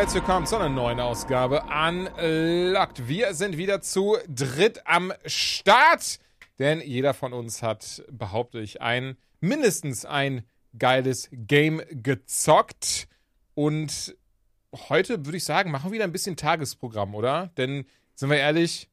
Herzlich willkommen zu einer neuen Ausgabe Unlocked. Wir sind wieder zu dritt am Start, denn jeder von uns hat, behaupte ich, ein, mindestens ein geiles Game gezockt. Und heute würde ich sagen, machen wir wieder ein bisschen Tagesprogramm, oder? Denn, sind wir ehrlich,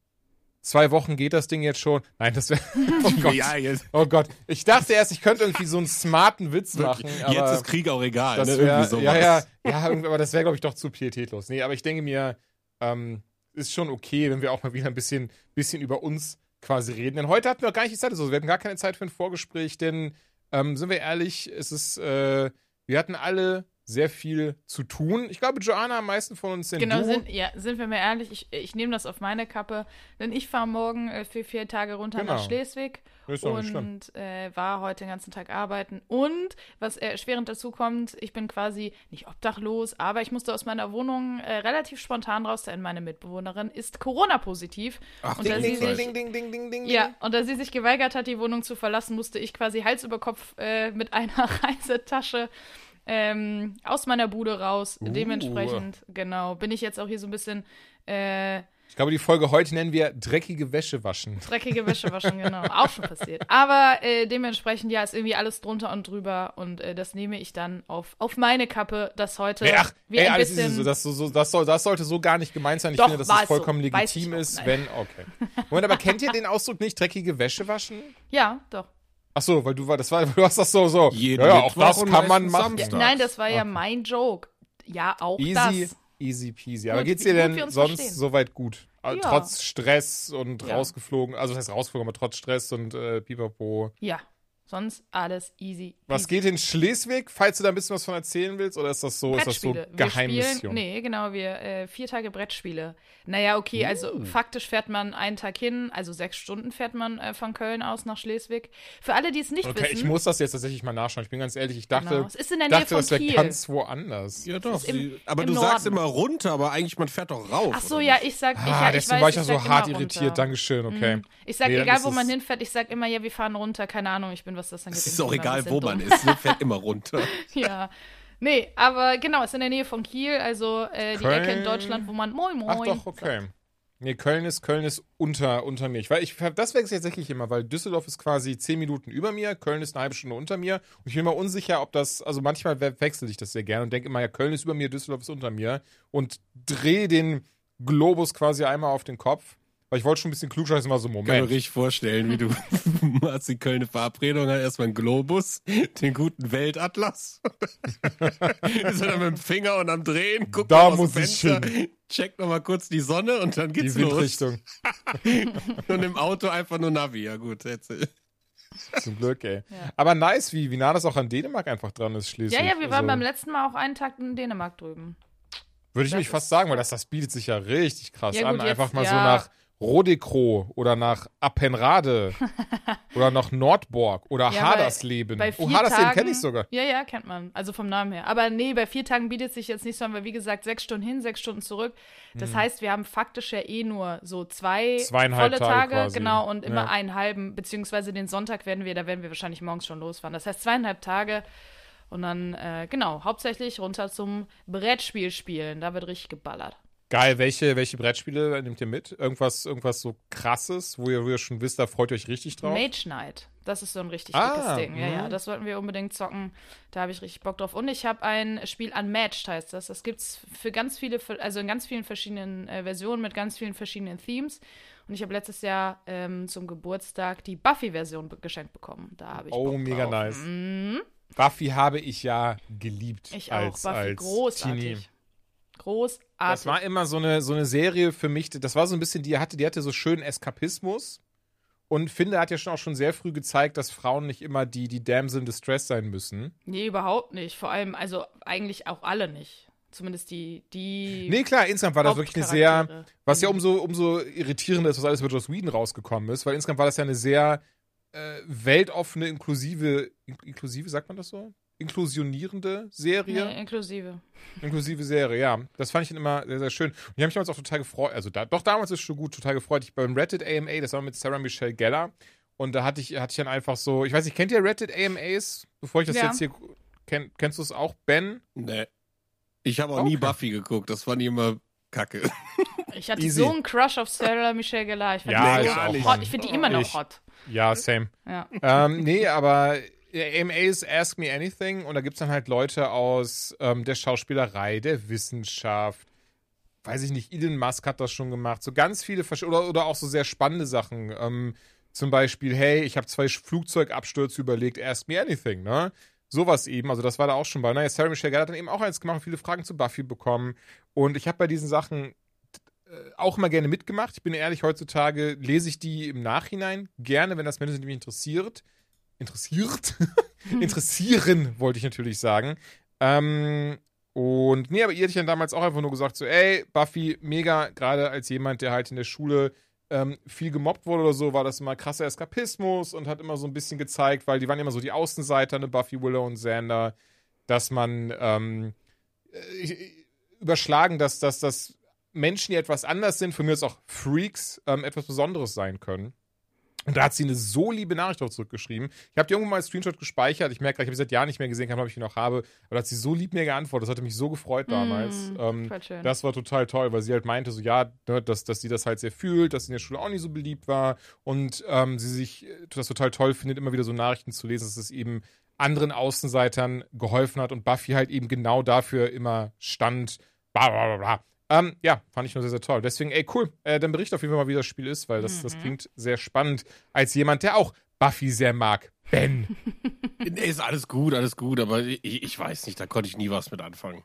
zwei Wochen geht das Ding jetzt schon. Nein, das wäre. Oh Gott. Ja, Oh Gott. Ich dachte erst, ich könnte irgendwie so einen smarten Witz machen. Jetzt ist Krieg auch egal. das ne? wär, sowas. ja, ja, ja, aber das wäre, glaube ich, doch zu pietätlos. Nee, aber ich denke mir, ähm, ist schon okay, wenn wir auch mal wieder ein bisschen, bisschen über uns quasi reden. Denn heute hatten wir auch gar nicht die Zeit, also wir hatten gar keine Zeit für ein Vorgespräch, denn, ähm, sind wir ehrlich, es ist, äh, wir hatten alle sehr viel zu tun. Ich glaube, Joanna am meisten von uns sind Genau, du. sind, ja, sind wir mal ehrlich, ich, ich nehme das auf meine Kappe, denn ich fahre morgen äh, für vier Tage runter Genau. nach Schleswig und äh, war heute den ganzen Tag arbeiten. Und was erschwerend dazu kommt, ich bin quasi nicht obdachlos, aber ich musste aus meiner Wohnung äh, relativ spontan raus, denn meine Mitbewohnerin ist Corona-positiv. Ach, und da ding, sie ding, sich ding, ding, ding, ding, ding. ja, und da sie sich geweigert hat, die Wohnung zu verlassen, musste ich quasi Hals über Kopf äh, mit einer Reisetasche ähm, aus meiner Bude raus. Uh. Dementsprechend, genau, bin ich jetzt auch hier so ein bisschen äh, Ich glaube, die Folge heute nennen wir dreckige Wäsche waschen. dreckige Wäsche waschen, genau. Auch schon passiert. Aber äh, dementsprechend, ja, ist irgendwie alles drunter und drüber und äh, das nehme ich dann auf, auf meine Kappe, dass heute Ey, ach, wir ey, ein alles bisschen. ist so, das, so, so, das, soll, das sollte so gar nicht gemeint sein. Ich Doch, finde, dass es so. vollkommen ich legitim ist, wenn. Okay. Moment, aber kennt ihr den Ausdruck nicht, dreckige Wäsche waschen? ja, doch. Ach so, weil du war, das war, du hast das so, so. Jeden ja, ja, auch das kann man machen. Samstag. Nein, das war ja Okay. mein Joke. Ja, auch Easy, das. easy peasy. Aber Gut, geht's dir denn sonst verstehen. soweit gut? Also Ja. Trotz Stress und Ja. rausgeflogen, also das heißt rausgeflogen, aber trotz Stress und äh, pipapo. Ja, sonst alles easy. Was geht in Schleswig, falls du da ein bisschen was von erzählen willst? Oder ist das so, ist das so Brettspiele. Wir spielen, Geheimmission? nee, genau, wir äh, vier Tage Brettspiele. Naja, okay, Uh. also faktisch fährt man einen Tag hin, also sechs Stunden fährt man äh, von Köln aus nach Schleswig. Für alle, die es nicht Okay, wissen, ich muss das jetzt tatsächlich mal nachschauen. Ich bin ganz ehrlich, ich dachte, Genau. Es ist in der Nähe dachte von das wäre ganz woanders. Ja, doch. im- sie, aber im du sagst Norden. immer runter, aber eigentlich man fährt doch rauf. ach so, ja, ich sag, ich, Ah, ja, ich deswegen weiß, war ich ja so sag hart irritiert. runter. Dankeschön, okay. Ich sag, Nee, egal wo man hinfährt, ich sag immer, ja, wir fahren runter, keine Ahnung, ich bin, was das dann Es ist auch immer egal, wo man dumm. ist. Man fährt immer runter. Ja. Nee, aber genau, ist in der Nähe von Kiel, also äh, die. Ecke in Deutschland, wo man Moin Moin. Ach doch, okay. Nee, Köln ist, Köln ist unter, unter mir. Ich, weil ich, das wechselt tatsächlich immer, weil Düsseldorf ist quasi zehn Minuten über mir, Köln ist eine halbe Stunde unter mir. Und ich bin mir unsicher, ob das, also manchmal we- wechsle ich das sehr gerne und denke immer, ja, Köln ist über mir, Düsseldorf ist unter mir. Und drehe den Globus quasi einmal auf den Kopf. Weil ich wollte schon ein bisschen klugscheißen, war so, Kann mir Moment. richtig vorstellen, wie du hast die Kölner Verabredung, hat erstmal einen Globus, den guten Weltatlas. ist er dann mit dem Finger und am Drehen, guckt Da aus muss dem ich Fenster, checkt nochmal kurz die Sonne und dann Die geht's los. Windrichtung. Und im Auto einfach nur Navi. Ja gut, jetzt. Zum Glück, ey. Ja. Aber nice, wie, wie nah das auch an Dänemark einfach dran ist, Schleswig. Ja, ja, wir waren also, beim letzten Mal auch einen Tag in Dänemark drüben. Würde ich das mich fast sagen, weil das, das bietet sich ja richtig krass Ja, an. gut, jetzt- Einfach mal so ja. nach Rodekro oder nach Appenrade oder nach Nordborg oder Ja, Hadersleben. Bei vier Oh, Hadersleben kenne ich sogar. Ja, ja, kennt man. Also vom Namen her. Aber nee, bei vier Tagen bietet sich jetzt nicht so an, weil wie gesagt, sechs Stunden hin, sechs Stunden zurück. Das heißt, wir haben faktisch ja eh nur so zwei volle Tage Tage, genau, und immer Ja. einen halben, beziehungsweise den Sonntag werden wir, da werden wir wahrscheinlich morgens schon losfahren. Das heißt zweieinhalb Tage und dann, äh, genau, hauptsächlich runter zum Brettspiel spielen. Da wird richtig geballert. Geil, welche, welche Brettspiele nehmt ihr mit? Irgendwas, irgendwas so krasses, wo ihr, wo ihr schon wisst, da freut ihr euch richtig drauf? Mage Knight. Das ist so ein richtig Ah, dickes Ding. Ja, mhm. ja, das wollten wir unbedingt zocken. Da habe ich richtig Bock drauf. Und ich habe ein Spiel Unmatched, heißt das. Das gibt's für ganz viele, also in ganz vielen verschiedenen äh, Versionen mit ganz vielen verschiedenen Themes. Und ich habe letztes Jahr ähm, zum Geburtstag die Buffy-Version geschenkt bekommen. Da habe ich Oh, Bock mega drauf. nice. Mhm. Buffy habe ich ja geliebt. Ich auch. als, Buffy, als großartig. Teenie. Großartig. Das war immer so eine, so eine Serie für mich, das war so ein bisschen, die hatte, die hatte so schönen Eskapismus. Und Finde hat ja schon auch schon sehr früh gezeigt, dass Frauen nicht immer die, die Damsel in Distress sein müssen. nee, überhaupt nicht. Vor allem, also eigentlich auch alle nicht. Zumindest die, die Nee, klar, insgesamt war das wirklich eine sehr, was ja umso, umso irritierender ist, was alles über Joss Whedon rausgekommen ist, weil insgesamt war das ja eine sehr äh, weltoffene, inklusive, in, inklusive, sagt man das so? Inklusionierende Serie. Nee, inklusive. Inklusive Serie, ja. Das fand ich dann immer sehr, sehr schön. Und ich habe mich damals auch total gefreut, also da, doch damals ist es schon gut, total gefreut. Ich beim Reddit AMA, das war mit Sarah Michelle Gellar. Und da hatte ich, hatte ich dann einfach so, ich weiß nicht, kennt ihr Reddit AMAs? Bevor ich das Ja. jetzt hier, kenn, kennst du es auch, Ben? Nee. Ich habe auch nie Okay. Buffy geguckt, das fand ich immer kacke. Ich hatte Easy. so einen Crush auf Sarah Michelle Gellar. Ich fand Ja, ich so. Ich finde die immer noch Ich. hot. Ja, same. Ja. ähm, nee, aber AMA ist Ask Me Anything und da gibt es dann halt Leute aus ähm, der Schauspielerei, der Wissenschaft, weiß ich nicht, Elon Musk hat das schon gemacht, so ganz viele oder, oder auch so sehr spannende Sachen. Ähm, zum Beispiel, hey, ich habe zwei Flugzeugabstürze überlegt, Ask Me Anything, ne? Sowas eben, also das war da auch schon bei. Naja, Sarah Michelle Gellar hat dann eben auch eins gemacht viele Fragen zu Buffy bekommen. Und ich habe bei diesen Sachen äh, auch immer gerne mitgemacht. Ich bin ehrlich, heutzutage lese ich die im Nachhinein gerne, wenn das Menschen mich interessiert. Interessiert? Interessieren, wollte ich natürlich sagen. Ähm, und nee, aber ihr hätte ich dann damals auch einfach nur gesagt, so, ey, Buffy, mega, gerade als jemand, der halt in der Schule ähm, viel gemobbt wurde oder so, war das immer krasser Eskapismus und hat immer so ein bisschen gezeigt, weil die waren immer so die Außenseiter, ne, Buffy, Willow und Xander, dass man ähm, äh, überschlagen, dass, dass, dass Menschen, die etwas anders sind, für mich auch Freaks, ähm, etwas Besonderes sein können. Und da hat sie eine so liebe Nachricht drauf zurückgeschrieben. Ich habe die irgendwann mal als Screenshot gespeichert. Ich merke, ich habe sie seit Jahren nicht mehr gesehen, kann, ob ich ihn noch habe. Aber da hat sie so lieb mir geantwortet. Das hatte mich so gefreut damals. Mm, ähm, das war total toll, weil sie halt meinte, so ja, ne, dass, dass sie das halt sehr fühlt, dass sie in der Schule auch nicht so beliebt war und ähm, sie sich äh, das total toll findet, immer wieder so Nachrichten zu lesen, dass es eben anderen Außenseitern geholfen hat und Buffy halt eben genau dafür immer stand. Bla bla bla bla. Ähm, ja, fand ich nur sehr, sehr toll. Deswegen, ey, cool. Äh, dann bericht auf jeden Fall mal, wie das Spiel ist, weil das, das klingt sehr spannend. Als jemand, der auch Buffy sehr mag. Ben. Nee, ist alles gut, alles gut, aber ich, ich weiß nicht, da konnte ich nie was mit anfangen.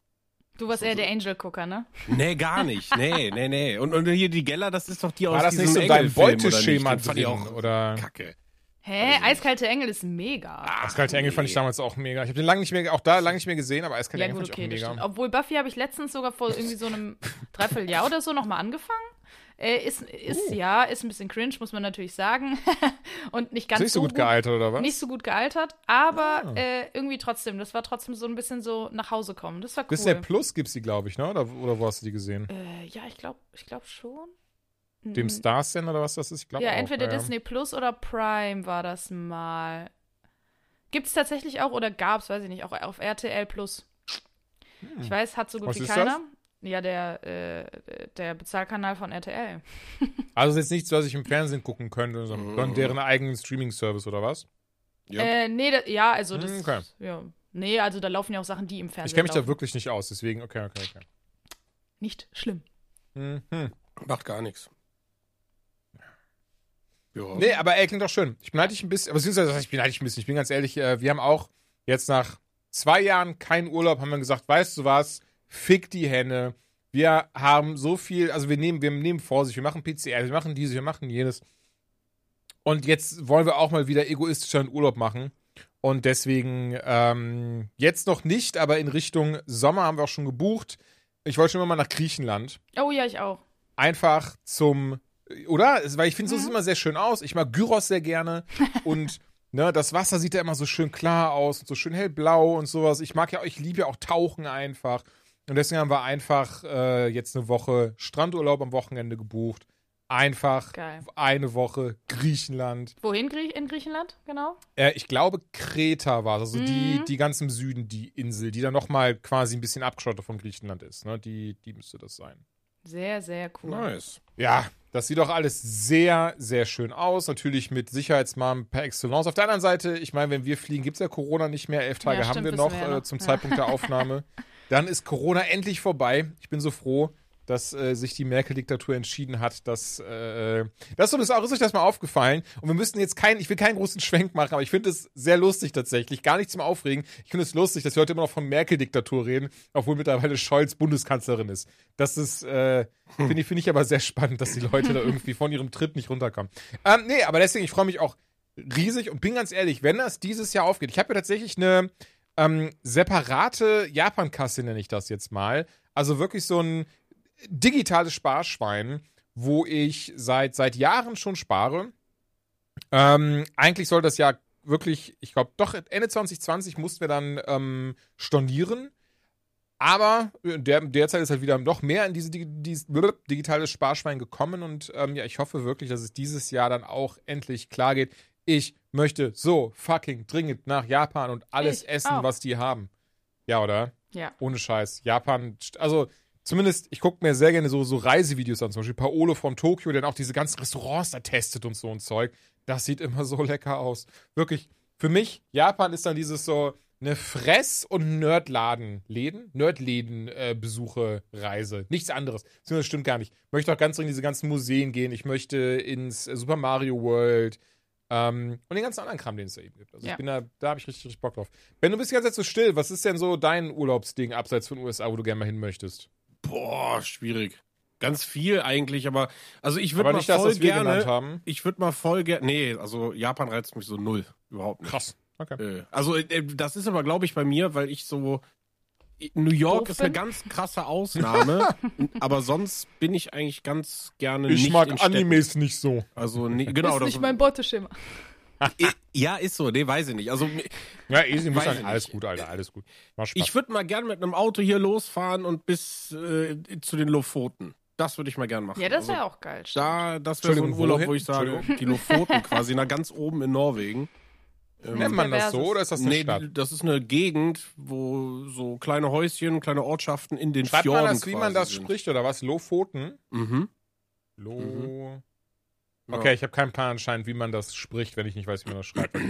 Du warst eher der Angel-Gucker, ne? Nee, gar nicht. Nee, nee, nee. Und, und hier die Geller, das ist doch die aus War das nicht so in deinem Engelfilm, oder nicht? Beuteschema Den fand ich drin? auch Oder? Kacke. Hä? Eiskalte Engel ist mega. Das kalte Engel fand ich damals auch mega. Ich habe den lange nicht mehr, auch da lange nicht mehr gesehen, aber Eiskalte ja, Engel gut, fand ich okay, auch das mega. stimmt. Obwohl Buffy habe ich letztens sogar vor irgendwie so einem Dreivierteljahr oder so nochmal angefangen. Äh, ist, ist Uh. ja, ist ein bisschen cringe, muss man natürlich sagen. Und nicht ganz Ist nicht so gut gealtert, oder was? Nicht so gut gealtert, aber Ah. äh, irgendwie trotzdem. Das war trotzdem so ein bisschen so nach Hause kommen. Das war cool. Disney Plus gibt's die, glaube ich, ne? Oder, oder wo hast du die gesehen? Äh, ja, ich glaube ich glaub schon. Dem Mm, Star Sender oder was das ist? Ich glaube Ja, auch, entweder ja. Disney Plus oder Prime war das mal. Gibt es tatsächlich auch oder gab es, weiß ich nicht, auch auf RTL Plus. Ich weiß, hat so gut Hm. Was wie ist keiner. Ja, der, äh, der Bezahlkanal von RTL. Also ist jetzt nichts, was ich im Fernsehen gucken könnte, sondern Mhm. deren eigenen Streaming-Service oder was? Ja. Äh, nee, da, ja, also das. Hm, okay. Ja. Nee, also da laufen ja auch Sachen, die im Fernsehen Ich kenne mich da laufen. wirklich nicht aus, deswegen, okay, okay, okay. Nicht schlimm. Mhm. Macht gar nichts. Ja. Nee, aber ey, klingt doch schön. Ich beneide dich ein bisschen, aber beziehungsweise, ich beneide dich ein bisschen. Ich bin ganz ehrlich, äh, wir haben auch jetzt nach zwei Jahren keinen Urlaub, haben wir gesagt, weißt du was, fick die Henne. Wir haben so viel, also wir nehmen, wir nehmen Vorsicht, wir machen PCR, wir machen dieses, wir machen jenes. Und jetzt wollen wir auch mal wieder egoistischer einen Urlaub machen. Und deswegen ähm, jetzt noch nicht, aber in Richtung Sommer haben wir auch schon gebucht. Ich wollte schon immer mal nach Griechenland Oh ja, ich auch. einfach zum, oder? Weil ich finde, so sieht es Mhm. immer sehr schön aus. Ich mag Gyros sehr gerne und ne, das Wasser sieht ja immer so schön klar aus und so schön hellblau und sowas. Ich mag ja, ich liebe ja auch Tauchen einfach. Und deswegen haben wir einfach äh, jetzt eine Woche Strandurlaub am Wochenende gebucht. Einfach Geil. eine Woche Griechenland. Wohin Grie in Griechenland, genau? Äh, ich glaube, Kreta war es. Also die, Mhm. die ganz im Süden, die Insel, die dann nochmal quasi ein bisschen abgeschottet von Griechenland ist. Ne? Die, die müsste das sein. Sehr, sehr cool. Nice. Ja, das sieht doch alles sehr, sehr schön aus. Natürlich mit Sicherheitsmaßnahmen per Excellence. Auf der anderen Seite, ich meine, wenn wir fliegen, gibt es ja Corona nicht mehr. Elf Tage Ja, haben stimmt, wir wissen noch wir ja äh, noch. zum Ja. Zeitpunkt der Aufnahme. Dann ist Corona endlich vorbei. Ich bin so froh, dass äh, sich die Merkel-Diktatur entschieden hat, dass äh, das ist uns auch ist euch das mal aufgefallen. Und wir müssen jetzt keinen, ich will keinen großen Schwenk machen, aber ich finde es sehr lustig tatsächlich. Gar nichts zum Aufregen. Ich finde es lustig, dass wir heute immer noch von Merkel-Diktatur reden, obwohl mittlerweile Scholz Bundeskanzlerin ist. Das ist, äh, finde ich, finde ich aber sehr spannend, dass die Leute da irgendwie von ihrem Tritt nicht runterkommen. Ähm, nee, aber deswegen, ich freue mich auch riesig und bin ganz ehrlich, wenn das dieses Jahr aufgeht. Ich habe ja tatsächlich eine ähm, separate Japan-Kasse nenne ich das jetzt mal. Also wirklich so ein digitales Sparschwein, wo ich seit, seit Jahren schon spare. Ähm, eigentlich soll das ja wirklich, ich glaube, doch Ende 2020 mussten wir dann ähm, stornieren. Aber der, derzeit ist halt wieder noch mehr in diese, diese digitale Sparschwein gekommen und ähm, ja, ich hoffe wirklich, dass es dieses Jahr dann auch endlich klar geht. Ich möchte so fucking dringend nach Japan und alles Ich essen, auch. was die haben. Ja, oder? Ja. Ohne Scheiß. Japan, also zumindest, ich gucke mir sehr gerne so, so Reisevideos an, zum Beispiel Paolo von Tokio, der dann auch diese ganzen Restaurants da testet und so ein Zeug. Das sieht immer so lecker aus. Wirklich, für mich, Japan ist dann dieses so eine Fress- und Nerdladen-Läden, Nerdläden-Besuche-Reise. Nichts anderes. Das stimmt gar nicht. Ich möchte auch ganz dringend in diese ganzen Museen gehen. Ich möchte ins äh, Super Mario World. Ähm, und den ganzen anderen Kram, den es da eben gibt. Also Ja. ich bin da, da habe ich richtig, richtig Bock drauf. Ben, du bist die ganze Zeit so still. Was ist denn so dein Urlaubsding abseits von USA, wo du gerne mal hin möchtest? Boah, schwierig. Ganz viel eigentlich, aber also ich würde mal nicht das, voll was wir genannt gerne. haben. Ich würde mal voll gerne. Nee, also Japan reizt mich so null. Überhaupt nicht. Krass. Okay. Äh, Also äh, das ist aber, glaube ich, bei mir, weil ich so. New York Doof ist eine bin? ganz krasse Ausnahme, aber sonst bin ich eigentlich ganz gerne Ich nicht mag Städten. Animes nicht so. Also nee, genau, ist das nicht mein Beuteschema. Ja ist so, nee, weiß ich nicht. Also Ja, easy muss ich Alles gut, Alter, alles gut. Ich würde mal gern mit einem Auto hier losfahren und bis äh, zu den Lofoten. Das würde ich mal gern machen. Ja, das also, wäre auch geil. Da, das wäre so ein Urlaub, wohin? wo ich sage, die Lofoten quasi, na ganz oben in Norwegen. Ähm, Nennt man das so oder ist das eine nee, Stadt? das ist eine Gegend, wo so kleine Häuschen, kleine Ortschaften in den Schreibt Fjorden man das, wie man das sind. spricht, oder was? Lofoten? Mhm. Lo. Ja. Okay, ich habe keinen Plan anscheinend, wie man das spricht, wenn ich nicht weiß, wie man das schreibt.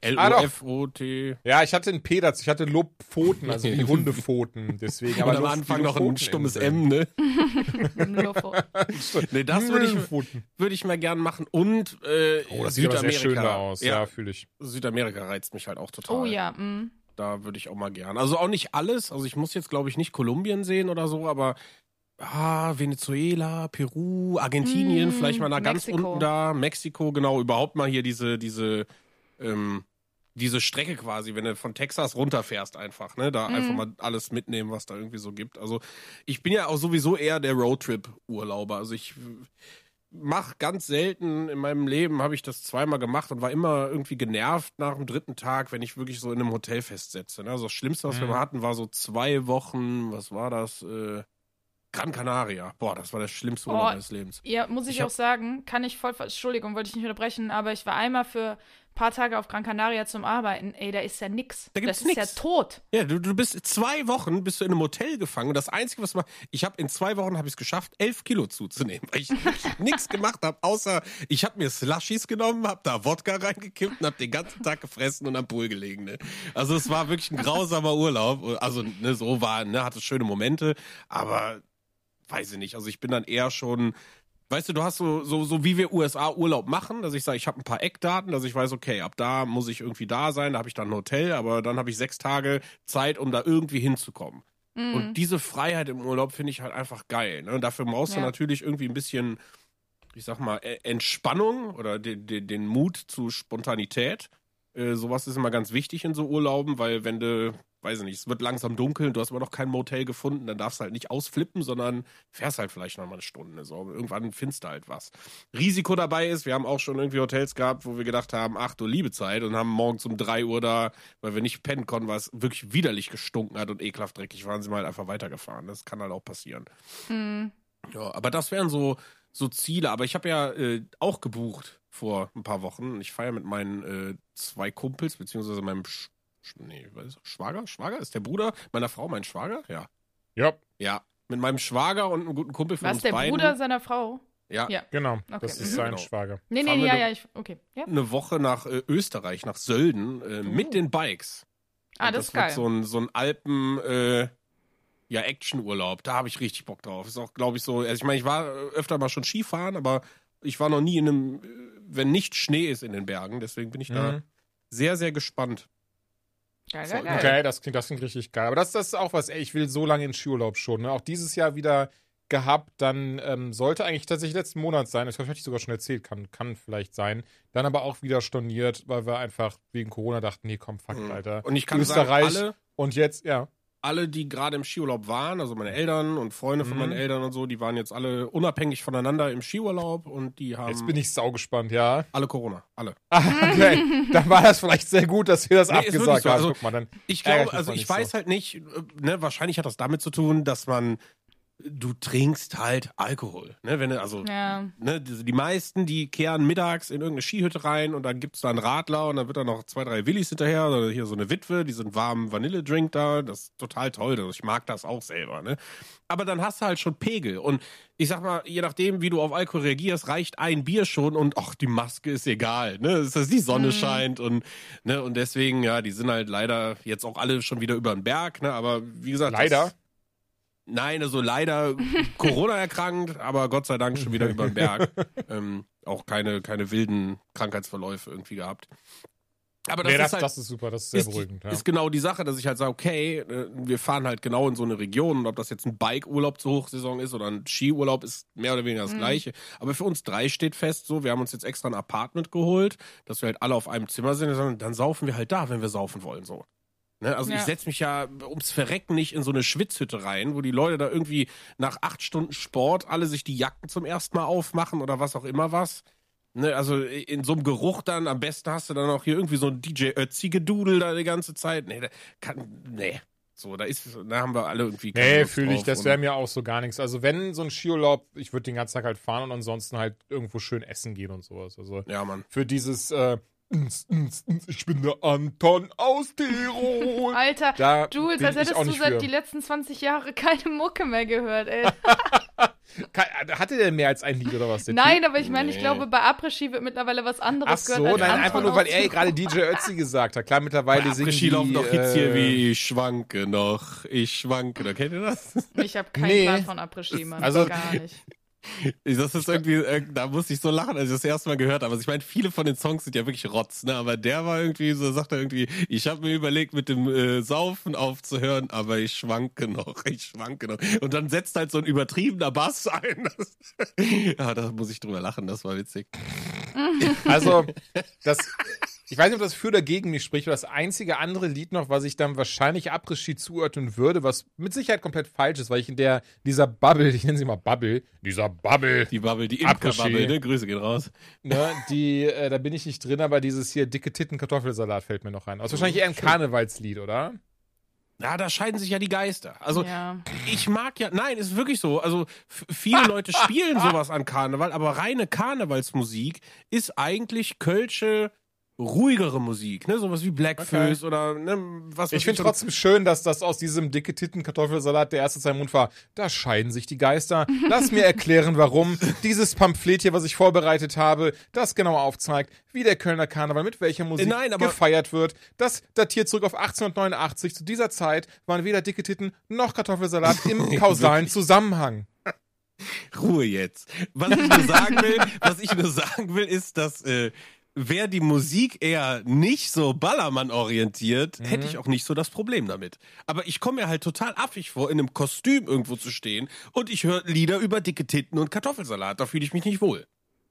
L-O-F-O-T. ja, ich hatte ein P dazu. Ich hatte Lobpfoten, also wie Hundepfoten. Deswegen. Aber Aber am Anfang noch ein stummes M, ne? Nee, das würde ich, würde ich mal gern machen. Und äh, Oh, das sieht aber sehr Südamerika. schön da aus. Ja, Ja, fühle ich. Südamerika reizt mich halt auch total. Oh ja, mm. Da würde ich auch mal gern. Also auch nicht alles. Also ich muss jetzt, glaube ich, nicht Kolumbien sehen oder so, aber ah, Venezuela, Peru, Argentinien, Mm, vielleicht mal nach ganz unten da, Mexiko, genau, überhaupt mal hier diese, diese, ähm, diese Strecke quasi, wenn du von Texas runterfährst einfach, ne? Da Mhm. einfach mal alles mitnehmen, was da irgendwie so gibt. Also ich bin ja auch sowieso eher der Roadtrip-Urlauber. Also ich mach ganz selten in meinem Leben, habe ich das zweimal gemacht und war immer irgendwie genervt nach dem dritten Tag, wenn ich wirklich so in einem Hotel festsetze. Ne? Also das Schlimmste, was wir Mhm. mal hatten, war so zwei Wochen, was war das? Äh, Gran Canaria. Boah, das war der schlimmste Urlaub Oh, meines Lebens. Ja, muss ich, Ich auch sagen, kann ich voll, Entschuldigung, wollte ich nicht unterbrechen, aber ich war einmal für ein paar Tage auf Gran Canaria zum Arbeiten. Ey, da ist ja nix. Da gibt's das ist nix. ja tot. Ja, du, du bist zwei Wochen bist du in einem Hotel gefangen und das Einzige, was man, ich habe in zwei Wochen habe ich es geschafft, elf Kilo zuzunehmen, weil ich nichts gemacht habe, außer ich habe mir Slushies genommen, habe da Wodka reingekippt und habe den ganzen Tag gefressen und am Pool gelegen. Ne? Also es war wirklich ein grausamer Urlaub. Also ne, so war, ne, hatte schöne Momente, aber weiß ich nicht. Also ich bin dann eher schon Weißt du, du hast so, so, so wie wir USA Urlaub machen, dass ich sage, ich habe ein paar Eckdaten, dass ich weiß, okay, ab da muss ich irgendwie da sein, da habe ich dann ein Hotel, aber dann habe ich sechs Tage Zeit, um da irgendwie hinzukommen. Mhm. Und diese Freiheit im Urlaub finde ich halt einfach geil. Ne? Und dafür brauchst du Ja. natürlich irgendwie ein bisschen, ich sag mal, E- Entspannung oder den, den, den Mut zu Spontanität. Äh, sowas ist immer ganz wichtig in so Urlauben, weil wenn du, weiß ich nicht, es wird langsam dunkel, du hast aber noch kein Motel gefunden, dann darfst du halt nicht ausflippen, sondern fährst halt vielleicht noch mal eine Stunde. So. Irgendwann findest du halt was. Risiko dabei ist, wir haben auch schon irgendwie Hotels gehabt, wo wir gedacht haben, ach du liebe Zeit und haben morgens um drei Uhr da, weil wir nicht pennen konnten, es wirklich widerlich gestunken hat und ekelhaft dreckig waren, sind wir halt einfach weitergefahren. Das kann halt auch passieren. Mhm. Ja, aber das wären so, so Ziele. Aber ich habe ja äh, auch gebucht vor ein paar Wochen. Ich feiere mit meinen äh, zwei Kumpels, beziehungsweise meinem nee? Schwager? Schwager? Ist der Bruder meiner Frau mein Schwager? Ja. Ja, Ja. Mit meinem Schwager und einem guten Kumpel von Was, uns der beiden. Bruder seiner Frau? ja. Ja. genau. Okay. Das ist Mhm. sein Genau. Schwager. Nee, Fahren nee, wir ja, ne- ja, ich, okay. Ja. Eine Woche nach äh, Österreich, nach Sölden, äh, mit den Bikes. Ah, Und das ist wird geil. so ein, so ein Alpen, äh, ja, Actionurlaub. Da habe ich richtig Bock drauf. Ist auch, glaube ich, so. Also ich meine, ich war äh, öfter mal schon Skifahren, aber ich war noch nie in einem, äh, wenn nicht Schnee ist in den Bergen. Deswegen bin ich da Mhm. sehr, sehr gespannt. Geil, geil, geil. Okay, das klingt, das klingt richtig geil. Aber das, das ist auch was, ey, ich will so lange in Skiurlaub schon. Ne? Auch dieses Jahr wieder gehabt, dann ähm, sollte eigentlich tatsächlich letzten Monat sein. Das habe ich sogar schon erzählt, kann, kann vielleicht sein. Dann aber auch wieder storniert, weil wir einfach wegen Corona dachten, nee, komm, fuck, Alter. Mhm. Und ich kann Österreich sagen, alle, und jetzt, ja. Alle, die gerade im Skiurlaub waren, also meine Eltern und Freunde von Mhm. meinen Eltern und so, die waren jetzt alle unabhängig voneinander im Skiurlaub und die haben Jetzt bin ich saugespannt, ja. alle Corona, alle. Ah, okay. dann war das vielleicht sehr gut, dass wir das Nee, abgesagt so. haben. Also, Guck mal, dann. Ich glaube, also ich nicht so. weiß halt nicht, äh, ne, wahrscheinlich hat das damit zu tun, dass man, du trinkst halt Alkohol, ne, wenn also, Ja. ne, die, die meisten, die kehren mittags in irgendeine Skihütte rein und dann gibt's da einen Radler und dann wird da noch zwei, drei Willis hinterher oder hier so eine Witwe, die sind warmen Vanilledrink da, das ist total toll, also ich mag das auch selber, ne. Aber dann hast du halt schon Pegel und ich sag mal, je nachdem, wie du auf Alkohol reagierst, reicht ein Bier schon und ach, die Maske ist egal, ne, es ist, dass die Sonne scheint und, ne, und deswegen, ja, die sind halt leider jetzt auch alle schon wieder über den Berg, ne, aber wie gesagt. Leider? Das, Nein, also leider Corona erkrankt, aber Gott sei Dank schon wieder über den Berg. ähm, auch keine, keine wilden Krankheitsverläufe irgendwie gehabt. Aber das nee, ist das, halt das ist super, das ist sehr ist, beruhigend. Ja. ist genau die Sache, dass ich halt sage, okay, äh, wir fahren halt genau in so eine Region und ob das jetzt ein Bike-Urlaub zur Hochsaison ist oder ein Skiurlaub, ist mehr oder weniger das Gleiche. Aber für uns drei steht fest so, wir haben uns jetzt extra ein Apartment geholt, dass wir halt alle auf einem Zimmer sind, sondern dann saufen wir halt da, wenn wir saufen wollen, so. Ne? Also Ja. ich setze mich ja ums Verrecken nicht in so eine Schwitzhütte rein, wo die Leute da irgendwie nach acht Stunden Sport alle sich die Jacken zum ersten Mal aufmachen oder was auch immer was. Ne, also in so einem Geruch dann, am besten hast du dann auch hier irgendwie so ein DJ Ötzi-Gedudel da die ganze Zeit. Nee, da kann, nee. So, da ist, da haben wir alle irgendwie Nee, fühle ich, das wäre mir auch so gar nichts. Also wenn so ein Skiurlaub, ich würde den ganzen Tag halt fahren und ansonsten halt irgendwo schön essen gehen und sowas. Also Ja, Mann. für dieses, äh, ich bin der Anton aus Tirol. Alter, Da Jules, als ich hättest du seit für. die letzten 20 Jahre keine Mucke mehr gehört, ey. Ka- Hatte der mehr als ein Lied oder was? der Nein, Typ? aber ich meine, ich Nee. glaube, bei Après-Ski wird mittlerweile was anderes Ach so, gehört als nein, Anton einfach nur, weil er gerade DJ Ötzi gesagt hat. Klar, mittlerweile Bei singen die, laufen doch Hits hier äh, wie Ich schwanke noch, ich schwanke noch. Kennt ihr das? Ich habe keinen Nee. Plan von Après-Ski, Mann. Also- gar nicht. Das ist irgendwie, äh, da musste ich so lachen, als ich das erste Mal gehört habe. Also ich meine, viele von den Songs sind ja wirklich Rotz, ne? Aber der war irgendwie so, sagt er irgendwie, ich habe mir überlegt, mit dem äh, Saufen aufzuhören, aber ich schwanke noch, ich schwanke noch. Und dann setzt halt so ein übertriebener Bass ein. Das, ja, da muss ich drüber lachen, das war witzig. Also, das, ich weiß nicht, ob das für oder gegen mich spricht, aber das einzige andere Lied noch, was ich dann wahrscheinlich Après-Ski zuordnen würde, was mit Sicherheit komplett falsch ist, weil ich in der, dieser Bubble, ich nenne sie mal Bubble, dieser Bubble, Die Bubble, die. Imker-Bubble, ne? Grüße gehen raus. ne, die, äh, da bin ich nicht drin, aber dieses hier dicke Titten Kartoffelsalat fällt mir noch rein. Das ist wahrscheinlich eher ein Karnevalslied, oder? Ja, da scheiden sich ja die Geister. Also Ja. ich mag ja, nein, ist wirklich so. Also viele Leute spielen sowas an Karneval, aber reine Karnevalsmusik ist eigentlich kölsche ruhigere Musik, ne? Sowas wie Blackfoes oder ne, was Ich finde trotzdem schön, dass das aus diesem dicke Titten Kartoffelsalat der erste sein Mund war. Da scheiden sich die Geister. Lass mir erklären, warum dieses Pamphlet hier, was ich vorbereitet habe, das genau aufzeigt, wie der Kölner Karneval mit welcher Musik nein, aber- gefeiert wird. Das datiert zurück auf 1889. Zu dieser Zeit waren weder dicke Titten noch Kartoffelsalat im kausalen Zusammenhang. Ruhe jetzt. Was ich nur sagen will, was ich nur sagen will, ist, dass äh, wer die Musik eher nicht so Ballermann orientiert, Mhm. hätte ich auch nicht so das Problem damit. Aber ich komme mir halt total affig vor, in einem Kostüm irgendwo zu stehen und ich höre Lieder über dicke Titten und Kartoffelsalat. Da fühle ich mich nicht wohl.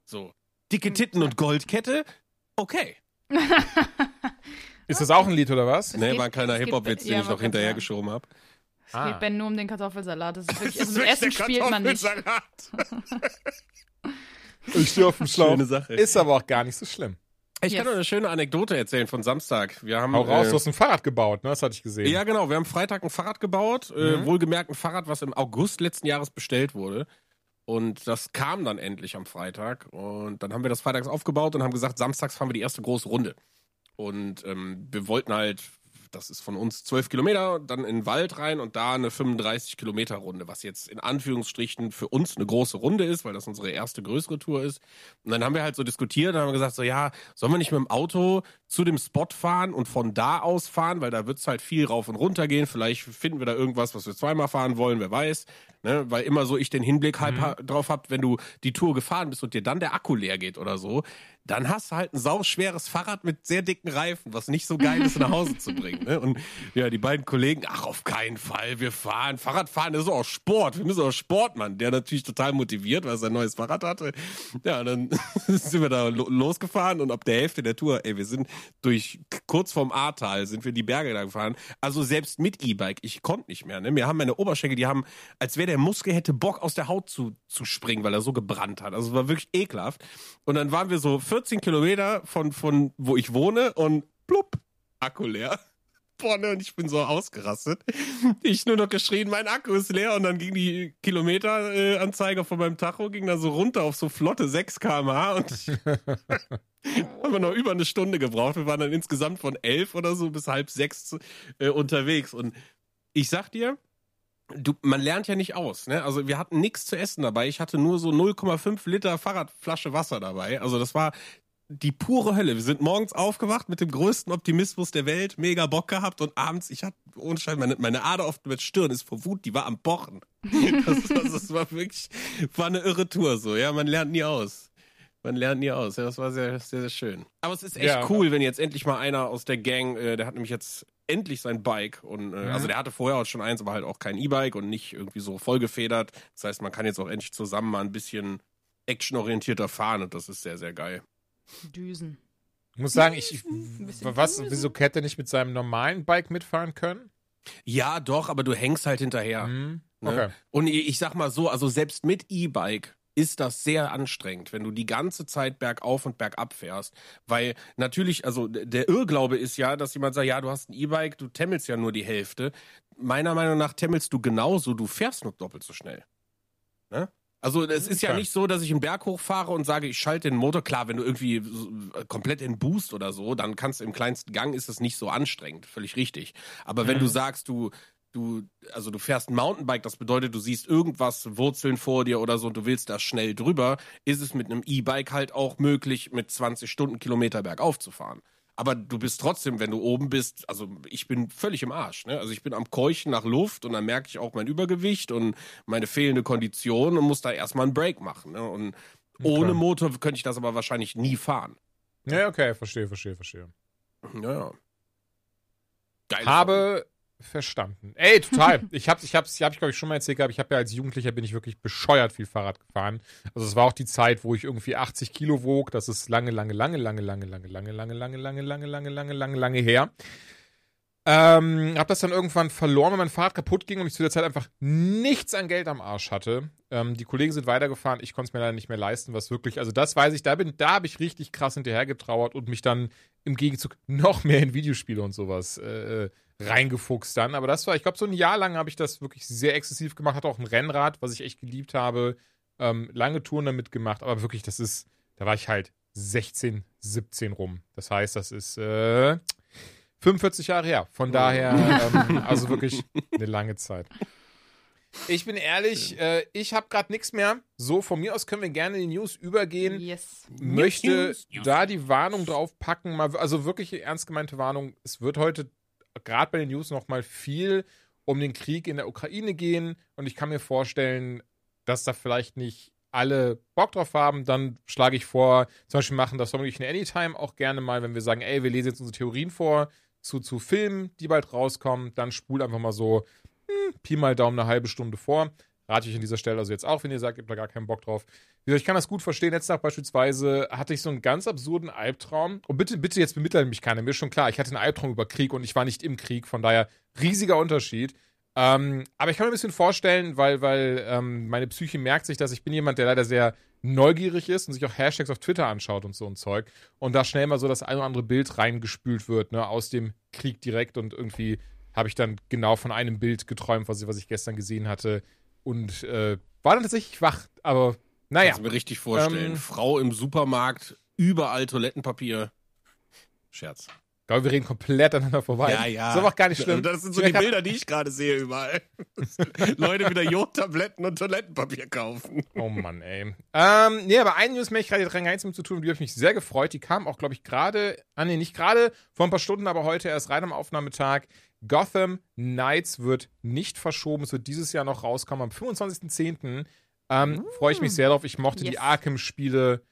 So. Dicke Titten und Goldkette, okay. Ist das auch ein Lied oder was? Ne, geht- war ein kleiner es Hip-Hop-Witz, den ja, ich noch wollte hinterher gerade geschoben habe. Es Ah. geht Ben nur um den Kartoffelsalat. Das ist wirklich, also Essen spielt man nicht. Ich stehe auf dem Schlauch. Schöne Sache. Ist aber auch gar nicht so schlimm. Ich Yes. kann eine schöne Anekdote erzählen von Samstag. Wir haben Hau raus, äh, du hast ein Fahrrad gebaut, ne? Das hatte ich gesehen. Ja, genau. Wir haben Freitag ein Fahrrad gebaut. Äh, Mhm. wohlgemerkt ein Fahrrad, was im August letzten Jahres bestellt wurde. Und das kam dann endlich am Freitag. Und dann haben wir das freitags aufgebaut und haben gesagt, samstags fahren wir die erste große Runde. Und ähm, wir wollten halt, das ist von uns zwölf Kilometer, dann in den Wald rein und da eine 35 Kilometer Runde, was jetzt in Anführungsstrichen für uns eine große Runde ist, weil das unsere erste größere Tour ist. Und dann haben wir halt so diskutiert und haben gesagt, so ja, sollen wir nicht mit dem Auto zu dem Spot fahren und von da aus fahren, weil da wird's halt viel rauf und runter gehen. Vielleicht finden wir da irgendwas, was wir zweimal fahren wollen, wer weiß. Ne? Weil immer so ich den Hinblick halb ha drauf hab, wenn du die Tour gefahren bist und dir dann der Akku leer geht oder so, dann hast du halt ein sauschweres Fahrrad mit sehr dicken Reifen, was nicht so geil ist, nach Hause zu bringen. Ne? Und ja, die beiden Kollegen, ach, auf keinen Fall, wir fahren. Fahrradfahren ist auch Sport. Wir müssen auch Sportmann, der natürlich total motiviert, weil er sein neues Fahrrad hatte. Ja, dann sind wir da lo losgefahren und ab der Hälfte der Tour, ey, wir sind durch kurz vorm Ahrtal sind wir die Berge da gefahren. Also selbst mit E-Bike, ich konnte nicht mehr. Ne? Mir haben meine Oberschenkel, die haben, als wäre der Muskel hätte Bock aus der Haut zu, zu springen, weil er so gebrannt hat. Also es war wirklich ekelhaft. Und dann waren wir so 14 Kilometer von, von wo ich wohne und plupp, Akku leer. Boah, ne, und ich bin so ausgerastet. Ich nur noch geschrien, mein Akku ist leer und dann ging die Kilometeranzeige von meinem Tacho, ging da so runter auf so flotte 6 km/h und haben wir noch über eine Stunde gebraucht. Wir waren dann insgesamt von elf oder so bis halb sechs äh, unterwegs und ich sag dir, du, man lernt ja nicht aus. Ne? Also wir hatten nichts zu essen dabei. Ich hatte nur so 0,5 Liter Fahrradflasche Wasser dabei. Also das war die pure Hölle. Wir sind morgens aufgewacht mit dem größten Optimismus der Welt, mega Bock gehabt und abends, ich hatte ohne Schein, meine, meine Ader auf der Stirn ist vor Wut, die war am Pochen. Das, das, das war wirklich, war eine irre Tour so. Ja, man lernt nie aus. Man lernt nie aus. Ja, das war sehr, sehr, sehr schön. Aber es ist echt Ja. cool, wenn jetzt endlich mal einer aus der Gang, äh, der hat nämlich jetzt endlich sein Bike und äh, Mhm. also der hatte vorher auch schon eins, aber halt auch kein E-Bike und nicht irgendwie so vollgefedert. Das heißt, man kann jetzt auch endlich zusammen mal ein bisschen actionorientierter fahren und das ist sehr, sehr geil. Düsen. Ich muss sagen, ich, ich was, Düsen. wieso hätte er nicht mit seinem normalen Bike mitfahren können? Ja, doch, aber du hängst halt hinterher. Hm, Ne? Okay. Und ich ich sag mal so, also selbst mit E-Bike ist das sehr anstrengend, wenn du die ganze Zeit bergauf und bergab fährst. Weil natürlich, also der Irrglaube ist ja, dass jemand sagt, ja, du hast ein E-Bike, du temmelst ja nur die Hälfte. Meiner Meinung nach temmelst du genauso, du fährst nur doppelt so schnell. Ne? Also es ist ja nicht so, dass ich einen Berg hochfahre und sage, ich schalte den Motor. Klar, wenn du irgendwie äh, komplett in Boost oder so, dann kannst du im kleinsten Gang ist es nicht so anstrengend, völlig richtig. Aber wenn du sagst, du du also du fährst ein Mountainbike, das bedeutet, du siehst irgendwas Wurzeln vor dir oder so und du willst da schnell drüber, ist es mit einem E-Bike halt auch möglich, mit 20 Stundenkilometer bergauf zu fahren. Aber du bist trotzdem, wenn du oben bist, also ich bin völlig im Arsch. Ne? Also ich bin am Keuchen nach Luft und dann merke ich auch mein Übergewicht und meine fehlende Kondition und muss da erstmal einen Break machen. Ne? Und ohne Motor könnte ich das aber wahrscheinlich nie fahren. Ja, okay, verstehe, verstehe, verstehe. Ja, ja. Geile Habe verstanden. Ey, total. ich hab's, ich hab's, hab ich glaube ich schon mal erzählt gehabt. Ich habe ja als Jugendlicher bin ich wirklich bescheuert viel Fahrrad gefahren. Also es war auch die Zeit, wo ich irgendwie 80 Kilo wog. Das ist lange, lange, lange, lange, lange, lange, lange, lange, lange, lange, lange, lange, lange, lange, lange her. Ähm, hab das dann irgendwann verloren, weil mein Fahrrad kaputt ging und ich zu der Zeit einfach nichts an Geld am Arsch hatte. Ähm, die Kollegen sind weitergefahren, ich konnte es mir leider nicht mehr leisten, was wirklich, also das weiß ich, da bin, da habe ich richtig krass hinterher getrauert und mich dann im Gegenzug noch mehr in Videospiele und sowas äh, reingefuchst dann. Aber das war, ich glaube, so ein Jahr lang habe ich das wirklich sehr exzessiv gemacht, hatte auch ein Rennrad, was ich echt geliebt habe, ähm, lange Touren damit gemacht, aber wirklich, das ist, da war ich halt 16, 17 rum. Das heißt, das ist äh, 45 Jahre her. Von daher, ähm, also wirklich eine lange Zeit. Ich bin ehrlich, äh, ich habe gerade nichts mehr. So, von mir aus können wir gerne in die News übergehen. Yes. Möchte News, News. da die Warnung drauf packen, mal, also wirklich ernst gemeinte Warnung. Es wird heute gerade bei den News noch mal viel um den Krieg in der Ukraine gehen. Und ich kann mir vorstellen, dass da vielleicht nicht alle Bock drauf haben, dann schlage ich vor, zum Beispiel machen das wirklich eine Anytime auch gerne mal, wenn wir sagen, ey, wir lesen jetzt unsere Theorien vor zu, zu Filmen, die bald rauskommen, dann spul einfach mal so hm, Pi mal Daumen eine halbe Stunde vor. Rate ich an dieser Stelle also jetzt auch, wenn ihr sagt, ihr habt da gar keinen Bock drauf. Ich kann das gut verstehen. Letzten Tag beispielsweise hatte ich so einen ganz absurden Albtraum. Und bitte, bitte, jetzt bemitleid mich keiner. Mir ist schon klar, ich hatte einen Albtraum über Krieg und ich war nicht im Krieg. Von daher riesiger Unterschied. Ähm, aber ich kann mir ein bisschen vorstellen, weil, weil ähm, meine Psyche merkt sich, dass ich bin jemand, der leider sehr neugierig ist und sich auch Hashtags auf Twitter anschaut und so ein Zeug. Und da schnell mal so das ein oder andere Bild reingespült wird, ne, aus dem Krieg direkt. Und irgendwie habe ich dann genau von einem Bild geträumt, was ich, was ich gestern gesehen hatte. Und äh, war dann tatsächlich wach. Aber naja. Kannst du mir richtig vorstellen. Ähm, Frau im Supermarkt, überall Toilettenpapier. Scherz. Ich glaube, wir reden komplett aneinander vorbei. Ist aber auch gar nicht schlimm. Das sind so die Bilder, die ich gerade sehe überall. Leute wieder Jodtabletten und Toilettenpapier kaufen. Oh Mann, ey. Ähm, nee, aber eine News mehr ich gerade dran gar nichts mit zu tun, und die habe ich mich sehr gefreut. Die kam auch, glaube ich, gerade, ah nee, nicht gerade, vor ein paar Stunden, aber heute erst rein am Aufnahmetag. Gotham Knights wird nicht verschoben. Es wird dieses Jahr noch rauskommen. Am 25.10. Ähm, Freue ich mich sehr drauf. Ich mochte die Yes. Arkham-Spiele.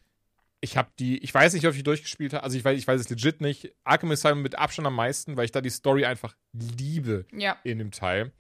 Ich habe die, ich weiß nicht, ob ich die durchgespielt habe. Also ich weiß, ich weiß es legit nicht. Arkham Asylum mit Abstand am meisten, weil ich da die Story einfach liebe Ja. in dem Teil.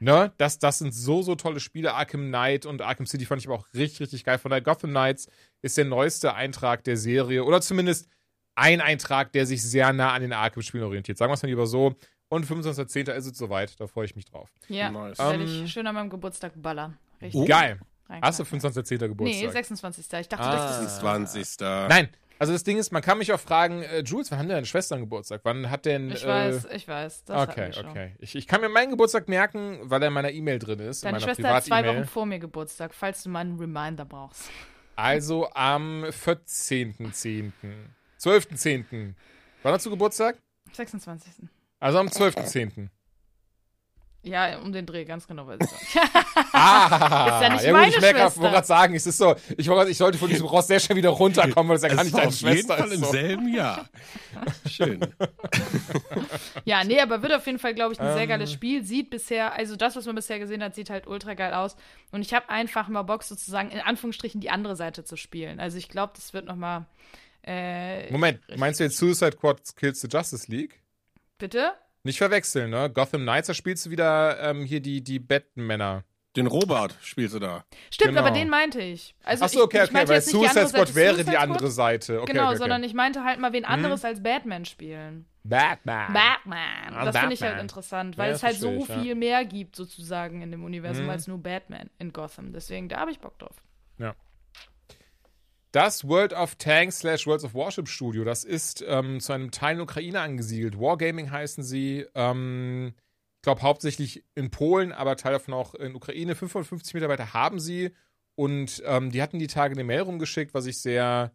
Ne? Das, das sind so, so tolle Spiele. Arkham Knight und Arkham City fand ich aber auch richtig, richtig geil. Von daher, Gotham Knights ist der neueste Eintrag der Serie. Oder zumindest ein Eintrag, der sich sehr nah an den Arkham-Spielen orientiert. Sagen wir es mal lieber so. Und 25.10. ist es soweit. Da freue ich mich drauf. Ja. Nice. Werde Ähm, ich schön an meinem Geburtstag ballern. Richtig. Oh. Geil. Hast du 25.10. Nee, Geburtstag? 26. Ich dachte, Ah. das ist 26. Nein. Also das Ding ist, man kann mich auch fragen, äh, Jules, wann hat denn deine Schwester einen Geburtstag? Wann hat denn. Ich äh, weiß, ich weiß. Okay, okay. Ich, ich kann mir meinen Geburtstag merken, weil er in meiner E-Mail drin ist. Deine Schwester hat zwei. Wochen vor mir Geburtstag, falls du mal einen Reminder brauchst. Also am 14.10. 12.10. Wann hast du Geburtstag? 26. Also am 12.10. Ja, um den Dreh, ganz genau weiß ich das. Ah, Ist ja nicht gut, meine ich merke, ich Schwester. wollte gerade sagen, es ist so, ich, wollte ich sollte von diesem Ross sehr schnell wieder runterkommen, weil es ja gar Es nicht deine auf jeden Schwester Fall ist. im So. selben Jahr. Schön. Ja, nee, aber wird auf jeden Fall, glaube ich, ein sehr Ähm. geiles Spiel. Sieht bisher, also das, was man bisher gesehen hat, sieht halt ultra geil aus. Und ich habe einfach mal Bock, sozusagen in Anführungsstrichen die andere Seite zu spielen. Also ich glaube, das wird nochmal. Äh, Moment, meinst du jetzt Suicide Squad Kills the Justice League? Bitte? Nicht verwechseln, ne? Gotham Knights, da spielst du wieder ähm, hier die, die Batman-Männer. Den Robert spielst du da. Stimmt, Genau. aber den meinte ich. Also Achso, okay, ich, ich okay, meinte weil jetzt nicht die Suicide Squad Seite wäre Suicide die andere Seite. Okay, genau, okay, okay. sondern ich meinte halt mal wen anderes als Batman spielen. Batman. Batman. Ah, Das finde ich halt interessant, Ja, weil das es halt so ich, ja. viel mehr gibt, sozusagen, in dem Universum, Mhm. als nur Batman in Gotham. Deswegen, da habe ich Bock drauf. Das World of Tanks slash Worlds of Warship Studio, das ist ähm, zu einem Teil in Ukraine angesiedelt. Wargaming heißen sie. Ähm, ich glaube hauptsächlich in Polen, aber Teil davon auch in Ukraine. 550 Mitarbeiter haben sie. Und ähm, die hatten die Tage eine Mail rumgeschickt, was ich sehr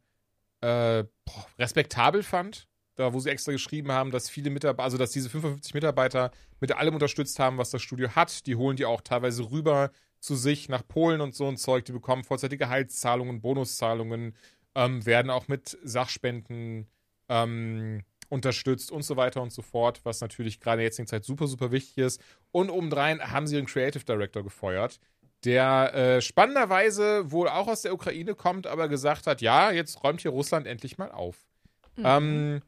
äh, boah, respektabel fand. Da, wo sie extra geschrieben haben, dass viele Mitarbeiter, also dass diese 55 Mitarbeiter mit allem unterstützt haben, was das Studio hat. Die holen die auch teilweise rüber zu sich nach Polen und so ein Zeug. Die bekommen vorzeitige Gehaltszahlungen, Bonuszahlungen, ähm, werden auch mit Sachspenden ähm, unterstützt und so weiter und so fort, was natürlich gerade in der jetzigen Zeit super, super wichtig ist. Und obendrein haben sie den Creative Director gefeuert, der äh, spannenderweise wohl auch aus der Ukraine kommt, aber gesagt hat, ja, jetzt räumt hier Russland endlich mal auf. Ähm,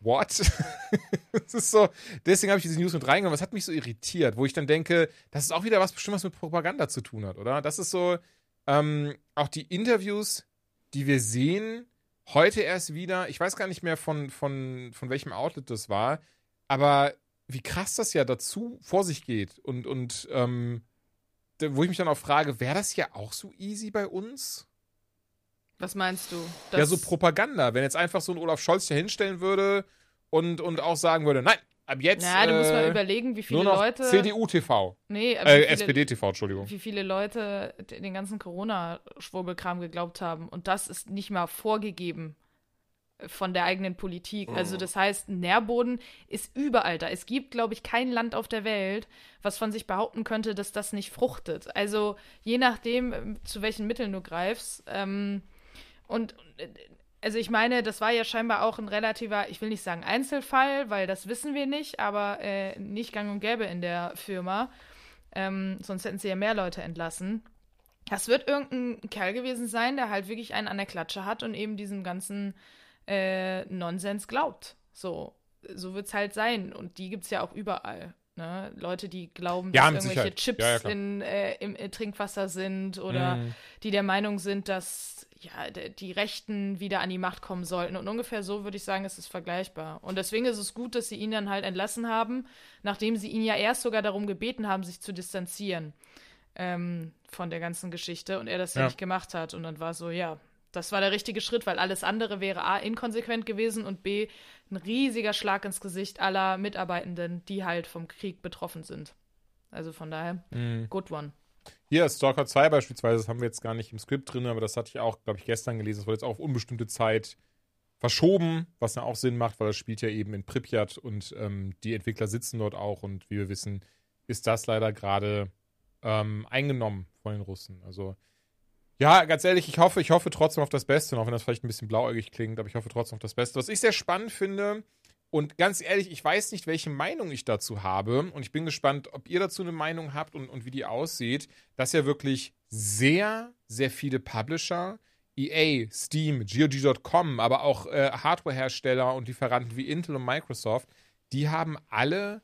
what? das ist so, deswegen habe ich diese News mit reingenommen. Was hat mich so irritiert, wo ich dann denke, das ist auch wieder was bestimmt was mit Propaganda zu tun hat, oder? Das ist so, ähm, auch die Interviews, die wir sehen, heute erst wieder, ich weiß gar nicht mehr von, von, von welchem Outlet das war, aber wie krass das ja dazu vor sich geht und, und ähm, wo ich mich dann auch frage, wäre das ja auch so easy bei uns? Was meinst du? ja, so Propaganda. Wenn jetzt einfach so ein Olaf Scholz hier hinstellen würde und, und auch sagen würde, nein, ab jetzt Ja, du musst mal äh, überlegen, wie viele Leute. CDU-TV. Nee, aber Äh, SPD-TV, Entschuldigung. wie viele Leute den ganzen Corona-Schwurbelkram geglaubt haben. Und das ist nicht mal vorgegeben von der eigenen Politik. Also das heißt, Nährboden ist überall da. Es gibt, glaube ich, kein Land auf der Welt, was von sich behaupten könnte, dass das nicht fruchtet. Also je nachdem, ähm, zu welchen Mitteln du greifst. Ähm, und äh, also ich meine, das war ja scheinbar auch ein relativer, ich will nicht sagen Einzelfall, weil das wissen wir nicht, aber äh, nicht gang und gäbe in der Firma. Ähm, sonst hätten sie ja mehr Leute entlassen. Das wird irgendein Kerl gewesen sein, der halt wirklich einen an der Klatsche hat und eben diesem ganzen äh, Nonsens glaubt. So, so wird es halt sein. Und die gibt es ja auch überall. Ne? Leute, die glauben, Ja, dass irgendwelche Sicherheit. Chips Ja, ja, in, äh, im äh, Trinkwasser sind oder Mhm. die der Meinung sind, dass ja, die Rechten wieder an die Macht kommen sollten. Und ungefähr so würde ich sagen, ist es vergleichbar. Und deswegen ist es gut, dass sie ihn dann halt entlassen haben, nachdem sie ihn ja erst sogar darum gebeten haben, sich zu distanzieren ähm, von der ganzen Geschichte und er das ja. Ja. nicht gemacht hat. Und dann war so, ja, das war der richtige Schritt, weil alles andere wäre A, inkonsequent gewesen und B, ein riesiger Schlag ins Gesicht aller Mitarbeitenden, die halt vom Krieg betroffen sind. Also von daher, Mhm. good one. Hier, Stalker 2 beispielsweise, das haben wir jetzt gar nicht im Skript drin, aber das hatte ich auch, glaube ich, gestern gelesen. Das wurde jetzt auch auf unbestimmte Zeit verschoben, was ja auch Sinn macht, weil das spielt ja eben in Pripyat und ähm, die Entwickler sitzen dort auch und wie wir wissen, ist das leider gerade ähm, eingenommen von den Russen. Also ja, ganz ehrlich, ich hoffe, ich hoffe trotzdem auf das Beste, auch wenn das vielleicht ein bisschen blauäugig klingt, aber ich hoffe trotzdem auf das Beste. Was ich sehr spannend finde, Und ganz ehrlich, ich weiß nicht, welche Meinung ich dazu habe. Und ich bin gespannt, ob ihr dazu eine Meinung habt und, und wie die aussieht. Dass ja wirklich sehr, sehr viele Publisher, EA, Steam, GOG.com, aber auch äh, Hardwarehersteller und Lieferanten wie Intel und Microsoft, die haben alle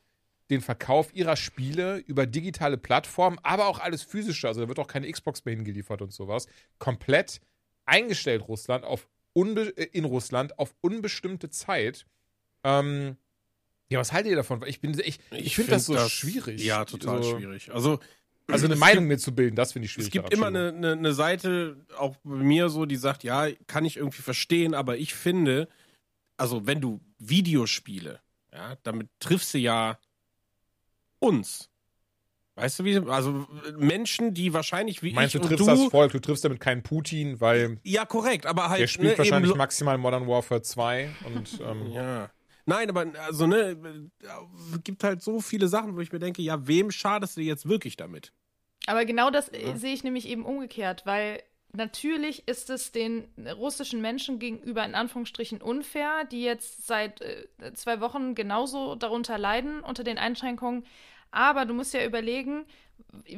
den Verkauf ihrer Spiele über digitale Plattformen, aber auch alles physische, also da wird auch keine Xbox mehr hingeliefert und sowas, komplett eingestellt Russland auf äh, in Russland auf unbestimmte Zeit. Ähm, ja, was haltet ihr davon? Ich bin ich, ich, Ich finde das find so das- schwierig. Ja, total so, schwierig. Also, Also eine Meinung gibt- mir zu bilden, das finde ich schwierig. Es gibt immer eine, eine, eine Seite, auch bei mir so, die sagt, ja, kann ich irgendwie verstehen, aber ich finde, also wenn du Videospiele, ja, damit triffst du ja uns. Weißt du, wie, also Menschen, die wahrscheinlich wie Meinst du, ich und triffst du, das Volk, du triffst damit keinen Putin, weil ja, korrekt, aber halt, der spielt ne, wahrscheinlich maximal Modern Warfare 2 und ähm, Ja. Nein, aber also ne, es gibt halt so viele Sachen, wo ich mir denke, ja, wem schadest du jetzt wirklich damit? Aber genau das äh, sehe ich nämlich eben umgekehrt, weil natürlich ist es den russischen Menschen gegenüber in Anführungsstrichen unfair, die jetzt seit äh, zwei Wochen genauso darunter leiden unter den Einschränkungen. Aber du musst ja überlegen,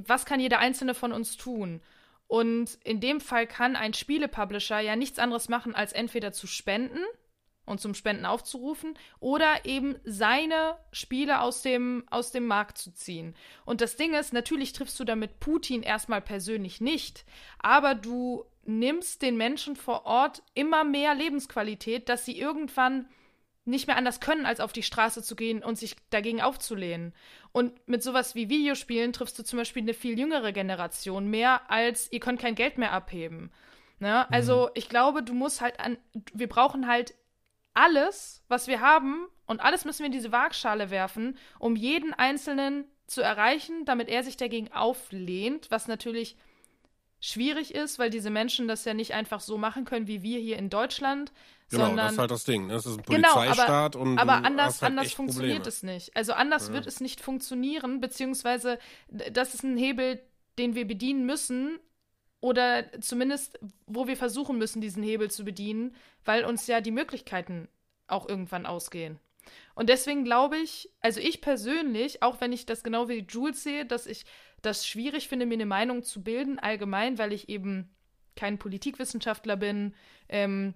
was kann jeder einzelne von uns tun? Und in dem Fall kann ein Spielepublisher ja nichts anderes machen, als entweder zu spenden und zum Spenden aufzurufen oder eben seine Spiele aus dem, aus dem Markt zu ziehen. Und das Ding ist, natürlich triffst du damit Putin erstmal persönlich nicht, aber du nimmst den Menschen vor Ort immer mehr Lebensqualität, dass sie irgendwann nicht mehr anders können, als auf die Straße zu gehen und sich dagegen aufzulehnen. Und mit sowas wie Videospielen triffst du zum Beispiel eine viel jüngere Generation mehr, als ihr könnt kein Geld mehr abheben. Ne? Also ich glaube, du musst halt an, wir brauchen halt alles, was wir haben, und alles müssen wir in diese Waagschale werfen, um jeden Einzelnen zu erreichen, damit er sich dagegen auflehnt, was natürlich schwierig ist, weil diese Menschen das ja nicht einfach so machen können wie wir hier in Deutschland, Genau, sondern das ist halt das Ding. Ne? Das ist ein Genau, Polizeistaat aber, und aber anders, halt anders funktioniert Probleme. es nicht. Also anders wird es nicht funktionieren, beziehungsweise das ist ein Hebel, den wir bedienen müssen oder zumindest, wo wir versuchen müssen, diesen Hebel zu bedienen, weil uns ja die Möglichkeiten auch irgendwann ausgehen. Und deswegen glaube ich, also ich persönlich, auch wenn ich das genau wie Jules sehe, dass ich das schwierig finde, mir eine Meinung zu bilden, allgemein, weil ich eben kein Politikwissenschaftler bin, ähm,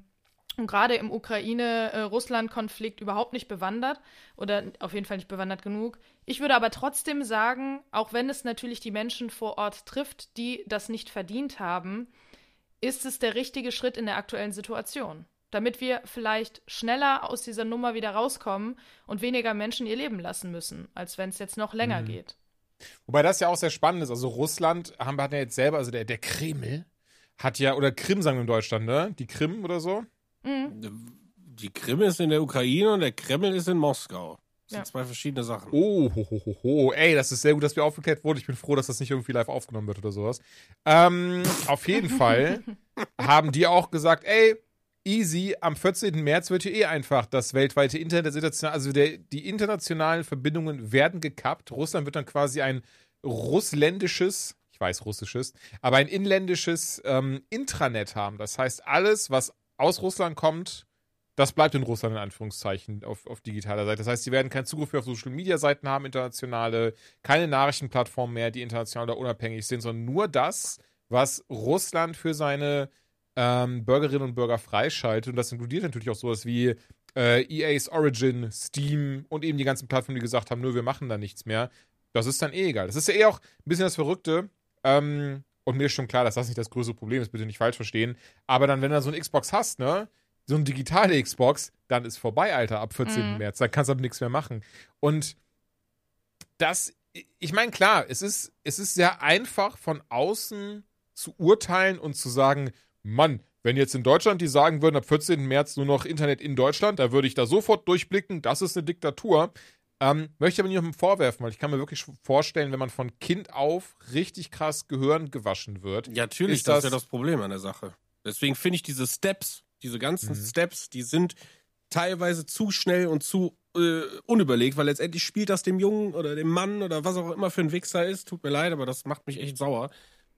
und gerade im Ukraine-Russland-Konflikt überhaupt nicht bewandert oder auf jeden Fall nicht bewandert genug. Ich würde aber trotzdem sagen, auch wenn es natürlich die Menschen vor Ort trifft, die das nicht verdient haben, ist es der richtige Schritt in der aktuellen Situation. Damit wir vielleicht schneller aus dieser Nummer wieder rauskommen und weniger Menschen ihr Leben lassen müssen, als wenn es jetzt noch länger geht. Wobei das ja auch sehr spannend ist. Also Russland haben, hat ja jetzt selber, also der, der Kreml hat ja, oder Krim sagen wir in Deutschland, ne? Die Krim oder so. Die Krim ist in der Ukraine und der Kreml ist in Moskau. Das sind Ja. zwei verschiedene Sachen. Oh, ho, ho, ho, ho. Ey, das ist sehr gut, dass wir aufgeklärt wurden. Ich bin froh, dass das nicht irgendwie live aufgenommen wird oder sowas. Ähm, auf jeden Fall haben die auch gesagt, ey, easy, am 14. März wird hier eh einfach das weltweite Internet, das international, also der, die internationalen Verbindungen werden gekappt. Russland wird dann quasi ein russländisches, ich weiß russisches, aber ein inländisches ähm, Intranet haben. Das heißt, alles, was aus Russland kommt, das bleibt in Russland in Anführungszeichen auf, auf digitaler Seite. Das heißt, sie werden keinen Zugriff mehr auf Social Media Seiten haben, internationale, keine Nachrichtenplattformen mehr, die international oder unabhängig sind, sondern nur das, was Russland für seine ähm, Bürgerinnen und Bürger freischaltet. Und das inkludiert natürlich auch sowas wie äh, EA's Origin, Steam und eben die ganzen Plattformen, die gesagt haben, nö, wir machen da nichts mehr. Das ist dann eh egal. Das ist ja eh auch ein bisschen das Verrückte. Ähm, und mir ist schon klar, dass das nicht das größte Problem ist, bitte nicht falsch verstehen. Aber dann, wenn du so eine Xbox hast, ne, so eine digitale Xbox, dann ist vorbei, Alter, ab 14. Mhm. März. Dann kannst du aber nichts mehr machen. Und das, ich meine, klar, es ist, es ist sehr einfach von außen zu urteilen und zu sagen, Mann, wenn jetzt in Deutschland die sagen würden, ab 14. März nur noch Internet in Deutschland, da würde ich da sofort durchblicken, das ist eine Diktatur. Ähm, möchte aber niemandem vorwerfen, weil ich kann mir wirklich vorstellen, wenn man von Kind auf richtig krass Gehirn gewaschen wird. Ja, natürlich, Ist das, das- ist ja das Problem an der Sache. Deswegen finde ich diese Steps, diese ganzen Mhm. Steps, die sind teilweise zu schnell und zu äh, unüberlegt, weil letztendlich spielt das dem Jungen oder dem Mann oder was auch immer für ein Wichser ist, tut mir leid, aber das macht mich echt sauer,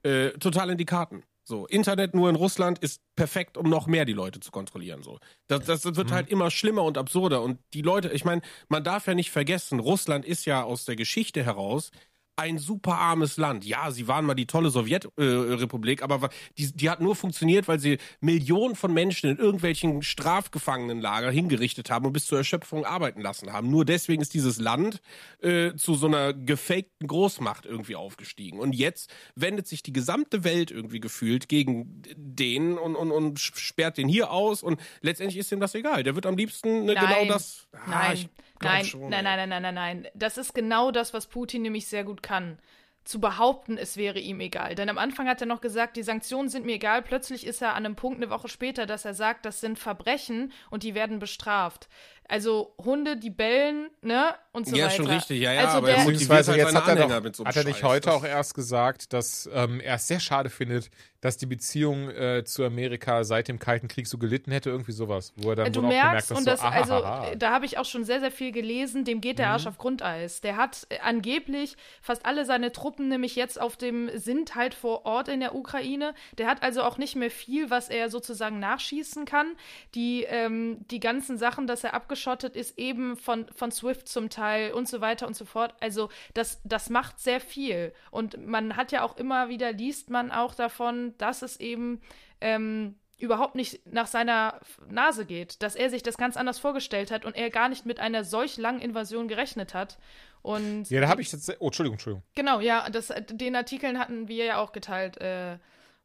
äh, total in die Karten. So, Internet nur in Russland ist perfekt, um noch mehr die Leute zu kontrollieren. So, das, das wird halt immer schlimmer und absurder. Und die Leute, ich meine, man darf ja nicht vergessen, Russland ist ja aus der Geschichte heraus ein super armes Land. Ja, sie waren mal die tolle Sowjetrepublik, äh, aber die, die hat nur funktioniert, weil sie Millionen von Menschen in irgendwelchen Strafgefangenenlager hingerichtet haben und bis zur Erschöpfung arbeiten lassen haben. Nur deswegen ist dieses Land äh, zu so einer gefakten Großmacht irgendwie aufgestiegen. Und jetzt wendet sich die gesamte Welt irgendwie gefühlt gegen den und, und, und sperrt den hier aus und letztendlich ist ihm das egal. Der wird am liebsten ne, genau das. Ah, nein. Nein, schon, nein, nein, nein, nein, nein, nein. Das ist genau das, was Putin nämlich sehr gut kann. Zu behaupten, es wäre ihm egal. Denn am Anfang hat er noch gesagt, die Sanktionen sind mir egal. Plötzlich ist er an einem Punkt eine Woche später, dass er sagt, das sind Verbrechen und die werden bestraft. Also Hunde, die bellen, ne? Und so ja, weiter. schon richtig, ja, ja. Also aber der- er motiviert halt jetzt seine hat er, Anhänger doch, mit so einem hat er nicht Scheiß. heute auch erst gesagt, dass ähm, er es sehr schade findet, dass die Beziehung äh, zu Amerika seit dem Kalten Krieg so gelitten hätte, irgendwie sowas. Wo er dann Du wohl auch merkst, gemerkt hat, und so, das, ahaha. also, äh, da habe ich auch schon sehr, sehr viel gelesen, dem geht der Mhm. Arsch auf Grundeis. Der hat äh, angeblich fast alle seine Truppen nämlich jetzt auf dem, sind halt vor Ort in der Ukraine. Der hat also auch nicht mehr viel, was er sozusagen nachschießen kann. Die, ähm, die ganzen Sachen, dass er abgeschottet ist, eben von, von Swift zum Teil und so weiter und so fort. Also, das, das macht sehr viel. Und man hat ja auch immer wieder, liest man auch davon, dass es eben ähm, überhaupt nicht nach seiner Nase geht, dass er sich das ganz anders vorgestellt hat und er gar nicht mit einer solch langen Invasion gerechnet hat. Und ja, da habe ich jetzt. Oh, Entschuldigung, Entschuldigung. genau, ja, das, den Artikeln hatten wir ja auch geteilt äh,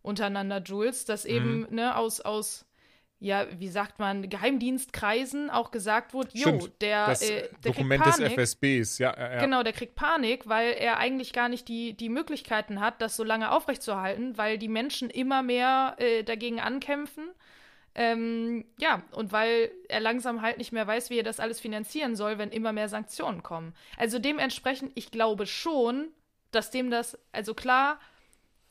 untereinander, Jules, dass eben ne, aus, aus, ja, wie sagt man, Geheimdienstkreisen auch gesagt wurde, jo, der, das äh, der Dokument kriegt des Panik. FSBs, ja. ja, ja. Genau, der kriegt Panik, weil er eigentlich gar nicht die, die Möglichkeiten hat, das so lange aufrechtzuerhalten, weil die Menschen immer mehr äh, dagegen ankämpfen. Ähm, ja, und weil er langsam halt nicht mehr weiß, wie er das alles finanzieren soll, wenn immer mehr Sanktionen kommen. Also dementsprechend, ich glaube schon, dass dem das, also klar,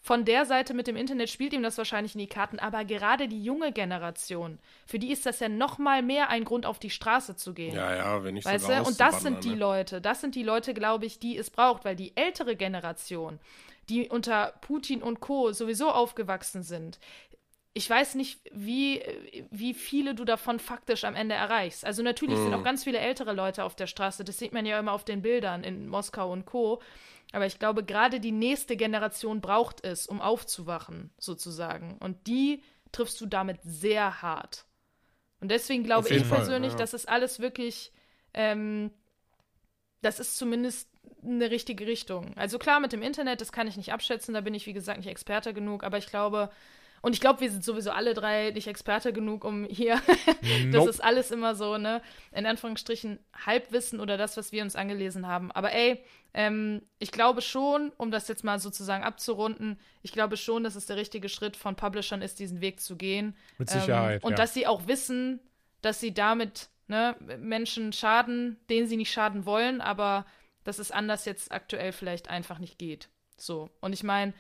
von der Seite mit dem Internet spielt ihm das wahrscheinlich in die Karten, aber gerade die junge Generation, für die ist das ja noch mal mehr ein Grund, auf die Straße zu gehen. Ja, ja, wenn ich Weißt sogar du? Und das sind die ne? Leute, das sind die Leute, glaube ich, die es braucht, weil die ältere Generation, die unter Putin und Co. sowieso aufgewachsen sind, ich weiß nicht, wie, wie viele du davon faktisch am Ende erreichst. Also natürlich sind auch ganz viele ältere Leute auf der Straße, das sieht man ja immer auf den Bildern in Moskau und Co. Aber ich glaube, gerade die nächste Generation braucht es, um aufzuwachen, sozusagen. Und die triffst du damit sehr hart. Und deswegen glaube ich Fall, persönlich, ja. dass es alles wirklich, ähm, das ist zumindest eine richtige Richtung. Also klar, mit dem Internet, das kann ich nicht abschätzen, da bin ich, wie gesagt, nicht Experte genug, aber ich glaube, und ich glaube, wir sind sowieso alle drei nicht Experte genug, um hier, das Nope. ist alles immer so, ne, in Anführungsstrichen Halbwissen oder das, was wir uns angelesen haben. Aber ey, ähm, ich glaube schon, um das jetzt mal sozusagen abzurunden, ich glaube schon, dass es der richtige Schritt von Publishern ist, diesen Weg zu gehen. Mit Sicherheit, Ähm, und ja. dass sie auch wissen, dass sie damit ne, Menschen schaden, denen sie nicht schaden wollen, aber dass es anders jetzt aktuell vielleicht einfach nicht geht. So. Und ich meine,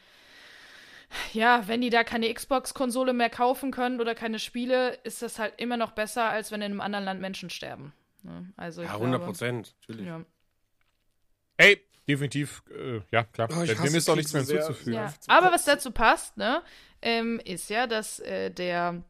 ja, wenn die da keine Xbox-Konsole mehr kaufen können oder keine Spiele, ist das halt immer noch besser, als wenn in einem anderen Land Menschen sterben. Ne? Also Ja, glaube, 100 Prozent, natürlich. Ja. Ey, definitiv, äh, ja, klar. Oh, Dem ist auch nichts mehr hinzuzufügen. Ja. Aber was dazu passt, ne, ähm, ist ja, dass äh, der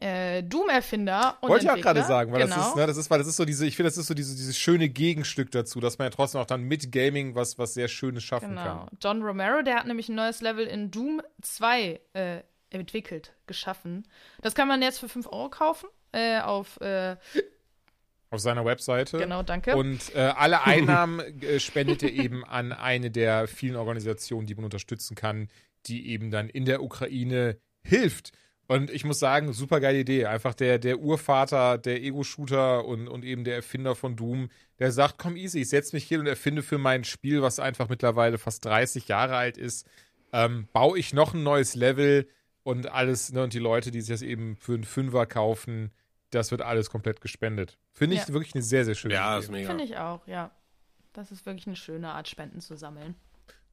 äh, Doom-Erfinder und Wollte ich auch gerade sagen, weil genau, das ist, ne, das ist, weil das ist so diese, ich finde, das ist so diese, dieses schöne Gegenstück dazu, dass man ja trotzdem auch dann mit Gaming was, was sehr Schönes schaffen Genau. kann. John Romero, der hat nämlich ein neues Level in Doom 2 äh, entwickelt, geschaffen. Das kann man jetzt für 5 Euro kaufen. Äh, auf, äh, Auf seiner Webseite. genau, danke. Und äh, alle Einnahmen äh, spendet er eben an eine der vielen Organisationen, die man unterstützen kann, die eben dann in der Ukraine hilft. Und ich muss sagen, super geile Idee. Einfach der, der Urvater, der Ego-Shooter und, und eben der Erfinder von Doom, der sagt, komm easy, ich setze mich hier und erfinde für mein Spiel, was einfach mittlerweile fast 30 Jahre alt ist, ähm, baue ich noch ein neues Level und alles, ne, und die Leute, die sich das eben für einen Fünfer kaufen, das wird alles komplett gespendet. Finde ich Ja. wirklich eine sehr, sehr schöne Ja, Idee. ist mega. Finde ich auch, ja. Das ist wirklich eine schöne Art, Spenden zu sammeln.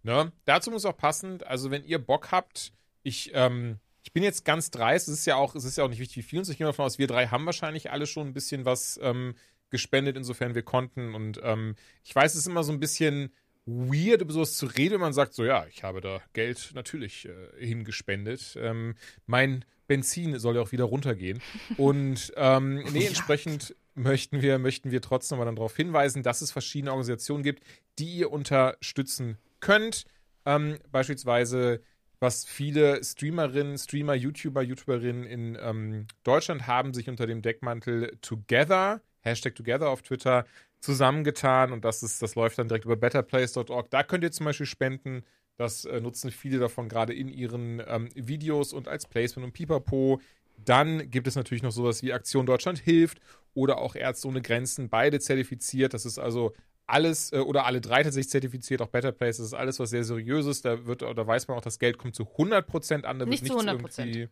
Ne? Dazu muss auch passend, also wenn ihr Bock habt, ich, ähm, ich bin jetzt ganz dreist, es ist ja auch, es ist ja auch nicht wichtig, wie viel uns, ich gehe davon aus, wir drei haben wahrscheinlich alle schon ein bisschen was ähm, gespendet, insofern wir konnten. Und ähm, ich weiß, es ist immer so ein bisschen weird, über sowas zu reden, wenn man sagt, so ja, ich habe da Geld natürlich äh, hingespendet. Ähm, mein Benzin soll ja auch wieder runtergehen. Und ähm, nee, entsprechend möchten wir, möchten wir trotzdem mal dann darauf hinweisen, dass es verschiedene Organisationen gibt, die ihr unterstützen könnt. Ähm, beispielsweise, was viele Streamerinnen, Streamer, YouTuber, YouTuberinnen in ähm, Deutschland haben sich unter dem Deckmantel Together, Hashtag Together auf Twitter, zusammengetan und das ist, das läuft dann direkt über betterplace.org. Da könnt ihr zum Beispiel spenden. Das äh, nutzen viele davon gerade in ihren ähm, Videos und als Placement und Pipapo. Dann gibt es natürlich noch sowas wie Aktion Deutschland hilft oder auch Ärzte ohne Grenzen, beide zertifiziert. Das ist also alles äh, oder alle drei tatsächlich zertifiziert, auch Better Place. Das ist alles was sehr seriöses. Da wird, da weiß man auch, das Geld kommt zu 100% an. Da Nicht wird zu nichts 100%. irgendwie.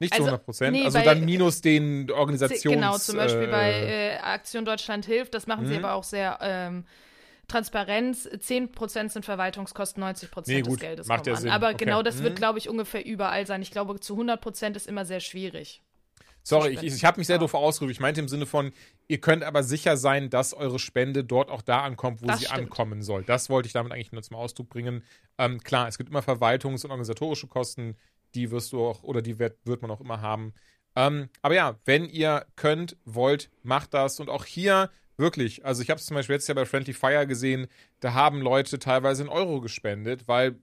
Nicht Also, zu 100 Prozent. nee, also bei- dann minus den Organisations... Genau, zum Beispiel äh, bei äh, Aktion Deutschland hilft. Das machen sie Mhm. aber auch sehr ähm, transparent. 10% sind Verwaltungskosten, 90% Nee, des gut, Geldes macht kommen ja an. Sinn. Aber Okay. genau das Mhm. wird, glaube ich, ungefähr überall sein. Ich glaube, zu 100% ist immer sehr schwierig. Sorry, ich, ich habe mich sehr Ja. doof ausgedrückt. Ich meinte im Sinne von, ihr könnt aber sicher sein, dass eure Spende dort auch da ankommt, wo Das sie stimmt. ankommen soll. Das wollte ich damit eigentlich nur zum Ausdruck bringen. Ähm, klar, es gibt immer Verwaltungs- und organisatorische Kosten, die wirst du auch, oder die wird, wird man auch immer haben. Ähm, aber ja, wenn ihr könnt, wollt, macht das. Und auch hier wirklich, also ich habe es zum Beispiel letztes Jahr bei Friendly Fire gesehen, da haben Leute teilweise in Euro gespendet, weil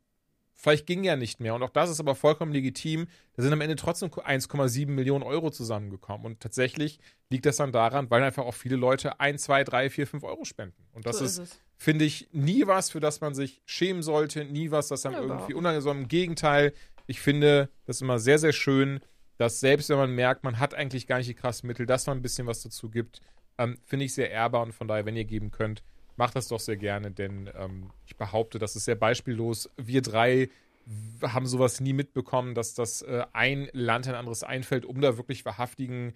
vielleicht ging ja nicht mehr. Und auch das ist aber vollkommen legitim. Da sind am Ende trotzdem 1,7 Millionen Euro zusammengekommen. Und tatsächlich liegt das dann daran, weil einfach auch viele Leute 1, 2, 3, 4, 5 Euro spenden. Und das so ist, ist finde ich, nie was, für das man sich schämen sollte, nie was, das dann Ja, irgendwie unangenehm. Im Gegenteil, ich finde das immer sehr, sehr schön, dass selbst wenn man merkt, man hat eigentlich gar nicht die krassen Mittel, dass man ein bisschen was dazu gibt, ähm, finde ich sehr ehrbar und von daher, wenn ihr geben könnt, macht das doch sehr gerne, denn ähm, ich behaupte, das ist sehr beispiellos. Wir drei haben sowas nie mitbekommen, dass das äh, ein Land ein anderes einfällt, um da wirklich wahrhaftigen,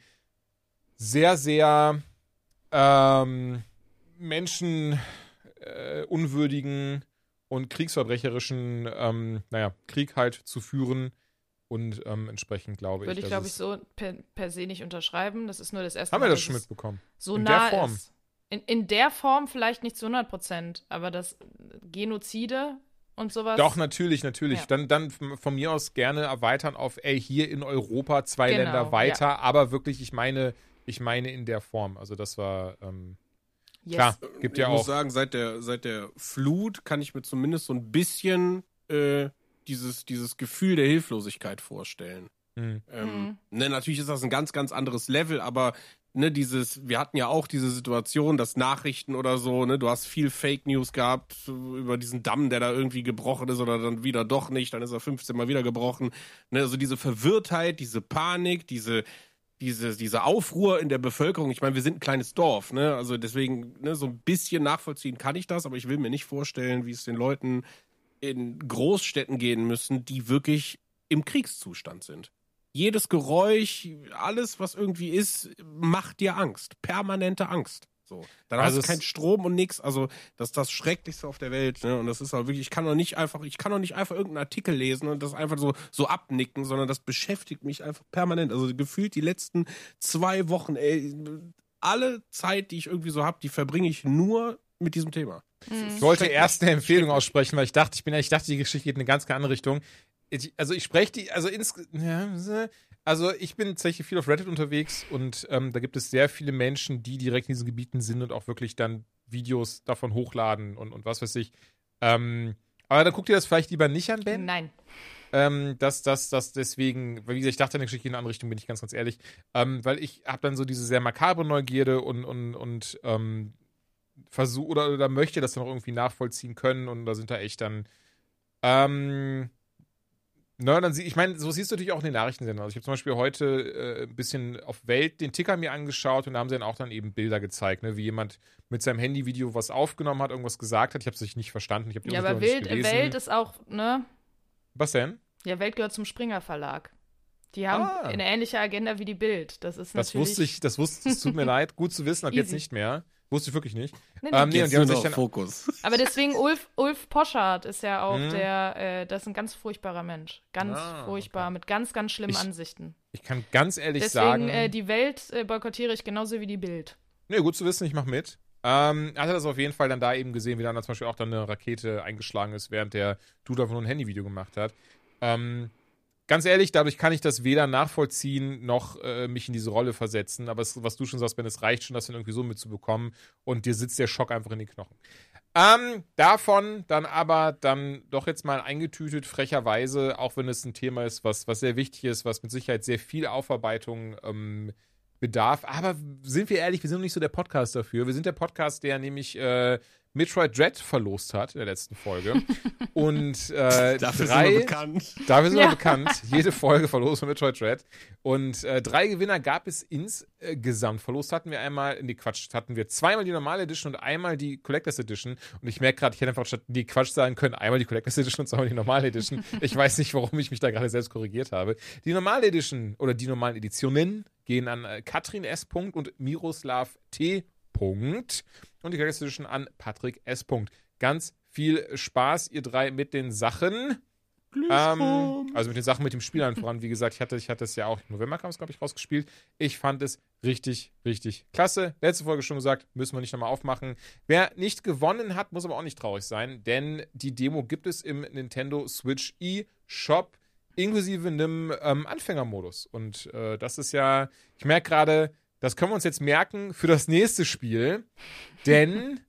sehr, sehr ähm, menschenunwürdigen äh, und kriegsverbrecherischen, ähm, naja, Krieg halt zu führen. Und ähm, entsprechend glaube Würde ich, ich, dass glaube ich, so per, per se nicht unterschreiben. Das ist nur das erste haben wir Mal, das dass schon mitbekommen. so In der nah Form. ist. In, in der Form vielleicht nicht zu 100 Prozent, aber das Genozide und sowas. Doch, natürlich, natürlich. Ja. Dann, dann von mir aus gerne erweitern auf, ey, hier in Europa zwei Genau, Länder weiter, aber wirklich, ich meine, ich meine in der Form. Also das war, ähm, yes. klar, gibt ich ja muss auch. sagen, seit der, seit der Flut kann ich mir zumindest so ein bisschen äh, dieses, dieses Gefühl der Hilflosigkeit vorstellen. Hm. Ähm, ne, natürlich ist das ein ganz, ganz anderes Level, aber ne, dieses, wir hatten ja auch diese Situation, dass Nachrichten oder so, ne, du hast viel Fake News gehabt über diesen Damm, der da irgendwie gebrochen ist oder dann wieder doch nicht, dann ist er 15 Mal wieder gebrochen. Ne, also diese Verwirrtheit, diese Panik, diese, diese, diese Aufruhr in der Bevölkerung. Ich meine, wir sind ein kleines Dorf, ne? Also deswegen, ne, so ein bisschen nachvollziehen kann ich das, aber ich will mir nicht vorstellen, wie es den Leuten in Großstädten gehen müssen, die wirklich im Kriegszustand sind. Jedes Geräusch, alles, was irgendwie ist, macht dir Angst. Permanente Angst. So. Dann Also hast du keinen Strom und nichts. Also, das ist das Schrecklichste auf der Welt. Ne? Und das ist halt wirklich, ich kann doch nicht einfach, ich kann doch nicht einfach irgendeinen Artikel lesen und das einfach so, so abnicken, sondern das beschäftigt mich einfach permanent. Also gefühlt die letzten zwei Wochen, ey, alle Zeit, die ich irgendwie so habe, die verbringe ich nur mit diesem Thema. Ich wollte erst eine Empfehlung aussprechen, weil ich dachte, ich bin, ich dachte, die Geschichte geht in eine ganz, ganz andere Richtung. Ich, also ich spreche die, also ins, also ich bin tatsächlich viel auf Reddit unterwegs und ähm, da gibt es sehr viele Menschen, die direkt in diesen Gebieten sind und auch wirklich dann Videos davon hochladen und, und was weiß ich. Ähm, aber dann guckt ihr das vielleicht lieber nicht an, Ben. Nein. Ähm, dass das, das deswegen, weil wie gesagt, ich dachte, eine Geschichte in eine andere Richtung, bin ich ganz, ganz ehrlich. Ähm, weil ich habe dann so diese sehr makabre Neugierde und, und, und ähm, versuche oder, oder möchte das dann auch irgendwie nachvollziehen können und da sind da echt dann ähm, na, dann sie, ich meine, so siehst du natürlich auch in den Nachrichtensendern. Also ich habe zum Beispiel heute äh, ein bisschen auf Welt den Ticker mir angeschaut und da haben sie dann auch dann eben Bilder gezeigt, ne, wie jemand mit seinem Handyvideo was aufgenommen hat, irgendwas gesagt hat. Ich habe es nicht verstanden. Ich Ja, aber nicht gelesen. Welt ist auch, ne? Was denn? Ja, Welt gehört zum Springer Verlag. Die haben Ah. eine ähnliche Agenda wie die Bild. Das ist Das natürlich. wusste ich, das wusste, es tut mir leid, gut zu wissen, ab jetzt nicht mehr. Wusste ich wirklich nicht. Nee, Ähm, nee, und die haben nur sich noch dann, Fokus. Aber deswegen Ulf, Ulf Poschardt ist ja auch Mhm. der, äh, das ist ein ganz furchtbarer Mensch. Ganz Ah, furchtbar, mit ganz, ganz schlimmen Ich- Ansichten. ich kann ganz ehrlich Deswegen sagen, äh, die Welt äh, boykottiere ich genauso wie die Bild. nee, gut zu wissen, ich mache mit. Ähm, hatte das auf jeden Fall dann da eben gesehen, wie dann zum Beispiel auch dann eine Rakete eingeschlagen ist, während der Dude einfach nur ein Handyvideo gemacht hat. Ähm, ganz ehrlich, dadurch kann ich das weder nachvollziehen noch äh, mich in diese Rolle versetzen. Aber es, was du schon sagst, Ben, es reicht schon, das dann irgendwie so mitzubekommen und dir sitzt der Schock einfach in den Knochen. Ähm, davon dann aber dann doch jetzt mal eingetütet, frecherweise, auch wenn es ein Thema ist, was, was sehr wichtig ist, was mit Sicherheit sehr viel Aufarbeitung ähm, bedarf. Aber sind wir ehrlich, wir sind noch nicht so der Podcast dafür. Wir sind der Podcast, der nämlich äh, Metroid Dread verlost hat in der letzten Folge. Und äh, Dafür drei, sind wir bekannt. Dafür sind Ja. wir bekannt. Jede Folge verlost von Metroid Dread. Und äh, drei Gewinner gab es insgesamt. Verlost hatten wir einmal, nee, Quatsch, hatten wir zweimal die normale Edition und einmal die Collectors Edition. Und ich merke gerade, ich hätte einfach statt die Quatsch sagen können, einmal die Collectors Edition und zweimal die normale Edition. Ich weiß nicht, warum ich mich da gerade selbst korrigiert habe. Die normale Edition oder die normalen Editionen gehen an äh, Katrin S. Punkt und Miroslav T. Punkt. Und die Collectors Edition an Patrick S. Punkt. Ganz viel Spaß, ihr drei, mit den Sachen. Ähm, also mit den Sachen mit dem Spiel an voran. Wie gesagt, ich hatte, ich hatte es ja auch im November, kam es, glaube ich, rausgespielt. Ich fand es richtig, richtig klasse. Letzte Folge schon gesagt, müssen wir nicht nochmal aufmachen. Wer nicht gewonnen hat, muss aber auch nicht traurig sein, denn die Demo gibt es im Nintendo Switch eShop inklusive einem ähm, Anfängermodus. Und äh, das ist ja, ich merke gerade, das können wir uns jetzt merken für das nächste Spiel, denn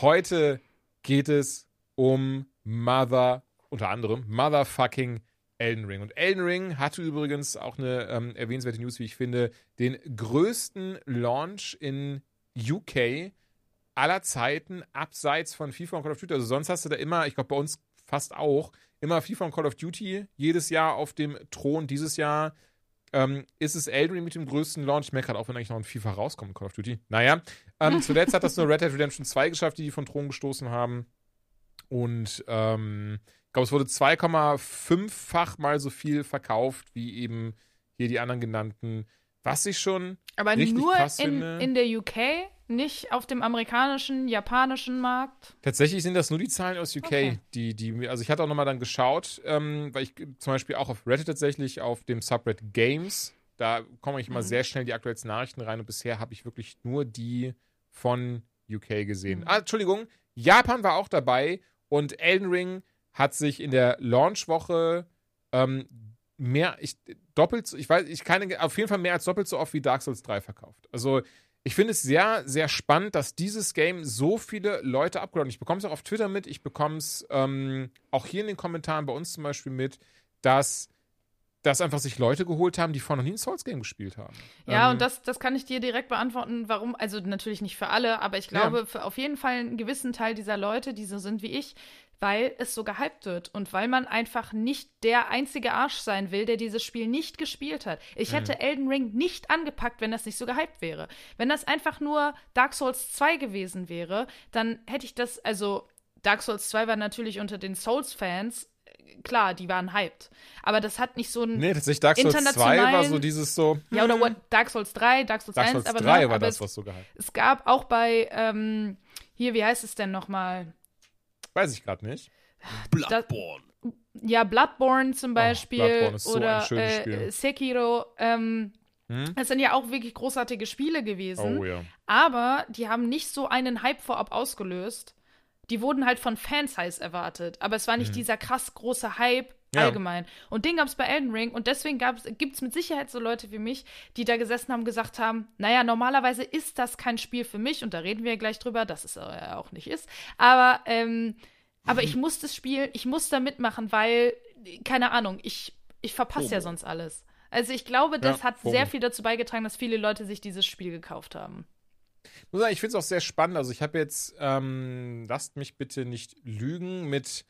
heute geht es um Mother, unter anderem Motherfucking Elden Ring. Und Elden Ring hatte übrigens auch eine ähm, erwähnenswerte News, wie ich finde, den größten Launch in UK aller Zeiten, abseits von FIFA und Call of Duty. Also sonst hast du da immer, ich glaube bei uns fast auch, immer FIFA und Call of Duty jedes Jahr auf dem Thron. Dieses Jahr ähm, ist es Elden Ring mit dem größten Launch. Ich merke gerade auch, wenn eigentlich noch ein FIFA rauskommt, Call of Duty. Naja, ähm, zuletzt hat das nur Red Dead Redemption 2 geschafft, die die von Thron gestoßen haben. Und ähm, ich glaube, es wurde 2,5-fach mal so viel verkauft wie eben hier die anderen genannten. Was ich schon Aber nur in, finde. in der UK, nicht auf dem amerikanischen, japanischen Markt. Tatsächlich sind das nur die Zahlen aus UK, Okay. die, die also ich hatte auch nochmal dann geschaut, ähm, weil ich zum Beispiel auch auf Reddit tatsächlich, auf dem Subreddit Games, da kommen ich immer Mhm. sehr schnell die aktuellsten Nachrichten rein und bisher habe ich wirklich nur die von UK gesehen. Mhm. Ah, Entschuldigung, Japan war auch dabei und Elden Ring hat sich in der Launchwoche ähm, mehr, ich, doppelt, ich weiß, ich kann auf jeden Fall mehr als doppelt so oft wie Dark Souls 3 verkauft. Also ich finde es sehr, sehr spannend, dass dieses Game so viele Leute abgeholt hat. Ich bekomme es auch auf Twitter mit, ich bekomme es ähm, auch hier in den Kommentaren bei uns zum Beispiel mit, dass, dass einfach sich Leute geholt haben, die vorher noch nie ein Souls-Game gespielt haben. Ja, Ähm, und das, das kann ich dir direkt beantworten, warum, also natürlich nicht für alle, aber ich glaube für auf jeden Fall einen gewissen Teil dieser Leute, die so sind wie ich, weil es so gehypt wird und weil man einfach nicht der einzige Arsch sein will, der dieses Spiel nicht gespielt hat. Ich Mhm. hätte Elden Ring nicht angepackt, wenn das nicht so gehypt wäre. Wenn das einfach nur Dark Souls 2 gewesen wäre, dann hätte ich das, also Dark Souls 2 war natürlich unter den Souls-Fans, äh, klar, die waren hyped. Aber das hat nicht so ein. Nee, tatsächlich Dark Souls 2 war so dieses so. Ja, oder what, Dark Souls 3, Dark Souls Dark 1, Souls aber, 3 ne, war aber das, es, was so gehypt. es gab auch bei, ähm, hier, wie heißt es denn nochmal? Weiß ich gerade nicht. Bloodborne. Ja, Bloodborne zum Beispiel Oh, Bloodborne ist so ein oder schönes äh, Spiel. Sekiro. Ähm, Hm? Das sind ja auch wirklich großartige Spiele gewesen. Oh ja. Aber die haben nicht so einen Hype vorab ausgelöst. Die wurden halt von Fans heiß erwartet. Aber es war nicht dieser krass große Hype. Ja. allgemein. Und den gab es bei Elden Ring. Und deswegen gibt es mit Sicherheit so Leute wie mich, die da gesessen haben und gesagt haben, naja, normalerweise ist das kein Spiel für mich. Und da reden wir ja gleich drüber, dass es auch nicht ist. Aber, ähm, aber ich muss das spielen, ich muss da mitmachen, weil, keine Ahnung, ich, ich verpasse ja sonst alles. Also ich glaube, das Ja, hat FOMO. sehr viel dazu beigetragen, dass viele Leute sich dieses Spiel gekauft haben. Ich finde es auch sehr spannend. Also ich habe jetzt, ähm, lasst mich bitte nicht lügen, mit,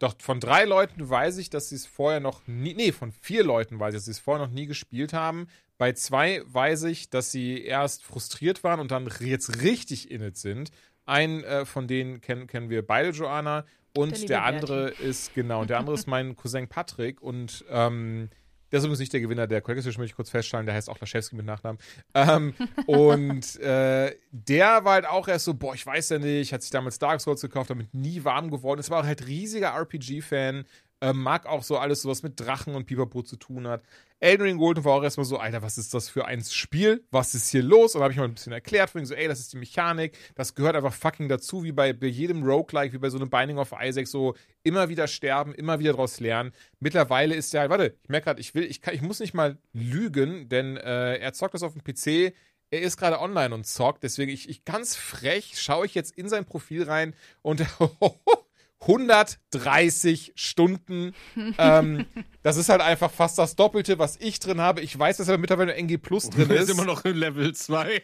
doch von drei Leuten weiß ich, dass sie es vorher noch nie, nee, von vier Leuten weiß ich, dass sie es vorher noch nie gespielt haben. Bei zwei weiß ich, dass sie erst frustriert waren und dann jetzt richtig in it sind. Einen äh, von denen kennen, kennen wir beide, Joanna. Der Und liebe der, andere ist, genau, der andere ist mein Cousin Patrick. Und ähm, der ist übrigens nicht der Gewinner der Collectors möchte ich kurz feststellen. Der heißt auch Laschewski mit Nachnamen. Ähm, und äh, der war halt auch erst so, boah, ich weiß ja nicht, hat sich damals Dark Souls gekauft, damit nie warm geworden ist, war halt riesiger RPG-Fan. Äh, mag auch so alles, sowas mit Drachen und Pipapo zu tun hat. Elden Ring Golden war auch erstmal so, Alter, was ist das für ein Spiel? Was ist hier los? Und habe ich mal ein bisschen erklärt, von so, ey, das ist die Mechanik, das gehört einfach fucking dazu, wie bei, bei jedem Roguelike, wie bei so einem Binding of Isaac, so immer wieder sterben, immer wieder daraus lernen. Mittlerweile ist ja, warte, ich merke gerade, ich will, ich, kann, ich muss nicht mal lügen, denn äh, er zockt das auf dem PC, er ist gerade online und zockt, deswegen ich, ich ganz frech schaue ich jetzt in sein Profil rein und 130 Stunden. ähm, das ist halt einfach fast das Doppelte, was ich drin habe. Ich weiß, dass er mittlerweile NG Plus drin ist. ist immer noch in Level 2.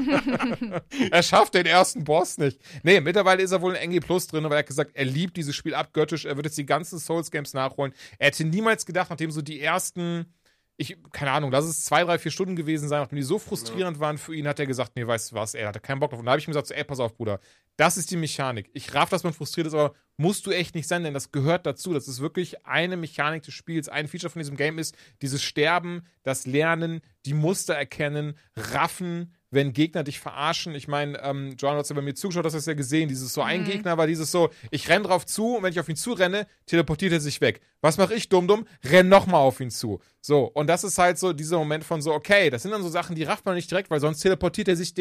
er schafft den ersten Boss nicht. Nee, mittlerweile ist er wohl in NG Plus drin, weil er hat gesagt, er liebt dieses Spiel abgöttisch. Er wird jetzt die ganzen Souls Games nachholen. Er hätte niemals gedacht, nachdem so die ersten ich, keine Ahnung, lass es zwei, drei, vier Stunden gewesen sein, nachdem die so frustrierend ja. waren für ihn, hat er gesagt, nee, weißt du was, er hatte keinen Bock drauf. Und da habe ich ihm gesagt, so, ey, pass auf, Bruder, das ist die Mechanik. Ich raff, dass man frustriert ist, aber musst du echt nicht sein, denn das gehört dazu. Das ist wirklich eine Mechanik des Spiels. Ein Feature von diesem Game ist dieses Sterben, das Lernen, die Muster erkennen, raffen, wenn Gegner dich verarschen. Ich meine, ähm, John hat ja bei mir zugeschaut, hast du das ja gesehen. Dieses so, ein mhm. Gegner war dieses so, ich renn drauf zu und wenn ich auf ihn zurenne, teleportiert er sich weg. Was mache ich, dumm, dumm? Renn nochmal auf ihn zu. So, und das ist halt so dieser Moment von so, okay, das sind dann so Sachen, die rafft man nicht direkt, weil sonst teleportiert er sich,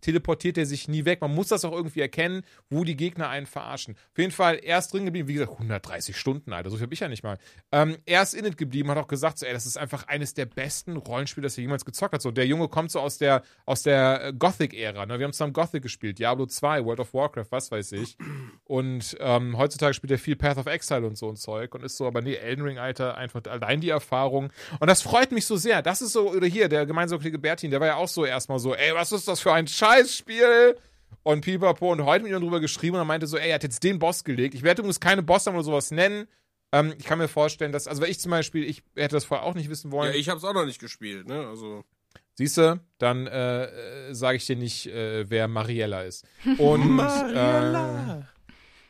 teleportiert er sich nie weg. Man muss das auch irgendwie erkennen, wo die Gegner einen verarschen. Auf jeden Fall, er ist drin geblieben, wie gesagt, 130 Stunden, Alter, so viel habe ich ja nicht mal. Ähm, er ist in it geblieben, hat auch gesagt, so, ey, das ist einfach eines der besten Rollenspiele, das er jemals gezockt hat. So, der Junge kommt so aus der, aus der äh, Gothic-Ära, ne? Wir haben zusammen Gothic gespielt, Diablo 2, World of Warcraft, was weiß ich. Und ähm, heutzutage spielt er viel Path of Exile und so ein Zeug und ist so, aber nee, Elden Ring, Alter, einfach allein die Erfahrung. Und das freut mich so sehr. Das ist so, oder hier, der gemeinsame Kollege Bertin, der war ja auch so erstmal so, ey, was ist das für ein Scheißspiel? Und Pipapo und heute mit ihm drüber geschrieben und er meinte so, ey, er hat jetzt den Boss gelegt. Ich werde übrigens keine Boss oder sowas nennen. Ähm, ich kann mir vorstellen, dass, also ich zum Beispiel, ich hätte das vorher auch nicht wissen wollen. Ja, ich habe es auch noch nicht gespielt, ne? Also. Siehst du, dann äh, äh sage ich dir nicht, äh, wer Mariella ist. Und Mariella. Äh,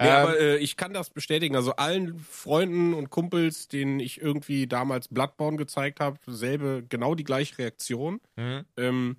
ja, ähm, aber äh, ich kann das bestätigen. Also allen Freunden und Kumpels, denen ich irgendwie damals Bloodborne gezeigt habe, selbe, genau die gleiche Reaktion. Mhm. Ähm,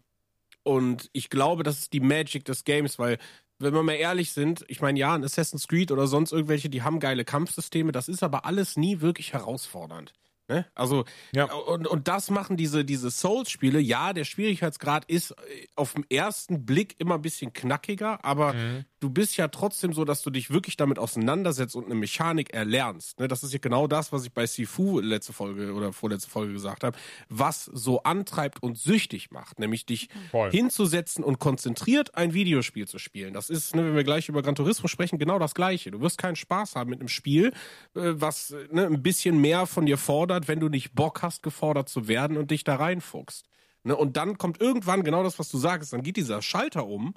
und ich glaube, das ist die Magic des Games, weil, wenn wir mal ehrlich sind, ich meine, ja, ein Assassin's Creed oder sonst irgendwelche, die haben geile Kampfsysteme, das ist aber alles nie wirklich herausfordernd. Ne? Also, ja. und, und das machen diese, diese Souls-Spiele. Ja, der Schwierigkeitsgrad ist äh, auf den ersten Blick immer ein bisschen knackiger, aber mhm. Du bist ja trotzdem so, dass du dich wirklich damit auseinandersetzt und eine Mechanik erlernst. Ne? Das ist ja genau das, was ich bei Sifu letzte Folge oder vorletzte Folge gesagt habe, was so antreibt und süchtig macht, nämlich dich Voll. hinzusetzen und konzentriert ein Videospiel zu spielen. Das ist, ne, wenn wir gleich über Gran Turismo sprechen, genau das Gleiche. Du wirst keinen Spaß haben mit einem Spiel, äh, was ne, ein bisschen mehr von dir fordert wenn du nicht Bock hast, gefordert zu werden und dich da reinfuchst. Ne? Und dann kommt irgendwann genau das, was du sagst. Dann geht dieser Schalter um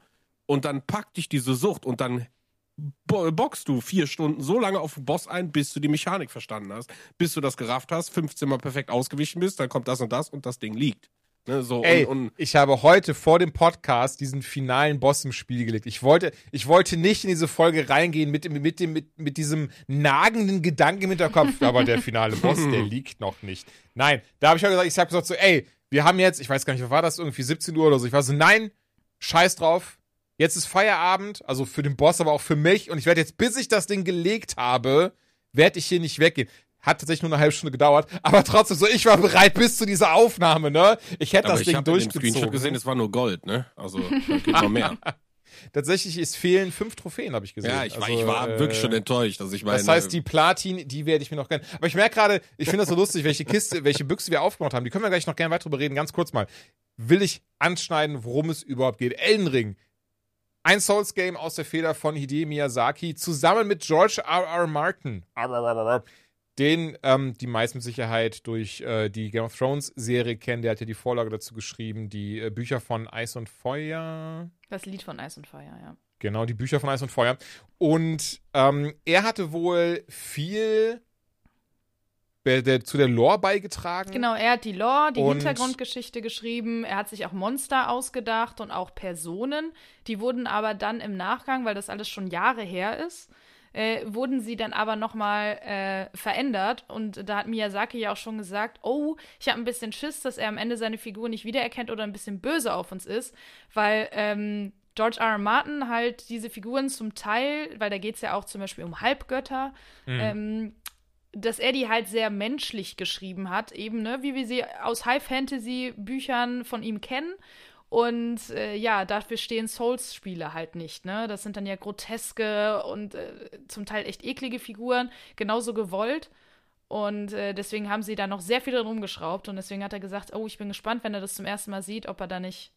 und dann packt dich diese Sucht und dann boxst du vier Stunden so lange auf den Boss ein, bis du die Mechanik verstanden hast, bis du das gerafft hast, 15 Mal perfekt ausgewichen bist, dann kommt das und das und das Ding liegt. Ne, so, Ey, und, und ich habe heute vor dem Podcast diesen finalen Boss im Spiel gelegt. Ich wollte, ich wollte nicht in diese Folge reingehen mit, mit, dem, mit, mit diesem nagenden Gedanken im Hinterkopf, aber der finale Boss, der liegt noch nicht. Nein, da habe ich ja gesagt, ich habe gesagt so, ey, wir haben jetzt, ich weiß gar nicht, was war das, irgendwie 17 Uhr oder so. Ich war so, nein, scheiß drauf. Jetzt ist Feierabend, also für den Boss, aber auch für mich. Und ich werde jetzt, bis ich das Ding gelegt habe, werde ich hier nicht weggehen. Hat tatsächlich nur eine halbe Stunde gedauert, aber trotzdem so, ich war bereit bis zu dieser Aufnahme, ne? Ich hätte aber das ich Ding durchgezogen. Ich habe gesehen, es war nur Gold, ne? Also, geht noch mehr. Tatsächlich, es fehlen fünf Trophäen, habe ich gesehen. Ja, ich, also, ich war äh, wirklich schon enttäuscht. Also ich meine, das heißt, die Platin, die werde ich mir noch gerne. Aber ich merke gerade, ich finde das so lustig, welche Kiste, welche Büchse wir aufgemacht haben. Die können wir gleich noch gerne weiter drüber reden. Ganz kurz mal. Will ich anschneiden, worum es überhaupt geht? Elden Ring. Ein Souls-Game aus der Feder von Hideo Miyazaki zusammen mit George R. R. Martin den ähm, die meisten mit Sicherheit durch äh, die Game of Thrones Serie kennen. Der hat ja die Vorlage dazu geschrieben, die äh, Bücher von Eis und Feuer. Das Lied von Eis und Feuer, ja. Genau, die Bücher von Eis und Feuer. Und ähm, er hatte wohl viel der, zu der Lore beigetragen. Genau, er hat die Lore, die Hintergrundgeschichte geschrieben. Er hat sich auch Monster ausgedacht und auch Personen. Die wurden aber dann im Nachgang, weil das alles schon Jahre her ist, äh, wurden sie dann aber nochmal äh, verändert. Und da hat Miyazaki ja auch schon gesagt, oh, ich habe ein bisschen Schiss, dass er am Ende seine Figur nicht wiedererkennt oder ein bisschen böse auf uns ist, weil ähm, George R. R. Martin halt diese Figuren zum Teil, weil da geht es ja auch zum Beispiel um Halbgötter, ähm, dass er die halt sehr menschlich geschrieben hat, eben, ne, wie wir sie aus High-Fantasy-Büchern von ihm kennen. Und äh, ja, dafür stehen Souls-Spiele halt nicht, ne? Das sind dann ja groteske und äh, zum Teil echt eklige Figuren, genauso gewollt. Und äh, deswegen haben sie da noch sehr viel drin rumgeschraubt. Und deswegen hat er gesagt, oh, ich bin gespannt, wenn er das zum ersten Mal sieht, ob er da nicht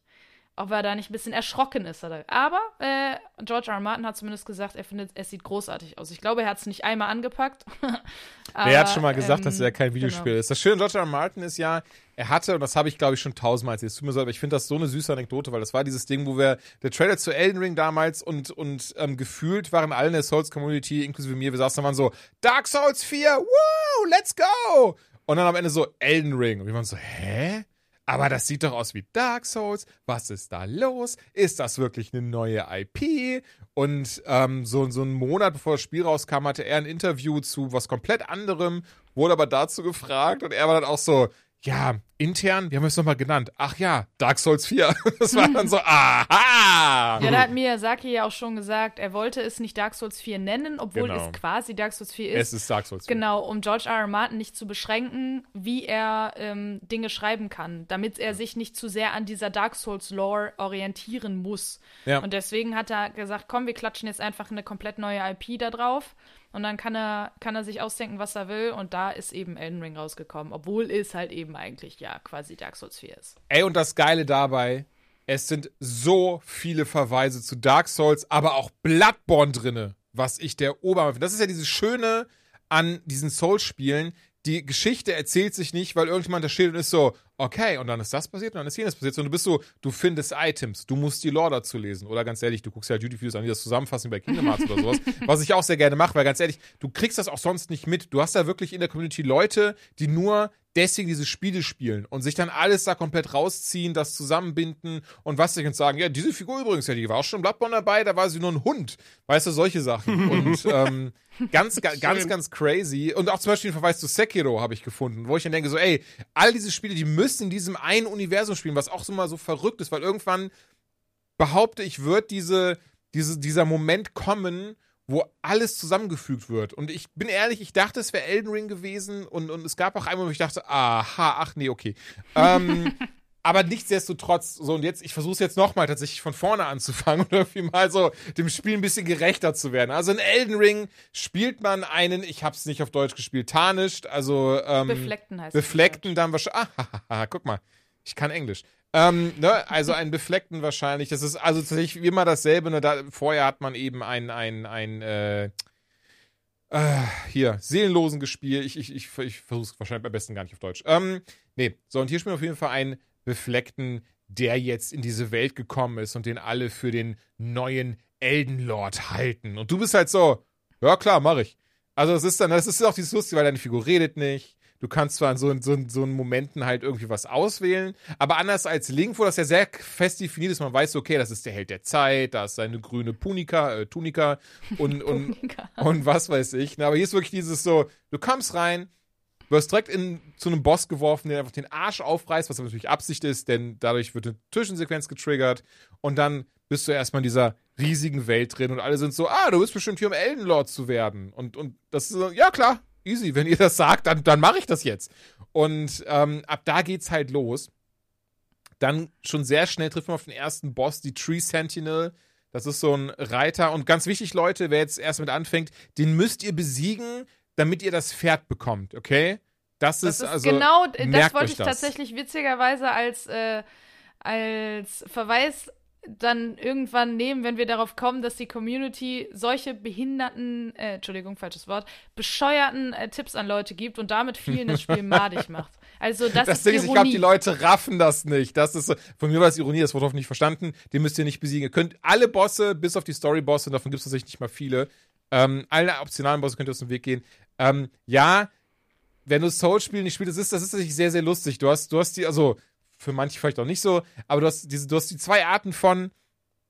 ob er da nicht ein bisschen erschrocken ist. Aber äh, George R. R. Martin hat zumindest gesagt, er findet, es sieht großartig aus. Ich glaube, er hat es nicht einmal angepackt. Aber, er hat schon mal gesagt, ähm, dass er kein Videospiel genau. ist. Das Schöne an George R. R. Martin ist ja, er hatte, und das habe ich glaube ich schon tausendmal erzählt, es tut mir so, aber ich finde das so eine süße Anekdote, weil das war dieses Ding, wo wir, der Trailer zu Elden Ring damals und, und ähm, gefühlt waren alle in der Souls-Community, inklusive mir, wir saßen da waren so, Dark Souls 4, woo, let's go! Und dann am Ende so Elden Ring. Und wir waren so, hä? Aber das sieht doch aus wie Dark Souls. Was ist da los? Ist das wirklich eine neue IP? Und ähm, so, so einen Monat bevor das Spiel rauskam, hatte er ein Interview zu was komplett anderem, wurde aber dazu gefragt und er war dann auch so, ja, intern, wie haben wir es nochmal genannt? Ach ja, Dark Souls 4. Das war dann so, aha! Ja, da hat Miyazaki ja auch schon gesagt, er wollte es nicht Dark Souls 4 nennen, obwohl Genau. es quasi Dark Souls 4 ist. Es ist Dark Souls 4. Genau, um George R. R. Martin nicht zu beschränken, wie er ähm, Dinge schreiben kann, damit er sich nicht zu sehr an dieser Dark Souls Lore orientieren muss. Ja. Und deswegen hat er gesagt, komm, wir klatschen jetzt einfach eine komplett neue IP da drauf. Und dann kann er, kann er sich ausdenken, was er will. Und da ist eben Elden Ring rausgekommen, obwohl es halt eben eigentlich ja quasi Dark Souls 4 ist. Ey, und das Geile dabei, es sind so viele Verweise zu Dark Souls, aber auch Bloodborne drinne, was ich der Oberhammer finde. Das ist ja dieses Schöne an diesen Souls-Spielen. Die Geschichte erzählt sich nicht, weil irgendjemand da steht und ist so, okay, und dann ist das passiert und dann ist jenes passiert. Und du bist so, du findest Items, du musst die Lore dazu lesen. Oder ganz ehrlich, du guckst ja YouTube-Videos an, die das zusammenfassen bei Kingdom Hearts oder sowas. Was ich auch sehr gerne mache, weil ganz ehrlich, du kriegst das auch sonst nicht mit. Du hast da wirklich in der Community Leute, die nur deswegen diese Spiele spielen und sich dann alles da komplett rausziehen, das zusammenbinden und was sich und sagen, ja, diese Figur übrigens, ja, die war auch schon in Bloodborne dabei, da war sie nur ein Hund. Weißt du, solche Sachen. und ähm, ganz, ga, ganz, ganz crazy. Und auch zum Beispiel den Verweis zu Sekiro habe ich gefunden, wo ich dann denke, so, ey, all diese Spiele, die müssen in diesem einen Universum spielen, was auch so mal so verrückt ist, weil irgendwann behaupte ich, wird diese, diese, dieser Moment kommen, wo alles zusammengefügt wird. Und ich bin ehrlich, ich dachte, es wäre Elden Ring gewesen und, und es gab auch einmal, wo ich dachte, aha, ach nee, okay. Ähm, aber nichtsdestotrotz, so und jetzt, ich versuche es jetzt nochmal tatsächlich von vorne anzufangen und irgendwie mal so dem Spiel ein bisschen gerechter zu werden. Also in Elden Ring spielt man einen, ich hab's nicht auf Deutsch gespielt, tarnished, also ähm, Befleckten heißt es Befleckten dann wahrscheinlich. Ah, guck mal, ich kann Englisch. Ähm, ne, also einen Befleckten wahrscheinlich. Das ist also tatsächlich immer dasselbe. Ne, da, vorher hat man eben ein, ein, ein, äh, äh, hier, Seelenlosen gespielt. Ich, ich, ich, ich versuche es wahrscheinlich am besten gar nicht auf Deutsch. Ähm, nee, so, und hier spielen wir auf jeden Fall einen Befleckten, der jetzt in diese Welt gekommen ist und den alle für den neuen Eldenlord halten. Und du bist halt so, ja klar, mach ich. Also es ist dann, das ist auch dieses Lustige, weil deine Figur redet nicht. Du kannst zwar in so, so, so Momenten halt irgendwie was auswählen, aber anders als Link, wo das ja sehr fest definiert ist, man weiß, okay, das ist der Held der Zeit, da ist seine grüne Punika, äh, Tunika und, und, Punika. und was weiß ich. Na, Aber hier ist wirklich dieses so, du kommst rein, wirst direkt in, zu einem Boss geworfen, der einfach den Arsch aufreißt, was natürlich Absicht ist, denn dadurch wird eine Zwischensequenz getriggert und dann bist du erstmal in dieser riesigen Welt drin und alle sind so, ah, du bist bestimmt hier, um Eldenlord zu werden. Und, und das ist so, ja klar, easy, wenn ihr das sagt, dann, dann mache ich das jetzt. Und ähm, ab da geht's halt los. Dann schon sehr schnell trifft man auf den ersten Boss, die Tree Sentinel. Das ist so ein Reiter. Und ganz wichtig, Leute, wer jetzt erst mit anfängt, den müsst ihr besiegen, damit ihr das Pferd bekommt, okay? Das, Das ist ist also. genau, das wollte ich das. tatsächlich witzigerweise als, äh, als Verweis dann irgendwann nehmen, wenn wir darauf kommen, dass die Community solche behinderten, äh, Entschuldigung, falsches Wort, bescheuerten äh, Tipps an Leute gibt und damit vielen das Spiel madig macht. Also das, Das ist Ding ist, ich Ironie. glaube, die Leute raffen das nicht. Das ist von mir war es Ironie, das wurde hoffentlich verstanden. Den müsst ihr nicht besiegen. Ihr könnt alle Bosse, bis auf die Story-Bosse, davon gibt es tatsächlich nicht mal viele, ähm, alle optionalen Bosse könnt ihr aus dem Weg gehen. Ähm, ja, wenn du Soul-Spiel nicht spielst, das ist, das ist tatsächlich sehr, sehr lustig. Du hast, du hast die, also für manche vielleicht auch nicht so, aber du hast diese, du hast die zwei Arten von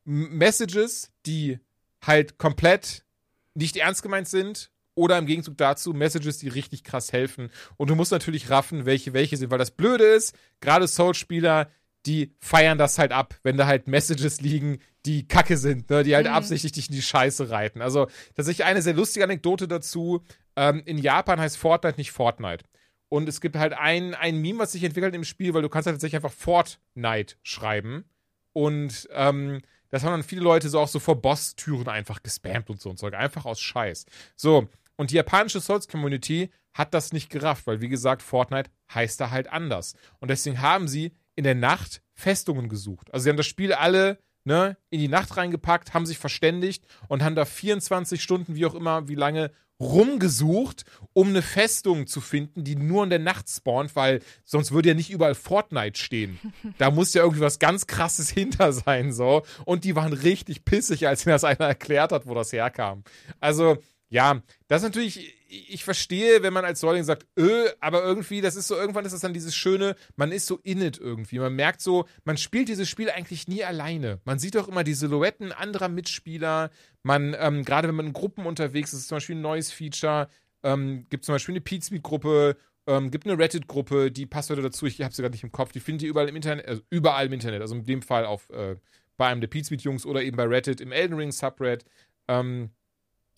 Messages, die halt komplett nicht ernst gemeint sind oder im Gegenzug dazu Messages, die richtig krass helfen. Und du musst natürlich raffen, welche welche sind, weil das Blöde ist, gerade Soul-Spieler, die feiern das halt ab, wenn da halt Messages liegen, die kacke sind, ne? die halt absichtlich dich in die Scheiße reiten. Also tatsächlich eine sehr lustige Anekdote dazu. Ähm, in Japan heißt Fortnite nicht Fortnite. Und es gibt halt ein, ein Meme, was sich entwickelt im Spiel, weil du kannst halt tatsächlich einfach Fortnite schreiben. Und ähm, das haben dann viele Leute so auch so vor Boss-Türen einfach gespammt und so und Zeug. Einfach aus Scheiß. So, und die japanische Souls-Community hat das nicht gerafft, weil wie gesagt, Fortnite heißt da halt anders. Und deswegen haben sie in der Nacht Festungen gesucht. Also sie haben das Spiel alle ne, in die Nacht reingepackt, haben sich verständigt und haben da 24 Stunden, wie auch immer, wie lange rumgesucht, um eine Festung zu finden, die nur in der Nacht spawnt, weil sonst würde ja nicht überall Fortnite stehen. Da muss ja irgendwie was ganz krasses hinter sein, so. Und die waren richtig pissig, als mir das einer erklärt hat, wo das herkam. Also, ja, das ist natürlich, ich verstehe, wenn man als Säuling sagt, öh, aber irgendwie, das ist so, irgendwann ist das dann dieses schöne, man ist so in it irgendwie. Man merkt so, man spielt dieses Spiel eigentlich nie alleine. Man sieht doch immer die Silhouetten anderer Mitspieler. Man, ähm, gerade wenn man in Gruppen unterwegs ist, ist zum Beispiel ein neues Feature, ähm, gibt zum Beispiel eine Pizmeet-Gruppe, ähm, gibt eine Reddit-Gruppe, die passt heute dazu, ich habe sie gerade nicht im Kopf, die findet ihr überall im Internet, also überall im Internet, also in dem Fall auf, äh, bei einem der Pizmeet-Jungs oder eben bei Reddit, im Elden Ring Subred. Ähm,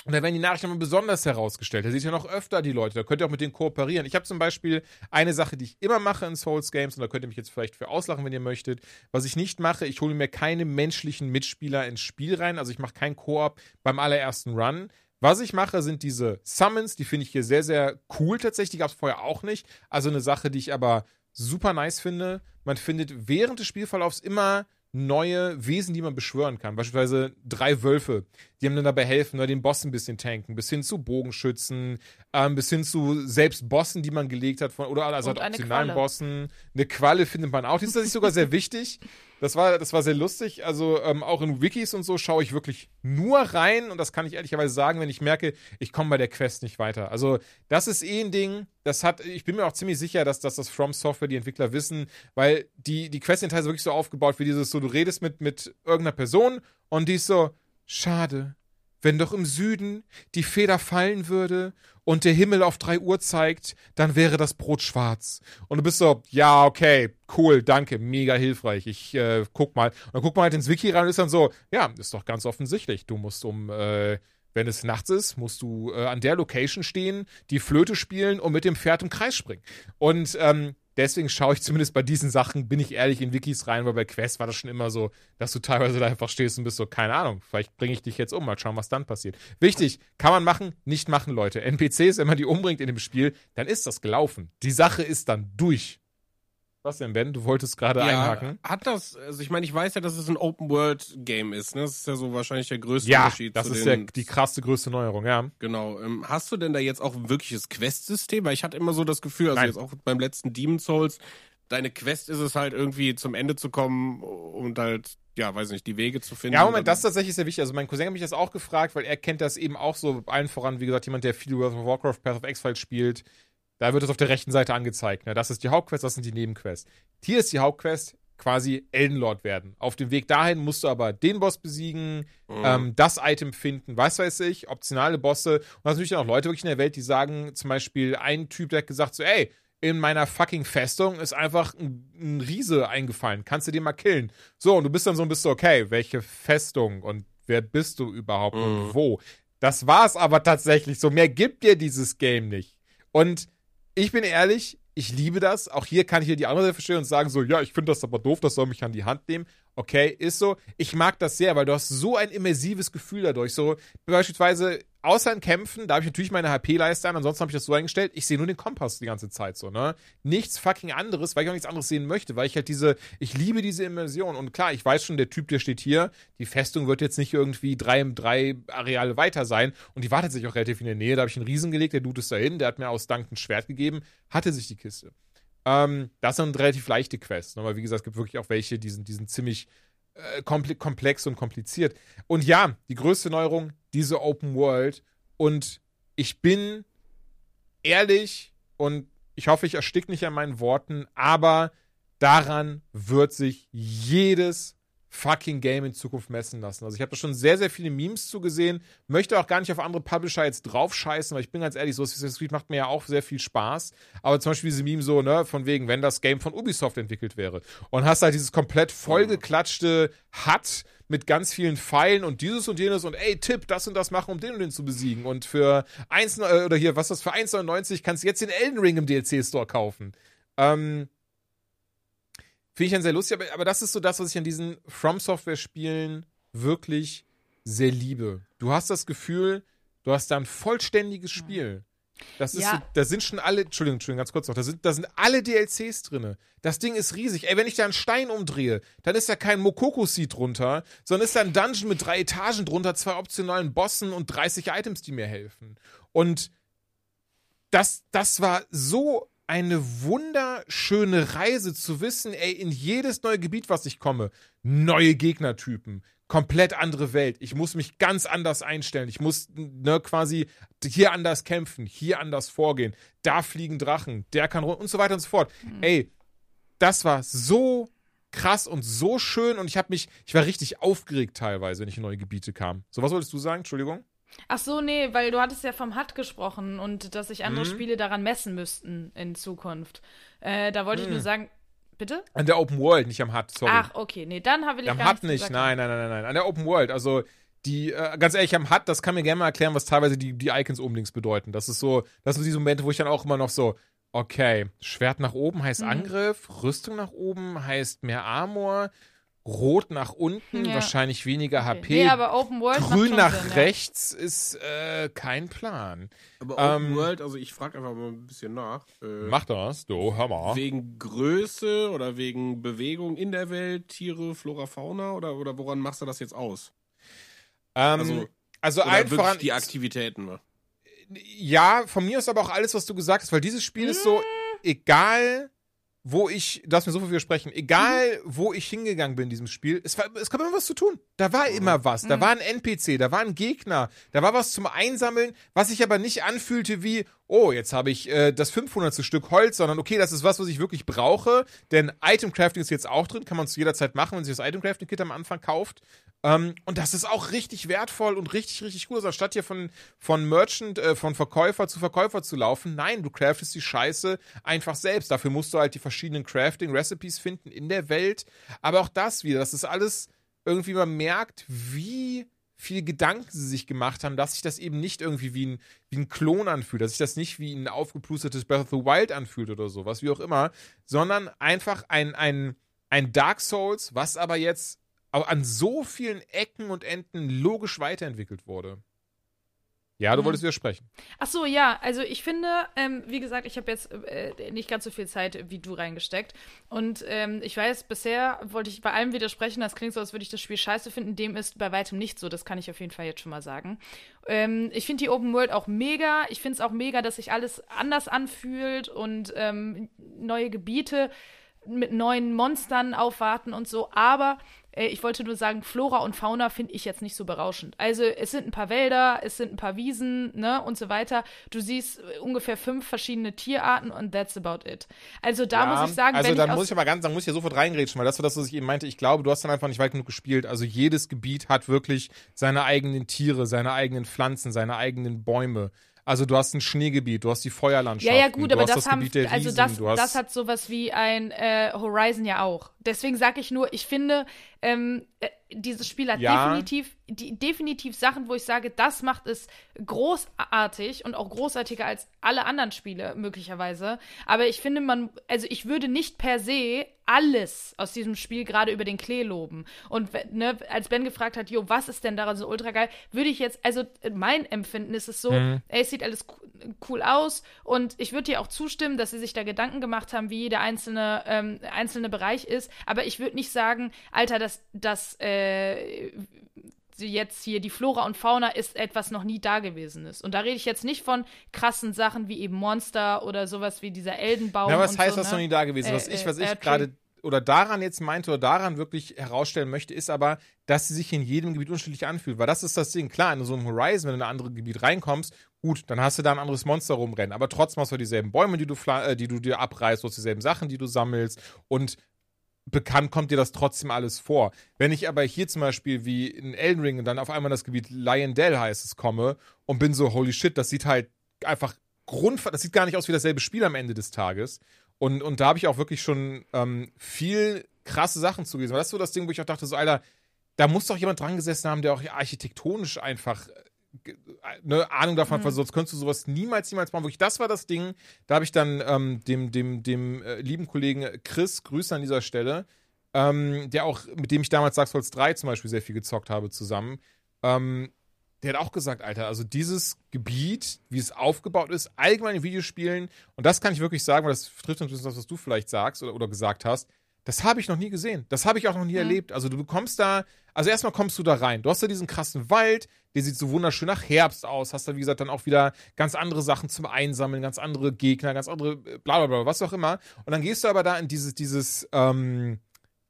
und da werden die Nachrichten immer besonders herausgestellt. Da seht ihr noch öfter die Leute. Da könnt ihr auch mit denen kooperieren. Ich habe zum Beispiel eine Sache, die ich immer mache in Souls Games, und da könnt ihr mich jetzt vielleicht für auslachen, wenn ihr möchtet. Was ich nicht mache, ich hole mir keine menschlichen Mitspieler ins Spiel rein. Also ich mache keinen Koop beim allerersten Run. Was ich mache, sind diese Summons. Die finde ich hier sehr, sehr cool tatsächlich. Die gab es vorher auch nicht. Also eine Sache, die ich aber super nice finde. Man findet während des Spielverlaufs immer neue Wesen, die man beschwören kann. Beispielsweise drei Wölfe, die einem dann dabei helfen, ne, den Boss ein bisschen tanken, bis hin zu Bogenschützen, ähm, bis hin zu selbst Bossen, die man gelegt hat, von, oder also halt optionalen Bossen. Eine Qualle findet man auch. Die ist tatsächlich sogar sehr wichtig. Das war, das war sehr lustig. Also ähm, auch in Wikis und so schaue ich wirklich nur rein und das kann ich ehrlicherweise sagen, wenn ich merke, ich komme bei der Quest nicht weiter. Also das ist eh ein Ding, das hat, ich bin mir auch ziemlich sicher, dass, dass das From Software die Entwickler wissen, weil die, die sind teilweise wirklich so aufgebaut wie dieses so, du redest mit, mit irgendeiner Person und die ist so, schade, wenn doch im Süden die Feder fallen würde und der Himmel auf drei Uhr zeigt, dann wäre das Brot schwarz. Und du bist so, ja, okay, cool, danke, mega hilfreich. Ich äh, guck mal. Und dann guck mal halt ins Wiki rein und ist dann so, ja, ist doch ganz offensichtlich. Du musst um, äh, wenn es nachts ist, musst du äh, an der Location stehen, die Flöte spielen und mit dem Pferd im Kreis springen. Und ähm, deswegen schaue ich zumindest bei diesen Sachen, bin ich ehrlich, in Wikis rein, weil bei Quest war das schon immer so, dass du teilweise da einfach stehst und bist so, keine Ahnung, vielleicht bringe ich dich jetzt um, mal schauen, was dann passiert. Wichtig, kann man machen, nicht machen, Leute. NPCs, wenn man die umbringt in dem Spiel, dann ist das gelaufen. Die Sache ist dann durch. Was denn, Ben? Du wolltest gerade ja, einhaken. Hat das, also ich meine, ich weiß ja, dass es ein Open-World-Game ist, ne? Das ist ja so wahrscheinlich der größte ja, Unterschied. Das ist ja die krasse größte Neuerung, ja. Genau. Ähm, hast du denn da jetzt auch ein wirkliches Quest-System? Weil ich hatte immer so das Gefühl, also Nein. jetzt auch beim letzten Demon Souls, deine Quest ist es halt irgendwie zum Ende zu kommen und halt, ja, weiß nicht, die Wege zu finden. Ja, Moment, das ist tatsächlich sehr wichtig. Also mein Cousin hat mich das auch gefragt, weil er kennt das eben auch so allen voran, wie gesagt, jemand, der viel World of Warcraft, Path of Exile spielt. Da wird es auf der rechten Seite angezeigt. Ne? Das ist die Hauptquest, das sind die Nebenquests. Hier ist die Hauptquest quasi Eldenlord werden. Auf dem Weg dahin musst du aber den Boss besiegen, mhm. ähm, das Item finden, was weiß ich, optionale Bosse. Und natürlich dann auch Leute wirklich in der Welt, die sagen, zum Beispiel ein Typ, der hat gesagt so, ey, in meiner fucking Festung ist einfach ein, ein Riese eingefallen. Kannst du den mal killen? So, und du bist dann so ein bisschen, okay, welche Festung und wer bist du überhaupt mhm. und wo? Das war's aber tatsächlich so. Mehr gibt dir dieses Game nicht. Und ich bin ehrlich, ich liebe das. Auch hier kann ich hier die andere Seite verstehen und sagen so, ja, ich finde das aber doof, das soll mich an die Hand nehmen. Okay, ist so. Ich mag das sehr, weil du hast so ein immersives Gefühl dadurch. So beispielsweise außer in Kämpfen, da habe ich natürlich meine HP-Leiste an, ansonsten habe ich das so eingestellt, ich sehe nur den Kompass die ganze Zeit so, ne? Nichts fucking anderes, weil ich auch nichts anderes sehen möchte, weil ich halt diese, ich liebe diese Immersion. Und klar, ich weiß schon, der Typ, der steht hier, die Festung wird jetzt nicht irgendwie drei, drei Areale weiter sein und die wartet sich auch relativ in der Nähe. Da habe ich einen Riesen gelegt, der Dude ist dahin, der hat mir aus Dank ein Schwert gegeben, hatte sich die Kiste. Ähm, das sind relativ leichte Quests, ne? weil wie gesagt, es gibt wirklich auch welche, die sind, die sind ziemlich äh, komplex und kompliziert. Und ja, die größte Neuerung, diese Open World. Und ich bin ehrlich und ich hoffe, ich erstick nicht an meinen Worten, aber daran wird sich jedes fucking Game in Zukunft messen lassen. Also ich habe da schon sehr, sehr viele Memes zugesehen, möchte auch gar nicht auf andere Publisher jetzt draufscheißen, weil ich bin ganz ehrlich, so Assassin's Creed macht mir ja auch sehr viel Spaß. Aber zum Beispiel diese Meme so, ne, von wegen, wenn das Game von Ubisoft entwickelt wäre und hast halt dieses komplett vollgeklatschte HUD mit ganz vielen Pfeilen und dieses und jenes und ey, Tipp, das und das machen, um den und den zu besiegen. Und für 1, äh, oder hier, was ist das, für 1,99 kannst du jetzt den Elden Ring im DLC-Store kaufen. Ähm, Finde ich dann sehr lustig, aber, aber das ist so das, was ich an diesen From Software-Spielen wirklich sehr liebe. Du hast das Gefühl, du hast da ein vollständiges Spiel. Das ist Ja. so, da sind schon alle, Entschuldigung, Entschuldigung, ganz kurz noch, da sind, da sind alle DLCs drinne. Das Ding ist riesig. Ey, wenn ich da einen Stein umdrehe, dann ist da kein Mokoko-Seed drunter, sondern ist da ein Dungeon mit drei Etagen drunter, zwei optionalen Bossen und 30 Items, die mir helfen. Und das, das war so eine wunderschöne Reise zu wissen, ey, in jedes neue Gebiet, was ich komme, neue Gegnertypen, komplett andere Welt. Ich muss mich ganz anders einstellen. Ich muss ne, quasi hier anders kämpfen, hier anders vorgehen. Da fliegen Drachen, der kann run- und so weiter und so fort. Ey, das war so krass und so schön und ich habe mich, ich war richtig aufgeregt teilweise, wenn ich in neue Gebiete kam. So, was wolltest du sagen? Entschuldigung? Ach so, nee, weil du hattest ja vom HUD gesprochen und dass sich andere Mhm. Spiele daran messen müssten in Zukunft. Äh, da wollte ich Mhm. nur sagen, bitte? An der Open World, nicht am HUD, sorry. Ach, okay, nee, dann habe ich am gar HUD nicht, nein, nein, nein, nein, nein. An der Open World, also die, äh, ganz ehrlich, am HUD, das kann mir gerne mal erklären, was teilweise die, die Icons oben links bedeuten. Das ist so, das sind diese Momente, wo ich dann auch immer noch so, okay, Schwert nach oben heißt Mhm. Angriff, Rüstung nach oben heißt mehr Armor, Rot nach unten, Ja. wahrscheinlich weniger Okay. HP. Nee, aber Open World Grün nach Sinn, ja. rechts ist äh, kein Plan. Aber Ähm, Open World, also ich frage einfach mal ein bisschen nach. Äh, Mach das, du, hör mal. Wegen Größe oder wegen Bewegung in der Welt, Tiere, Flora, Fauna oder, oder woran machst du das jetzt aus? Ähm, Also, also voran, die Aktivitäten. ne? ja, von mir ist aber auch alles, was du gesagt hast, weil dieses Spiel ist so, egal wo ich, du darfst mir so viel widersprechen, egal wo ich hingegangen bin in diesem Spiel, es, war, es gab immer was zu tun. Da war immer was. Da war ein NPC, da war ein Gegner, da war was zum Einsammeln, was sich aber nicht anfühlte wie, oh, jetzt habe ich äh, das 500. Stück Holz, sondern okay, das ist was, was ich wirklich brauche, denn Item Crafting ist jetzt auch drin, kann man zu jeder Zeit machen, wenn sich das Item Crafting Kit am Anfang kauft. Ähm, und das ist auch richtig wertvoll und richtig, richtig gut. Also anstatt hier von, von Merchant, äh, von Verkäufer zu Verkäufer zu laufen, nein, du craftest die Scheiße einfach selbst. Dafür musst du halt die verschiedenen Crafting-Recipes finden in der Welt. Aber auch das wieder, das ist alles irgendwie, man merkt, wie viel Gedanken sie sich gemacht haben, dass sich das eben nicht irgendwie wie ein, wie ein Klon anfühlt, dass sich das nicht wie ein aufgeplustertes Breath of the Wild anfühlt oder sowas, wie auch immer, sondern einfach ein, ein, ein Dark Souls, was aber jetzt an so vielen Ecken und Enden logisch weiterentwickelt wurde. Ja, du Mhm. wolltest widersprechen. Ach so, ja, also ich finde, ähm, wie gesagt, ich habe jetzt äh, nicht ganz so viel Zeit wie du reingesteckt. Und ähm, ich weiß, bisher wollte ich bei allem widersprechen, das klingt so, als würde ich das Spiel scheiße finden. Dem ist bei weitem nicht so, das kann ich auf jeden Fall jetzt schon mal sagen. Ähm, ich finde die Open World auch mega. Ich finde es auch mega, dass sich alles anders anfühlt und ähm, neue Gebiete mit neuen Monstern aufwarten und so. Aber äh, ich wollte nur sagen, Flora und Fauna finde ich jetzt nicht so berauschend. Also es sind ein paar Wälder, es sind ein paar Wiesen, ne, und so weiter. Du siehst äh, ungefähr fünf verschiedene Tierarten und that's about it. Also da muss ich sagen, also wenn dann ich muss ich aber ganz, dann muss ich ja sofort reingrätschen, weil das war das, was ich eben meinte. Ich glaube, du hast dann einfach nicht weit genug gespielt. Also jedes Gebiet hat wirklich seine eigenen Tiere, seine eigenen Pflanzen, seine eigenen Bäume. Also du hast ein Schneegebiet, du hast die Feuerlandschaft. Ja, ja, gut, aber das, das haben, Gebiet also Riesen, das, das hat sowas wie ein äh, Horizon ja auch. Deswegen sage ich nur, ich finde, ähm, äh, dieses Spiel hat Ja. definitiv, die, definitiv Sachen, wo ich sage, das macht es großartig und auch großartiger als alle anderen Spiele möglicherweise. Aber ich finde, man, also ich würde nicht per se alles aus diesem Spiel gerade über den Klee loben. Und ne, als Ben gefragt hat, jo, was ist denn daran so ultra geil, würde ich jetzt, also mein Empfinden ist es so, Mhm. ey, es sieht alles co- cool aus und ich würde dir auch zustimmen, dass sie sich da Gedanken gemacht haben, wie jeder einzelne, ähm, einzelne Bereich ist, aber ich würde nicht sagen, Alter, dass das äh, jetzt hier die Flora und Fauna ist etwas noch nie da gewesen ist. Und da rede ich jetzt nicht von krassen Sachen wie eben Monster oder sowas wie dieser Eldenbaum. Na, was heißt so, das ne? noch nie da gewesen? Was Äh, ich, äh, was ich Erdtree. gerade oder daran jetzt meinte oder daran wirklich herausstellen möchte, ist aber, dass sie sich in jedem Gebiet unterschiedlich anfühlt. Weil das ist das Ding. Klar, in so einem Horizon, wenn du in ein anderes Gebiet reinkommst, gut, dann hast du da ein anderes Monster rumrennen. Aber trotzdem hast du dieselben Bäume, die du, äh, die du dir abreißt, du hast dieselben Sachen, die du sammelst. Und bekannt kommt dir das trotzdem alles vor. Wenn ich aber hier zum Beispiel wie in Elden Ring und dann auf einmal das Gebiet Lyondell heißt es komme und bin so, holy shit, das sieht halt einfach Grund, das sieht gar nicht aus wie dasselbe Spiel am Ende des Tages. Und, und da habe ich auch wirklich schon ähm, viel krasse Sachen zugelesen. Weil das ist so das Ding, wo ich auch dachte, so, Alter, da muss doch jemand dran gesessen haben, der auch architektonisch einfach eine Ahnung davon mhm. sonst könntest du sowas niemals, niemals machen. Wirklich, das war das Ding. Da habe ich dann ähm, dem, dem, dem äh, lieben Kollegen Chris, Grüße an dieser Stelle, ähm, der auch, mit dem ich damals Dark Souls 3 zum Beispiel sehr viel gezockt habe zusammen, ähm, der hat auch gesagt, Alter, also dieses Gebiet, wie es aufgebaut ist, allgemein in Videospielen, und das kann ich wirklich sagen, weil das trifft uns das, was du vielleicht sagst oder, oder gesagt hast, das habe ich noch nie gesehen. Das habe ich auch noch nie mhm. erlebt. Also du kommst da, also erstmal kommst du da rein. Du hast da diesen krassen Wald, der sieht so wunderschön nach Herbst aus. Hast da, wie gesagt, dann auch wieder ganz andere Sachen zum Einsammeln, ganz andere Gegner, ganz andere äh, bla bla bla, was auch immer. Und dann gehst du aber da in dieses, dieses, ähm,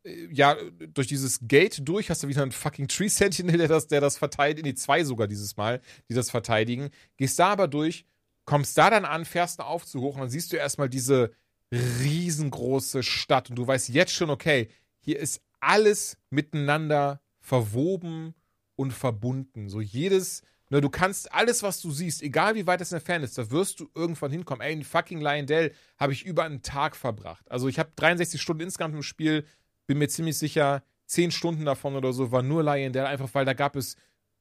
äh, ja, durch dieses Gate durch hast du wieder einen fucking Tree Sentinel, der das, der das verteidigt, nee, zwei sogar dieses Mal, die das verteidigen. Gehst da aber durch, kommst da dann an, fährst einen Aufzug hoch und dann siehst du erstmal diese riesengroße Stadt und du weißt jetzt schon, okay, hier ist alles miteinander verwoben und verbunden. So jedes, ne, du kannst alles, was du siehst, egal wie weit es entfernt ist, da wirst du irgendwann hinkommen. Ey, in fucking Lionel habe ich über einen Tag verbracht. Also ich habe 63 Stunden insgesamt im Spiel, bin mir ziemlich sicher, 10 Stunden davon oder so war nur Lionel, einfach weil da gab es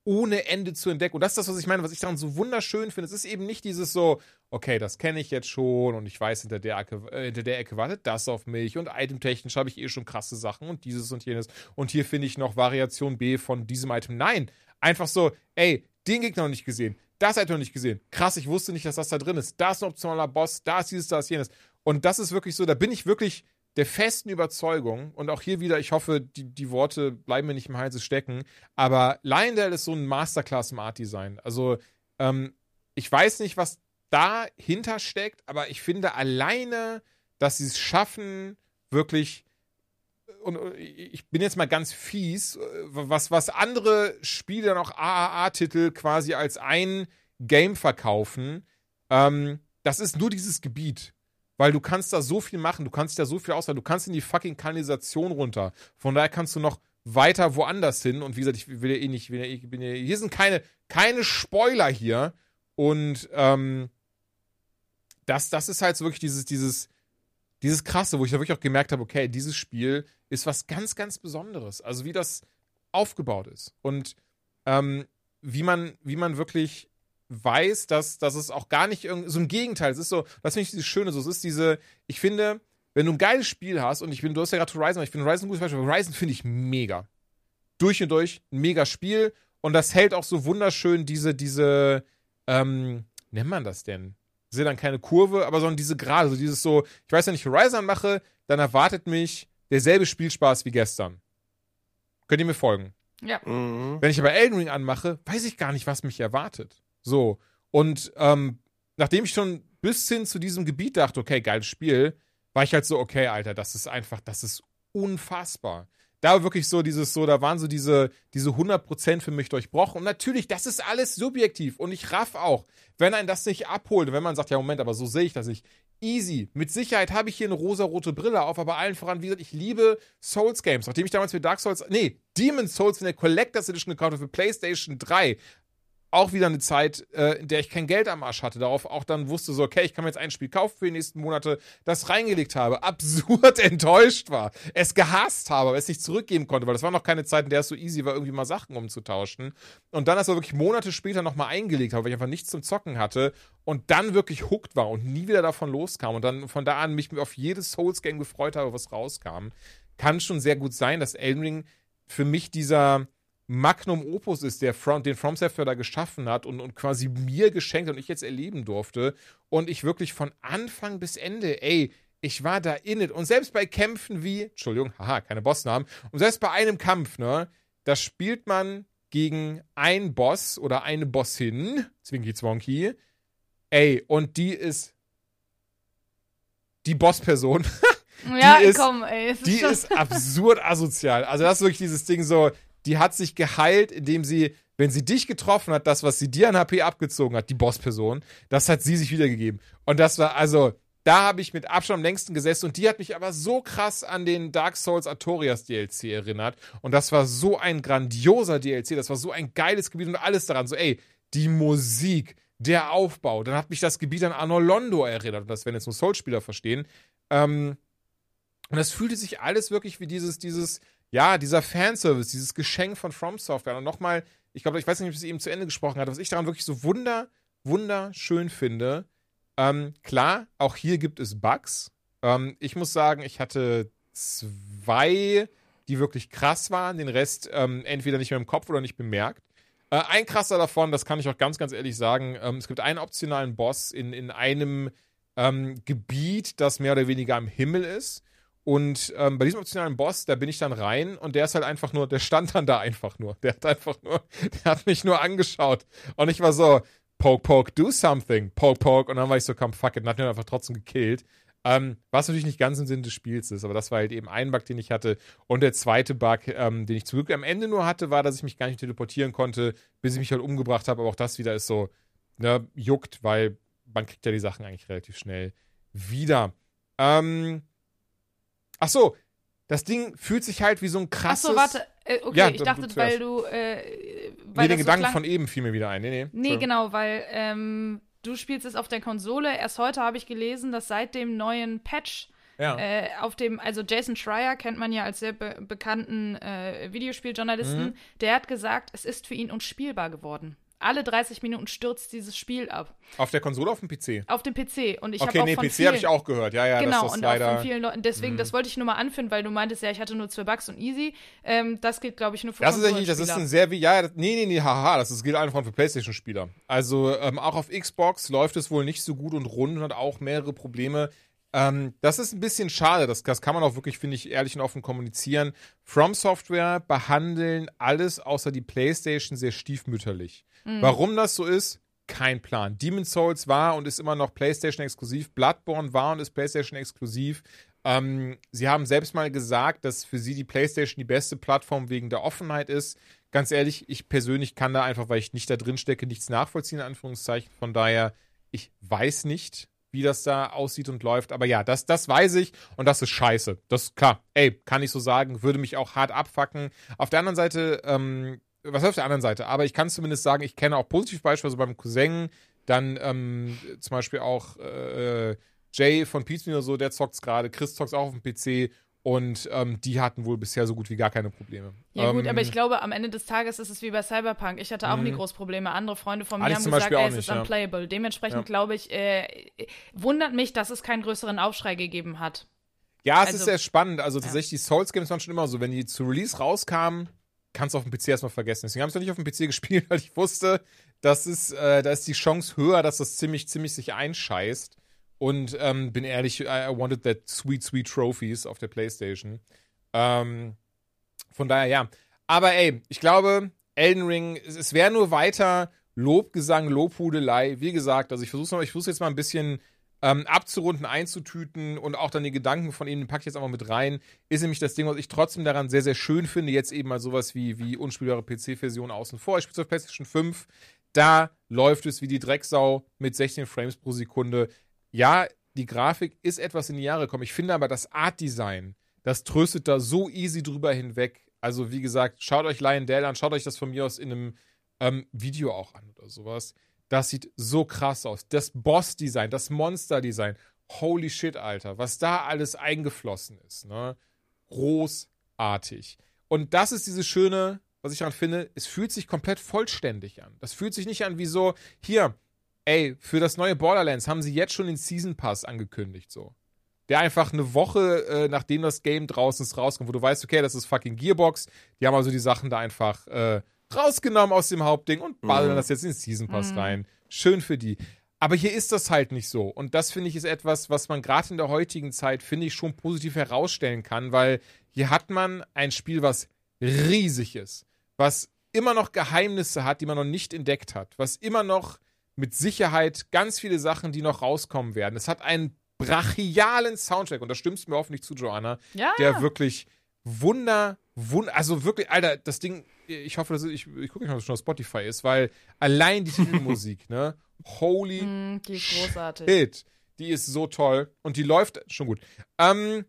ohne Ende zu entdecken. Und das ist das, was ich meine, was ich daran so wunderschön finde. Es ist eben nicht dieses so, okay, das kenne ich jetzt schon und ich weiß, hinter der Ecke, äh, hinter der Ecke wartet das auf mich und itemtechnisch habe ich eh schon krasse Sachen und dieses und jenes. Und hier finde ich noch Variation B von diesem Item. Nein, einfach so, ey, den Gegner noch nicht gesehen, das Item noch nicht gesehen. Krass, ich wusste nicht, dass das da drin ist. Da ist ein optionaler Boss, da ist dieses, da ist jenes. Und das ist wirklich so, da bin ich wirklich der festen Überzeugung, und auch hier wieder, ich hoffe, die, die Worte bleiben mir nicht im Halse stecken, aber Lionel ist so ein Masterclass im Art Design. Also, ähm, ich weiß nicht, was dahinter steckt, aber ich finde alleine, dass sie es schaffen, wirklich und ich bin jetzt mal ganz fies, was, was andere Spiele auch AAA-Titel quasi als ein Game verkaufen, ähm, das ist nur dieses Gebiet. Weil du kannst da so viel machen, du kannst da so viel auswählen, du kannst in die fucking Kanalisation runter. Von daher kannst du noch weiter woanders hin. Und wie gesagt, ich will ja eh nicht, ich bin ja, hier sind keine, keine Spoiler hier. Und ähm, das, das ist halt so wirklich dieses, dieses, dieses Krasse, wo ich da wirklich auch gemerkt habe, okay, dieses Spiel ist was ganz, ganz Besonderes. Also wie das aufgebaut ist. Und ähm, wie man, wie man wirklich weiß, dass, dass es auch gar nicht irgendwie, so im Gegenteil, es ist so, das finde ich dieses Schöne, so, es ist diese, ich finde, wenn du ein geiles Spiel hast, und ich bin, du hast ja gerade Horizon, ich finde Horizon ein gutes Beispiel, Horizon finde ich mega. Durch und durch, ein mega Spiel, und das hält auch so wunderschön diese, diese, ähm, nennt man das denn? Ich sehe dann keine Kurve, aber sondern diese Gerade, so dieses so, ich weiß, wenn ich Horizon mache, dann erwartet mich derselbe Spielspaß wie gestern. Könnt ihr mir folgen? Ja. Mhm. Wenn ich aber Elden Ring anmache, weiß ich gar nicht, was mich erwartet. So. Und ähm, nachdem ich schon bis hin zu diesem Gebiet dachte, okay, geiles Spiel, war ich halt so, okay, Alter, das ist einfach, das ist unfassbar. Da war wirklich so dieses so, da waren so diese, diese 100% für mich durchbrochen. Und natürlich, das ist alles subjektiv. Und ich raff auch, wenn ein das nicht abholt, wenn man sagt, ja, Moment, aber so sehe ich das nicht. Easy. Mit Sicherheit habe ich hier eine rosa-rote Brille auf, aber allen voran, wie gesagt, ich liebe Souls-Games. Nachdem ich damals für Dark Souls, nee, Demon's Souls in der Collectors Edition gekauft habe für PlayStation 3, auch wieder eine Zeit, äh, in der ich kein Geld am Arsch hatte. Darauf auch dann wusste so, okay, ich kann mir jetzt ein Spiel kaufen für die nächsten Monate, das reingelegt habe, absurd enttäuscht war, es gehasst habe, aber es nicht zurückgeben konnte, weil das war noch keine Zeit, in der es so easy war, irgendwie mal Sachen umzutauschen. Und dann das aber wirklich Monate später nochmal eingelegt habe, weil ich einfach nichts zum Zocken hatte und dann wirklich hooked war und nie wieder davon loskam und dann von da an mich auf jedes Souls-Game gefreut habe, was rauskam. Kann schon sehr gut sein, dass Elden Ring für mich dieser Magnum Opus ist, der From, den From Software da geschaffen hat und, und quasi mir geschenkt und ich jetzt erleben durfte. Und ich wirklich von Anfang bis Ende, ey, ich war da in it. Und selbst bei Kämpfen wie, Entschuldigung, haha, keine Bossnamen. Und selbst bei einem Kampf, ne, da spielt man gegen einen Boss oder eine Bossin, Zwinky Zwonky. Ey, und die ist die Bossperson. ja, ist, komm, ey. Ist die ist absurd asozial. Also das ist wirklich dieses Ding so, die hat sich geheilt, indem sie, wenn sie dich getroffen hat, das, was sie dir an HP abgezogen hat, die Bossperson, das hat sie sich wiedergegeben. Und das war, also, da habe ich mit Abstand am längsten gesessen und die hat mich aber so krass an den Dark Souls Artorias DLC erinnert. Und das war so ein grandioser DLC, das war so ein geiles Gebiet und alles daran. So, ey, die Musik, der Aufbau. Dann hat mich das Gebiet an Arno Londo erinnert. Und das werden jetzt nur Souls-Spieler verstehen. Ähm, und das fühlte sich alles wirklich wie dieses, dieses, ja, dieser Fanservice, dieses Geschenk von From Software. Und nochmal, ich glaube, ich weiß nicht, ob ich es eben zu Ende gesprochen hatte, was ich daran wirklich so wunder, wunderschön finde. Ähm, klar, auch hier gibt es Bugs. Ähm, ich muss sagen, ich hatte zwei, die wirklich krass waren, den Rest ähm, entweder nicht mehr im Kopf oder nicht bemerkt. Äh, ein krasser davon, das kann ich auch ganz, ganz ehrlich sagen, ähm, es gibt einen optionalen Boss in, in einem ähm, Gebiet, das mehr oder weniger am Himmel ist. Und ähm, bei diesem optionalen Boss, da bin ich dann rein und der ist halt einfach nur, der stand dann da einfach nur. Der hat einfach nur, der hat mich nur angeschaut. Und ich war so, poke, poke, do something, poke, poke. Und dann war ich so, komm, fuck it, und hat mich einfach trotzdem gekillt. Ähm, was natürlich nicht ganz im Sinn des Spiels ist, aber das war halt eben ein Bug, den ich hatte. Und der zweite Bug, ähm, den ich zum Glück am Ende nur hatte, war, dass ich mich gar nicht teleportieren konnte, bis ich mich halt umgebracht habe. Aber auch das wieder ist so, ne, juckt, weil man kriegt ja die Sachen eigentlich relativ schnell wieder. Ähm, ach so, das Ding fühlt sich halt wie so ein krasses. Achso, warte. Äh, okay, Ja, ich dachte, du weil du. Äh, Nee, weil den das so Gedanken klang- von eben fiel mir wieder ein. Nee, nee. Nee, genau, weil ähm, du spielst es auf der Konsole. Erst heute habe ich gelesen, dass seit dem neuen Patch Ja. äh, auf dem, also Jason Schreier kennt man ja als sehr be bekannten äh, Videospieljournalisten, Mhm. der hat gesagt, es ist für ihn unspielbar geworden. Alle 30 Minuten stürzt dieses Spiel ab. Auf der Konsole auf dem PC? Auf dem PC. Und ich habe okay, auch nee, von PC habe ich auch gehört. Ja, ja, genau, das und leider. auch von vielen Leuten. Deswegen, das wollte ich nur mal anführen, weil du meintest ja, ich hatte nur zwei Bugs und easy. Ähm, das gilt, glaube ich, nur für Das ist eigentlich, das ist ein sehr wie, ja, das- nee, nee, nee, haha, das ist, gilt einfach für Playstation-Spieler. Also ähm, auch auf Xbox läuft es wohl nicht so gut und rund und hat auch mehrere Probleme. Ähm, das ist ein bisschen schade, das, das kann man auch wirklich, finde ich, ehrlich und offen kommunizieren. From Software behandeln alles außer die Playstation sehr stiefmütterlich. Warum das so ist, kein Plan. Demon's Souls war und ist immer noch PlayStation exklusiv. Bloodborne war und ist PlayStation exklusiv. Ähm, sie haben selbst mal gesagt, dass für sie die PlayStation die beste Plattform wegen der Offenheit ist. Ganz ehrlich, ich persönlich kann da einfach, weil ich nicht da drin stecke, nichts nachvollziehen, in Anführungszeichen. Von daher, ich weiß nicht, wie das da aussieht und läuft. Aber ja, das, das weiß ich und das ist scheiße. Das klar. Ey, kann ich so sagen, würde mich auch hart abfacken. Auf der anderen Seite, ähm, was auf der anderen Seite? Aber ich kann zumindest sagen, ich kenne auch Positivbeispiele, also beim Cousin, dann ähm, zum Beispiel auch äh, Jay von Pizza oder so, der zockt's gerade, Chris zockt's auch auf dem PC und ähm, die hatten wohl bisher so gut wie gar keine Probleme. Ja gut, ähm, aber ich glaube, am Ende des Tages ist es wie bei Cyberpunk. Ich hatte auch nie groß Probleme. Andere Freunde von mir haben gesagt, ey, es ist ja. unplayable. Dementsprechend Ja. glaube ich, äh, wundert mich, dass es keinen größeren Aufschrei gegeben hat. Ja, es Also- ist sehr spannend. Also tatsächlich, die Souls-Games waren schon immer so, wenn die zu Release rauskamen, kannst du auf dem PC erstmal vergessen. Deswegen habe ich noch nicht auf dem PC gespielt, weil ich wusste, dass es, äh, da ist die Chance höher, dass das ziemlich, ziemlich sich einscheißt. Und ähm, bin ehrlich, I wanted that sweet, sweet trophies auf der Playstation. Ähm, von daher, ja. Aber ey, ich glaube, Elden Ring, es, es wäre nur weiter Lobgesang, Lobhudelei. Wie gesagt, also ich versuche ich jetzt mal ein bisschen ähm, abzurunden, einzutüten und auch dann die Gedanken von ihnen packe ich jetzt einfach mit rein. Ist nämlich das Ding, was ich trotzdem daran sehr, sehr schön finde, jetzt eben mal sowas wie, wie unspielbare PC-Version außen vor. Ich spiele auf PlayStation 5. Da läuft es wie die Drecksau mit 16 Frames pro Sekunde. Ja, die Grafik ist etwas in die Jahre gekommen. Ich finde aber das Art-Design, das tröstet da so easy drüber hinweg. Also, wie gesagt, schaut euch Lion Dale an, schaut euch das von mir aus in einem ähm, Video auch an oder sowas. Das sieht so krass aus. Das Boss-Design, das Monster-Design. Holy shit, Alter. Was da alles eingeflossen ist, ne? Großartig. Und das ist dieses Schöne, was ich daran finde, es fühlt sich komplett vollständig an. Das fühlt sich nicht an wie so, hier, ey, für das neue Borderlands haben sie jetzt schon den Season Pass angekündigt, so. Der einfach eine Woche, äh, nachdem das Game draußen ist, rauskommt, wo du weißt, okay, das ist fucking Gearbox. Die haben also die Sachen da einfach äh, rausgenommen aus dem Hauptding und ballern Mhm. das jetzt in den Season Pass rein. Schön für die. Aber hier ist das halt nicht so. Und das finde ich ist etwas, was man gerade in der heutigen Zeit, finde ich, schon positiv herausstellen kann, weil hier hat man ein Spiel, was riesig ist, was immer noch Geheimnisse hat, die man noch nicht entdeckt hat, was immer noch mit Sicherheit ganz viele Sachen, die noch rauskommen werden. Es hat einen brachialen Soundtrack, und da stimmst du mir hoffentlich zu, Joanna, Ja, der wirklich wunder, wunder, also wirklich, Alter, das Ding, ich hoffe, dass ich, ich gucke nicht mal, ob es schon auf Spotify ist, weil allein die Titelmusik, ne, holy Mm, die ist großartig. Shit. Die ist so toll und die läuft schon gut. Ähm,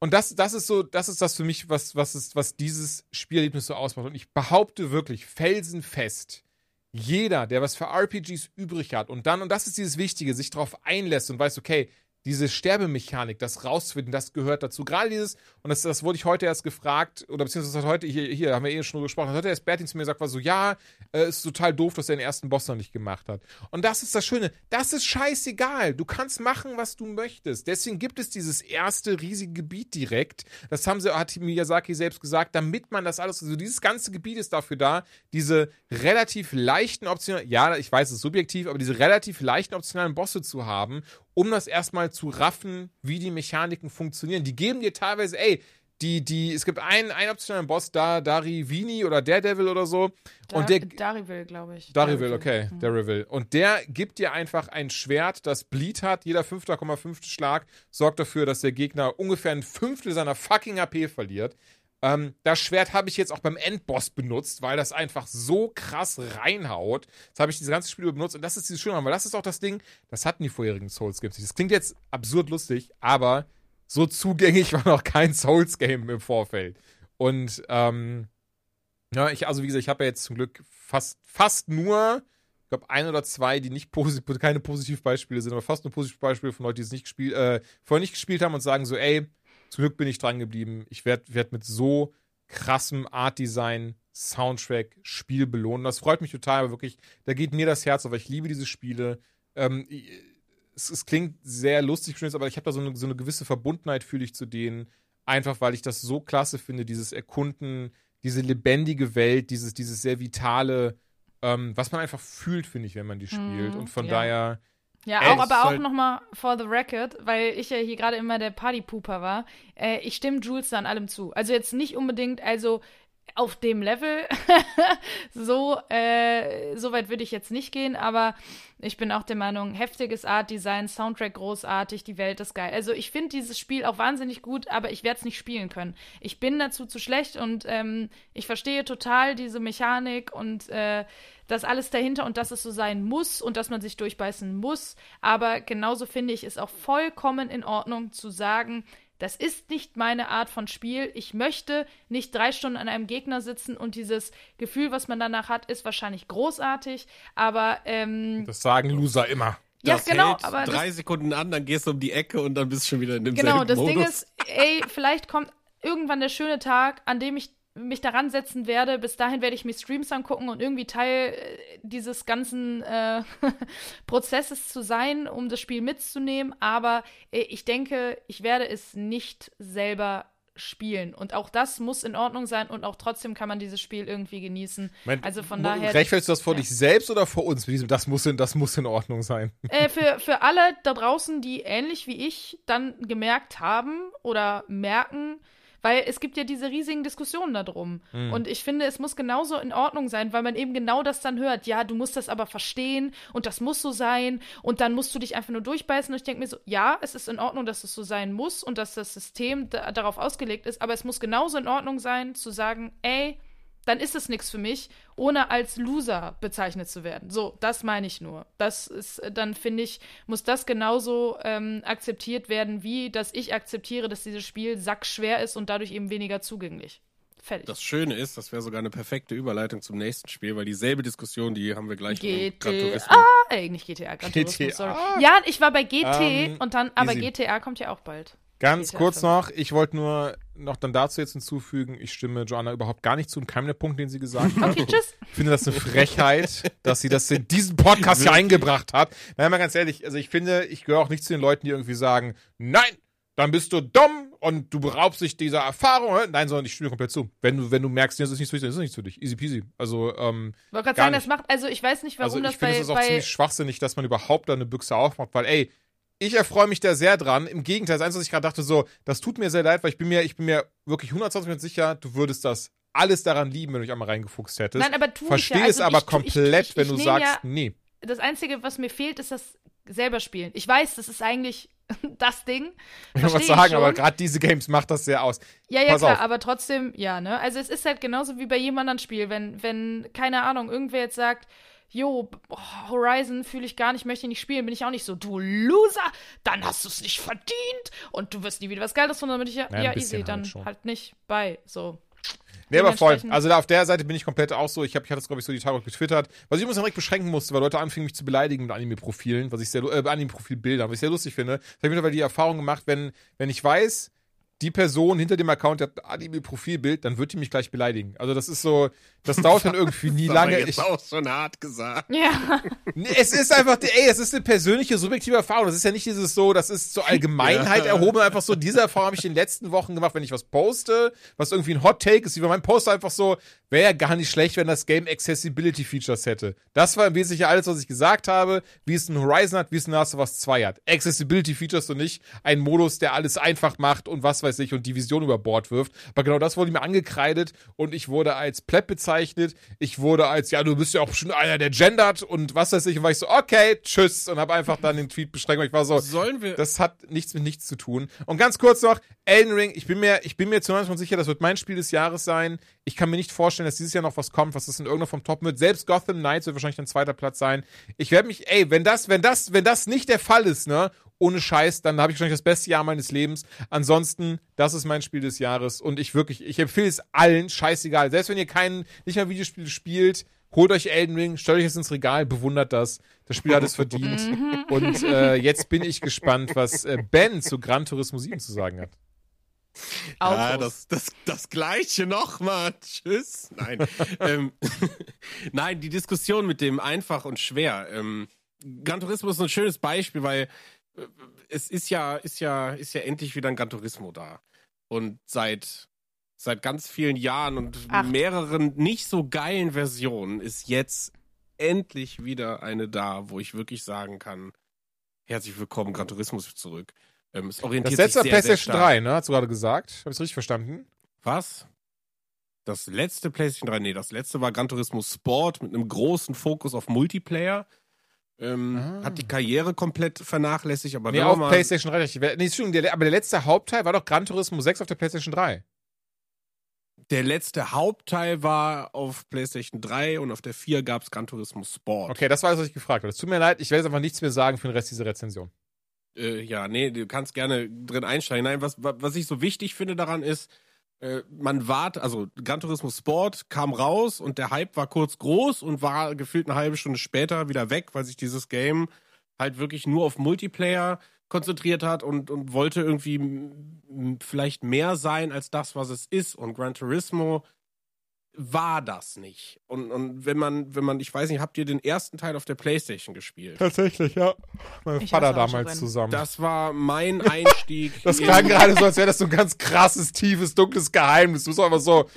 und das, das ist so, das ist das für mich, was, was, ist, was dieses Spielerlebnis so ausmacht. Und ich behaupte wirklich felsenfest, jeder, der was für RPGs übrig hat und dann, und das ist dieses Wichtige, sich darauf einlässt und weiß, okay, diese Sterbemechanik, das rauszufinden, das gehört dazu. Gerade dieses, und das, das wurde ich heute erst gefragt, oder beziehungsweise heute, hier, hier haben wir eh schon drüber gesprochen, heute erst Bertin zu mir gesagt, war so, ja, äh, ist total doof, dass er den ersten Boss noch nicht gemacht hat. Und das ist das Schöne, das ist scheißegal. Du kannst machen, was du möchtest. Deswegen gibt es dieses erste riesige Gebiet direkt. Das haben sie, hat Miyazaki selbst gesagt, damit man das alles, also dieses ganze Gebiet ist dafür da, diese relativ leichten optionalen, ja, ich weiß, es ist subjektiv, aber diese relativ leichten optionalen Bosse zu haben, um das erstmal zu raffen, wie die Mechaniken funktionieren. Die geben dir teilweise, ey, die, die, es gibt einen, einen optionalen Boss, da, Darivini oder Daredevil oder so. Da, und der, Dariville, glaube ich. Dariville, okay, mhm. Dariville. Und der gibt dir einfach ein Schwert, das Bleed hat. Jeder 5,5. Schlag sorgt dafür, dass der Gegner ungefähr ein Fünftel seiner fucking AP verliert. Ähm, das Schwert habe ich jetzt auch beim Endboss benutzt, weil das einfach so krass reinhaut. Das habe ich dieses ganze Spiel benutzt und das ist dieses Schöne, weil das ist auch das Ding, das hatten die vorherigen Souls-Games nicht. Das klingt jetzt absurd lustig, aber so zugänglich war noch kein Souls-Game im Vorfeld. Und, ähm, ja, ich, also wie gesagt, ich habe ja jetzt zum Glück fast, fast nur, ich glaube, ein oder zwei, die nicht positiv, keine Positivbeispiele sind, aber fast nur Positivbeispiele von Leuten, die es nicht gespielt, äh, vorher nicht gespielt haben und sagen so, ey, zum Glück bin ich dran geblieben. Ich werde werd mit so krassem Art-Design, Soundtrack, Spiel belohnen. Das freut mich total, aber wirklich, da geht mir das Herz auf. Ich liebe diese Spiele. Ähm, es, es, klingt sehr lustig, aber ich habe da so eine, so eine gewisse Verbundenheit, fühle ich zu denen. Einfach, weil ich das so klasse finde, dieses Erkunden, diese lebendige Welt, dieses, dieses sehr vitale, ähm, was man einfach fühlt, finde ich, wenn man die spielt. Mm, Und von ja. daher ja, Ey, auch, aber auch nochmal for the record, weil ich ja hier gerade immer der Partypooper war. Äh, ich stimme Jules da an allem zu. Also jetzt nicht unbedingt, also auf dem Level. so, äh, so weit würde ich jetzt nicht gehen, aber ich bin auch der Meinung, heftiges Art-Design, Soundtrack großartig, die Welt ist geil. Also ich finde dieses Spiel auch wahnsinnig gut, aber ich werde es nicht spielen können. Ich bin dazu zu schlecht und ähm, ich verstehe total diese Mechanik und äh, das alles dahinter und dass es so sein muss und dass man sich durchbeißen muss. Aber genauso finde ich es auch vollkommen in Ordnung zu sagen, das ist nicht meine Art von Spiel. Ich möchte nicht drei Stunden an einem Gegner sitzen und dieses Gefühl, was man danach hat, ist wahrscheinlich großartig. Aber ähm, das sagen Loser immer. Ja, das genau. Hält aber drei das, Sekunden an, dann gehst du um die Ecke und dann bist du schon wieder in dem Genau, das Modus. Ding ist, ey, vielleicht kommt irgendwann der schöne Tag, an dem ich mich daran setzen werde. Bis dahin werde ich mir Streams angucken und irgendwie Teil äh, dieses ganzen äh, Prozesses zu sein, um das Spiel mitzunehmen. Aber äh, ich denke, ich werde es nicht selber spielen. Und auch das muss in Ordnung sein und auch trotzdem kann man dieses Spiel irgendwie genießen. Mein, also von daher. Rechtfertigst du das vor ja. dich selbst oder vor uns mit diesem, das muss in, das muss in Ordnung sein? Äh, für, für alle da draußen, die ähnlich wie ich dann gemerkt haben oder merken, weil es gibt ja diese riesigen Diskussionen darum. Mhm. Und ich finde, es muss genauso in Ordnung sein, weil man eben genau das dann hört. Ja, du musst das aber verstehen und das muss so sein und dann musst du dich einfach nur durchbeißen. Und ich denke mir so, ja, es ist in Ordnung, dass es so sein muss und dass das System da darauf ausgelegt ist, aber es muss genauso in Ordnung sein, zu sagen, ey, dann ist es nichts für mich, ohne als Loser bezeichnet zu werden. So, das meine ich nur. Das ist, dann finde ich, muss das genauso ähm, akzeptiert werden, wie dass ich akzeptiere, dass dieses Spiel sackschwer ist und dadurch eben weniger zugänglich. Fertig. Das Schöne ist, das wäre sogar eine perfekte Überleitung zum nächsten Spiel, weil dieselbe Diskussion, die haben wir gleich GTA. Ah, ey, nicht GTA, Gran GTA. sorry. Ja, ich war bei GT um, ähm, und dann, aber easy. GTA kommt ja auch bald. Ganz kurz noch, ich wollte nur noch dann dazu jetzt hinzufügen, ich stimme Joanna überhaupt gar nicht zu und keinem der Punkte, den sie gesagt hat. Okay, tschüss. Ich finde das eine Frechheit, dass sie das in diesen Podcast hier eingebracht hat. Nein, mal ganz ehrlich, also ich finde, ich gehöre auch nicht zu den Leuten, die irgendwie sagen, nein, dann bist du dumm und du beraubst dich dieser Erfahrung. Nein, sondern ich stimme dir komplett zu. Wenn du, wenn du merkst, das ist nicht für dich, das ist nicht für dich. Easy peasy. Also, ähm. Ich wollte gerade sagen, nicht. das macht, also ich weiß nicht, warum also, das bei. Ich finde es auch ziemlich schwachsinnig, dass man überhaupt da eine Büchse aufmacht, weil, ey, ich erfreue mich da sehr dran. Im Gegenteil, das Einzige, was ich gerade dachte, so, das tut mir sehr leid, weil ich bin mir, ich bin mir wirklich 120% sicher, du würdest das alles daran lieben, wenn du dich einmal reingefuchst hättest. Nein, aber tu Verstehe ja. also es aber ich, komplett, ich, ich, wenn du sagst, ja, nee. Das Einzige, was mir fehlt, ist das selber spielen. Ich weiß, das ist eigentlich das Ding. Ich muss sagen, aber gerade diese Games macht das sehr aus. Ja, ja, Pass klar, auf. aber trotzdem, ja, ne? Also es ist halt genauso wie bei jedem anderen Spiel, wenn, wenn, keine Ahnung, irgendwer jetzt sagt, jo, Horizon fühle ich gar nicht, möchte ich nicht spielen, bin ich auch nicht so, du Loser, dann hast du es nicht verdient und du wirst nie wieder was Geiles von, dann bin ich ja, Ja, ja easy, dann halt schon. halt nicht bei, so. Nee, aber voll. Also da auf der Seite bin ich komplett auch so. Ich, hab, ich hatte es, glaube ich, so die Tage getwittert. Was ich übrigens direkt beschränken musste, weil Leute anfingen, mich zu beleidigen mit Anime-Profilen, was ich sehr, äh, Anime-Profilbildern, was ich sehr lustig finde. Das habe ich mittlerweile die Erfahrung gemacht, wenn, wenn ich weiß, die Person hinter dem Account hat ein Anime-Profilbild, dann wird die mich gleich beleidigen. Also das ist so, das dauert dann irgendwie nie Das lange. Jetzt Ich, auch schon hart gesagt. Ja, Nee, es ist einfach, ey, es ist eine persönliche, subjektive Erfahrung. Das ist ja nicht dieses so, das ist zur Allgemeinheit Ja. erhoben. Einfach so, diese Erfahrung habe ich in den letzten Wochen gemacht, wenn ich was poste, was irgendwie ein Hot Take ist, wie bei meinem Post einfach so, wäre ja gar nicht schlecht, wenn das Game Accessibility Features hätte. Das war im Wesentlichen alles, was ich gesagt habe, wie es ein Horizon hat, wie es ein Last of Us 2 hat. Accessibility Features und nicht ein Modus, der alles einfach macht und was weiß ich und die Vision über Bord wirft. Aber genau das wurde mir angekreidet und ich wurde als Pleb bezeichnet. Ich wurde als, ja, du bist ja auch bestimmt einer, der gendert und was weiß ich. Und war ich so, okay, tschüss. Und habe einfach dann den Tweet beschränkt. Und ich war so, Sollen wir. das hat nichts mit nichts zu tun. Und ganz kurz noch, Elden Ring, ich bin mir, ich bin mir zu 90% sicher, das wird mein Spiel des Jahres sein. Ich kann mir nicht vorstellen, dass dieses Jahr noch was kommt, was das in irgendeiner Form toppen wird. Selbst Gotham Knights wird wahrscheinlich ein zweiter Platz sein. Ich werde mich, ey, wenn das, wenn das, wenn das nicht der Fall ist, ne, ohne Scheiß, dann habe ich wahrscheinlich das beste Jahr meines Lebens. Ansonsten, das ist mein Spiel des Jahres und ich wirklich, ich empfehle es allen, scheißegal. Selbst wenn ihr keinen, nicht mal Videospiele spielt, holt euch Elden Ring, stellt euch es ins Regal, bewundert das. Das Spiel hat es verdient. und äh, jetzt bin ich gespannt, was äh, Ben zu Gran Turismo 7 zu sagen hat. Ja, Autos. das, das, das Gleiche nochmal. Tschüss. Nein. ähm, Nein, die Diskussion mit dem einfach und schwer. Ähm, Gran Turismo ist ein schönes Beispiel, weil es ist ja, ist ja, ist ja endlich wieder ein Gran Turismo da. Und seit, seit ganz vielen Jahren und Acht. mehreren nicht so geilen Versionen ist jetzt endlich wieder eine da, wo ich wirklich sagen kann, herzlich willkommen, Gran Turismo zurück. Ähm, es orientiert Das letzte sich sehr, sehr PlayStation stark. 3, ne? Hast du gerade gesagt? Habe ich es richtig verstanden? Was? Das letzte PlayStation 3, nee, das letzte war Gran Turismo Sport mit einem großen Fokus auf Multiplayer. Ähm, Ah. Hat die Karriere komplett vernachlässigt, aber Nee, auf PlayStation 3. richtig. Nee, Entschuldigung, der, aber der letzte Hauptteil war doch Gran Turismo 6 auf der PlayStation 3. der letzte Hauptteil war auf PlayStation 3 und auf der 4 gab es Gran Turismo Sport. Okay, das war das, was ich gefragt habe. Es tut mir leid, ich werde jetzt einfach nichts mehr sagen für den Rest dieser Rezension. Äh, ja, nee, du kannst gerne drin einsteigen. Nein, was, wa- was ich so wichtig finde daran ist, äh, man wart, also Gran Turismo Sport kam raus und der Hype war kurz groß und war gefühlt eine halbe Stunde später wieder weg, weil sich dieses Game halt wirklich nur auf Multiplayer konzentriert hat und, und wollte irgendwie vielleicht mehr sein als das, was es ist. Und Gran Turismo war das nicht. Und, und wenn man, wenn man, ich weiß nicht, habt ihr den ersten Teil auf der Playstation gespielt? Tatsächlich, ja. Mein Ich Vater damals zusammen. Das, Das war mein Einstieg. in- klang gerade so, als wäre das so ein ganz krasses, tiefes, dunkles Geheimnis. Du bist einfach so,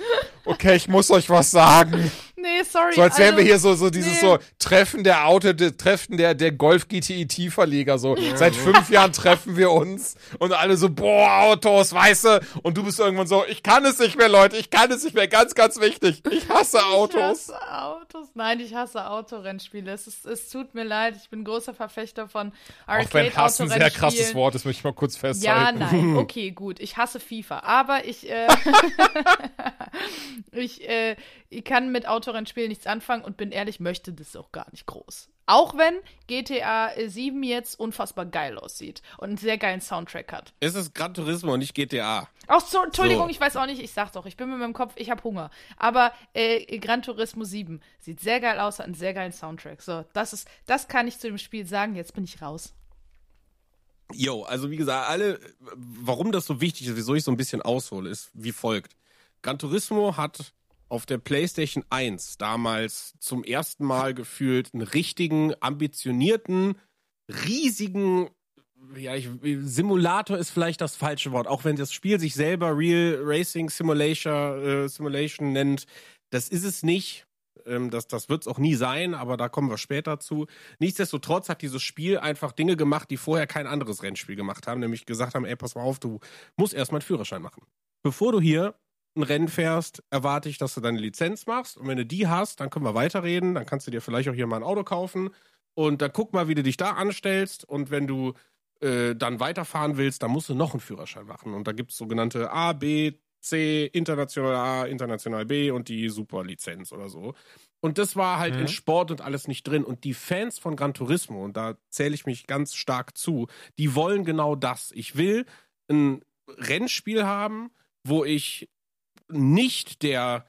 okay, ich muss euch was sagen. Nee, sorry. So als wären wir also- hier so, so dieses nee. so Treffen der Auto, de, Treffen der, der Golf GTI Verleger. So, seit fünf Jahren treffen wir uns und alle so, boah, Autos, weißt du? Und du bist irgendwann so, ich kann es nicht mehr, Leute, ich kann es nicht mehr. Ganz, ganz wichtig. Ich hasse Autos. Ich hasse Autos. Nein, ich hasse Autorennspiele. Es, ist, es tut mir leid. Ich bin großer Verfechter von Auch wenn Hass ein sehr krasses. Wort ist, möchte ich mal kurz Ja, festhalten. nein, okay, gut. Ich hasse FIFA, aber ich, äh, ich, äh, ich kann mit Autorennspielen nichts anfangen und bin ehrlich, möchte das auch gar nicht groß. Auch wenn GTA 7 jetzt unfassbar geil aussieht und einen sehr geilen Soundtrack hat. Es ist Gran Turismo und nicht GTA. Ach so, Entschuldigung, So. ich weiß auch nicht, ich sag doch, ich bin mit meinem Kopf, ich habe Hunger. Aber äh, Gran Turismo 7 sieht sehr geil aus, hat einen sehr geilen Soundtrack. So, das ist, das kann ich zu dem Spiel sagen, jetzt bin ich raus. Jo, also wie gesagt, alle, warum das so wichtig ist, wieso ich so ein bisschen aushole, ist wie folgt. Gran Turismo hat auf der PlayStation 1 damals zum ersten Mal gefühlt einen richtigen, ambitionierten, riesigen, ja, ich, Simulator ist vielleicht das falsche Wort, auch wenn das Spiel sich selber Real Racing Simulation, äh, Simulation nennt. Das ist es nicht. Ähm, das das wird es auch nie sein, aber da kommen wir später zu. Nichtsdestotrotz hat dieses Spiel einfach Dinge gemacht, die vorher kein anderes Rennspiel gemacht haben, nämlich gesagt haben, ey, pass mal auf, du musst erstmal einen Führerschein machen. Bevor du hier ein Rennen fährst, erwarte ich, dass du deine Lizenz machst und wenn du die hast, dann können wir weiterreden, dann kannst du dir vielleicht auch hier mal ein Auto kaufen und dann guck mal, wie du dich da anstellst und wenn du äh, dann weiterfahren willst, dann musst du noch einen Führerschein machen und da gibt es sogenannte A, B, C, International A, International B und die Superlizenz oder so. Und das war halt Mhm. in Sport und alles nicht drin. Und die Fans von Gran Turismo, und da zähle ich mich ganz stark zu, die wollen genau das. Ich will ein Rennspiel haben, wo ich nicht der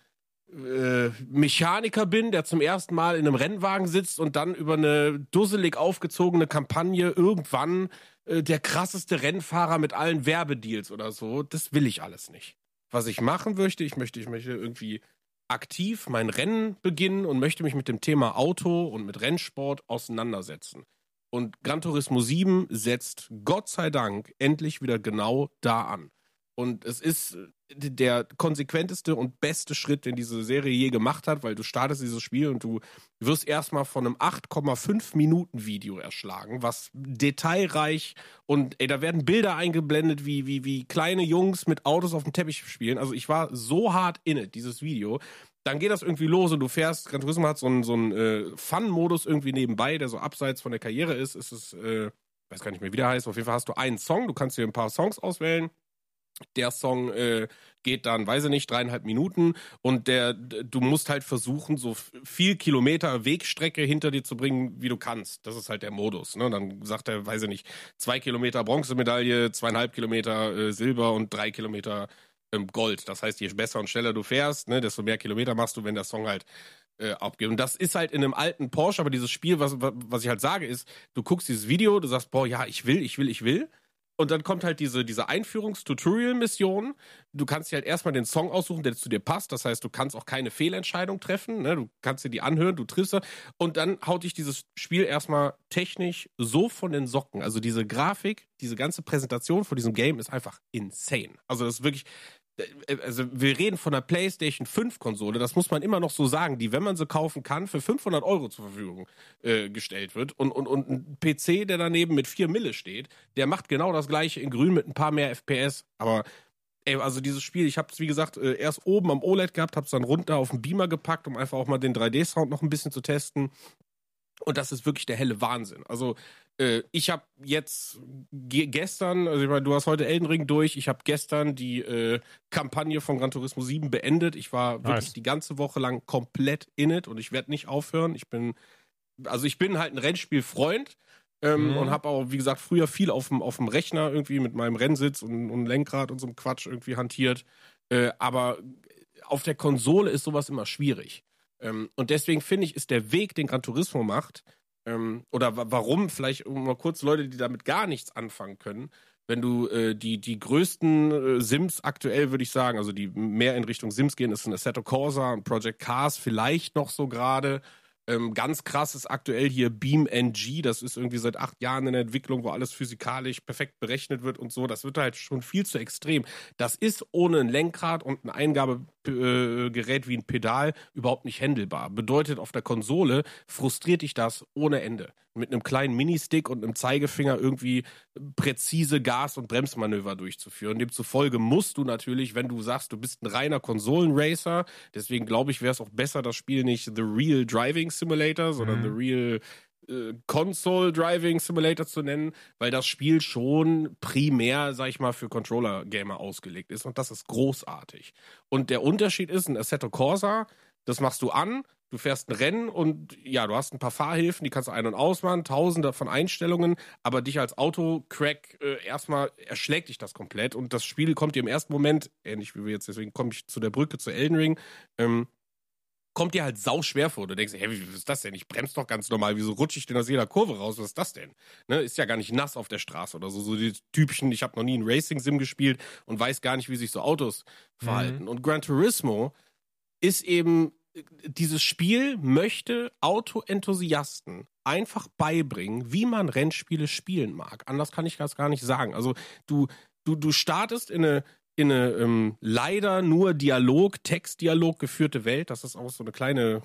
äh, Mechaniker bin, der zum ersten Mal in einem Rennwagen sitzt und dann über eine dusselig aufgezogene Kampagne irgendwann äh, der krasseste Rennfahrer mit allen Werbedeals oder so. Das will ich alles nicht. Was ich machen möchte, ich möchte, ich möchte irgendwie aktiv mein Rennen beginnen und möchte mich mit dem Thema Auto und mit Rennsport auseinandersetzen. Und Gran Turismo 7 setzt Gott sei Dank endlich wieder genau da an. Und es ist äh, der konsequenteste und beste Schritt, den diese Serie je gemacht hat, weil du startest dieses Spiel und du wirst erstmal von einem 8,5 Minuten Video erschlagen, was detailreich und ey, da werden Bilder eingeblendet, wie, wie, wie kleine Jungs mit Autos auf dem Teppich spielen. Also ich war so hart in it, dieses Video. Dann geht das irgendwie los und du fährst, Gran Turismo hat so einen, so einen äh, Fun-Modus irgendwie nebenbei, der so abseits von der Karriere ist. Es ist, äh, weiß gar nicht mehr, wie der heißt. Auf jeden Fall hast du einen Song, du kannst dir ein paar Songs auswählen. Der Song äh, geht dann, weiß ich nicht, dreieinhalb Minuten und der, du musst halt versuchen, so viel Kilometer Wegstrecke hinter dir zu bringen, wie du kannst. Das ist halt der Modus. Ne? Dann sagt er, weiß ich nicht, zwei Kilometer Bronzemedaille, zweieinhalb Kilometer äh, Silber und drei Kilometer ähm, Gold. Das heißt, je besser und schneller du fährst, ne, desto mehr Kilometer machst du, wenn der Song halt äh, abgeht. Und das ist halt in einem alten Porsche, aber dieses Spiel, was, was ich halt sage, ist, du guckst dieses Video, du sagst, boah, ja, ich will, ich will, ich will. Und dann kommt halt diese, diese Einführungs-Tutorial-Mission. Du kannst dir halt erstmal den Song aussuchen, der zu dir passt. Das heißt, du kannst auch keine Fehlentscheidung treffen. Ne? Du kannst dir die anhören, du triffst. Und dann haut dich dieses Spiel erstmal technisch so von den Socken. Also diese Grafik, diese ganze Präsentation von diesem Game ist einfach insane. Also das ist wirklich, also wir reden von einer PlayStation 5 Konsole, das muss man immer noch so sagen, die, wenn man sie kaufen kann, für 500 Euro zur Verfügung äh, gestellt wird. Und, und, und ein PC, der daneben mit 4 Mille steht, der macht genau das gleiche in grün mit ein paar mehr FPS. Aber ey, also dieses Spiel, ich habe es wie gesagt äh, erst oben am OLED gehabt, habe es dann runter auf den Beamer gepackt, um einfach auch mal den 3D-Sound noch ein bisschen zu testen. Und das ist wirklich der helle Wahnsinn. Also äh, ich habe jetzt ge gestern, also ich meine, du hast heute Elden Ring durch, ich habe gestern die äh, Kampagne von Gran Turismo 7 beendet. Ich war wirklich Nice. die ganze Woche lang komplett in it und ich werde nicht aufhören. Ich bin, also ich bin halt ein Rennspielfreund. Ähm, Mhm. Und habe auch, wie gesagt, früher viel auf dem, auf dem Rechner irgendwie mit meinem Rennsitz und, und Lenkrad und so einem Quatsch irgendwie hantiert. Äh, aber auf der Konsole ist sowas immer schwierig. Ähm, und deswegen finde ich, ist der Weg, den Gran Turismo macht, ähm, oder wa warum, vielleicht mal kurz Leute, die damit gar nichts anfangen können, wenn du äh, die, die größten äh, Sims aktuell, würde ich sagen, also die mehr in Richtung Sims gehen, ist ein Assetto Corsa, ein Project Cars vielleicht noch so gerade. Ähm, ganz krass ist aktuell hier Beam NG, das ist irgendwie seit acht Jahren in der Entwicklung, wo alles physikalisch perfekt berechnet wird und so. Das wird halt schon viel zu extrem. Das ist ohne ein Lenkrad und ein Eingabegerät wie ein Pedal überhaupt nicht handelbar. Bedeutet, auf der Konsole frustriert dich das ohne Ende. Mit einem kleinen Ministick und einem Zeigefinger irgendwie präzise Gas- und Bremsmanöver durchzuführen. Demzufolge musst du natürlich, wenn du sagst, du bist ein reiner Konsolenracer, deswegen glaube ich, wäre es auch besser, das Spiel nicht The Real Driving Simulator, sondern Mhm. The Real äh, Console Driving Simulator zu nennen, weil das Spiel schon primär, sag ich mal, für Controller-Gamer ausgelegt ist und das ist großartig. Und der Unterschied ist, ein Assetto Corsa, das machst du an, du fährst ein Rennen und ja, du hast ein paar Fahrhilfen, die kannst du ein- und ausmachen, tausende von Einstellungen, aber dich als Autocrack äh, erstmal erschlägt dich das komplett und das Spiel kommt dir im ersten Moment, ähnlich wie wir jetzt, deswegen komme ich zu der Brücke zu Elden Ring, ähm, kommt dir halt sau schwer vor. Du denkst, hey, wie ist das denn? Ich bremse doch ganz normal. Wieso rutsche ich denn aus jeder Kurve raus? Was ist das denn? Ne, ist ja gar nicht nass auf der Straße oder so. So die typischen, ich habe noch nie ein Racing-Sim gespielt und weiß gar nicht, wie sich so Autos verhalten. Und Gran Turismo ist eben, dieses Spiel möchte Auto-Enthusiasten einfach beibringen, wie man Rennspiele spielen mag. Anders kann ich das gar nicht sagen. Also du, du, du startest in eine in eine ähm, leider nur Dialog, Textdialog geführte Welt. Das ist auch so eine kleine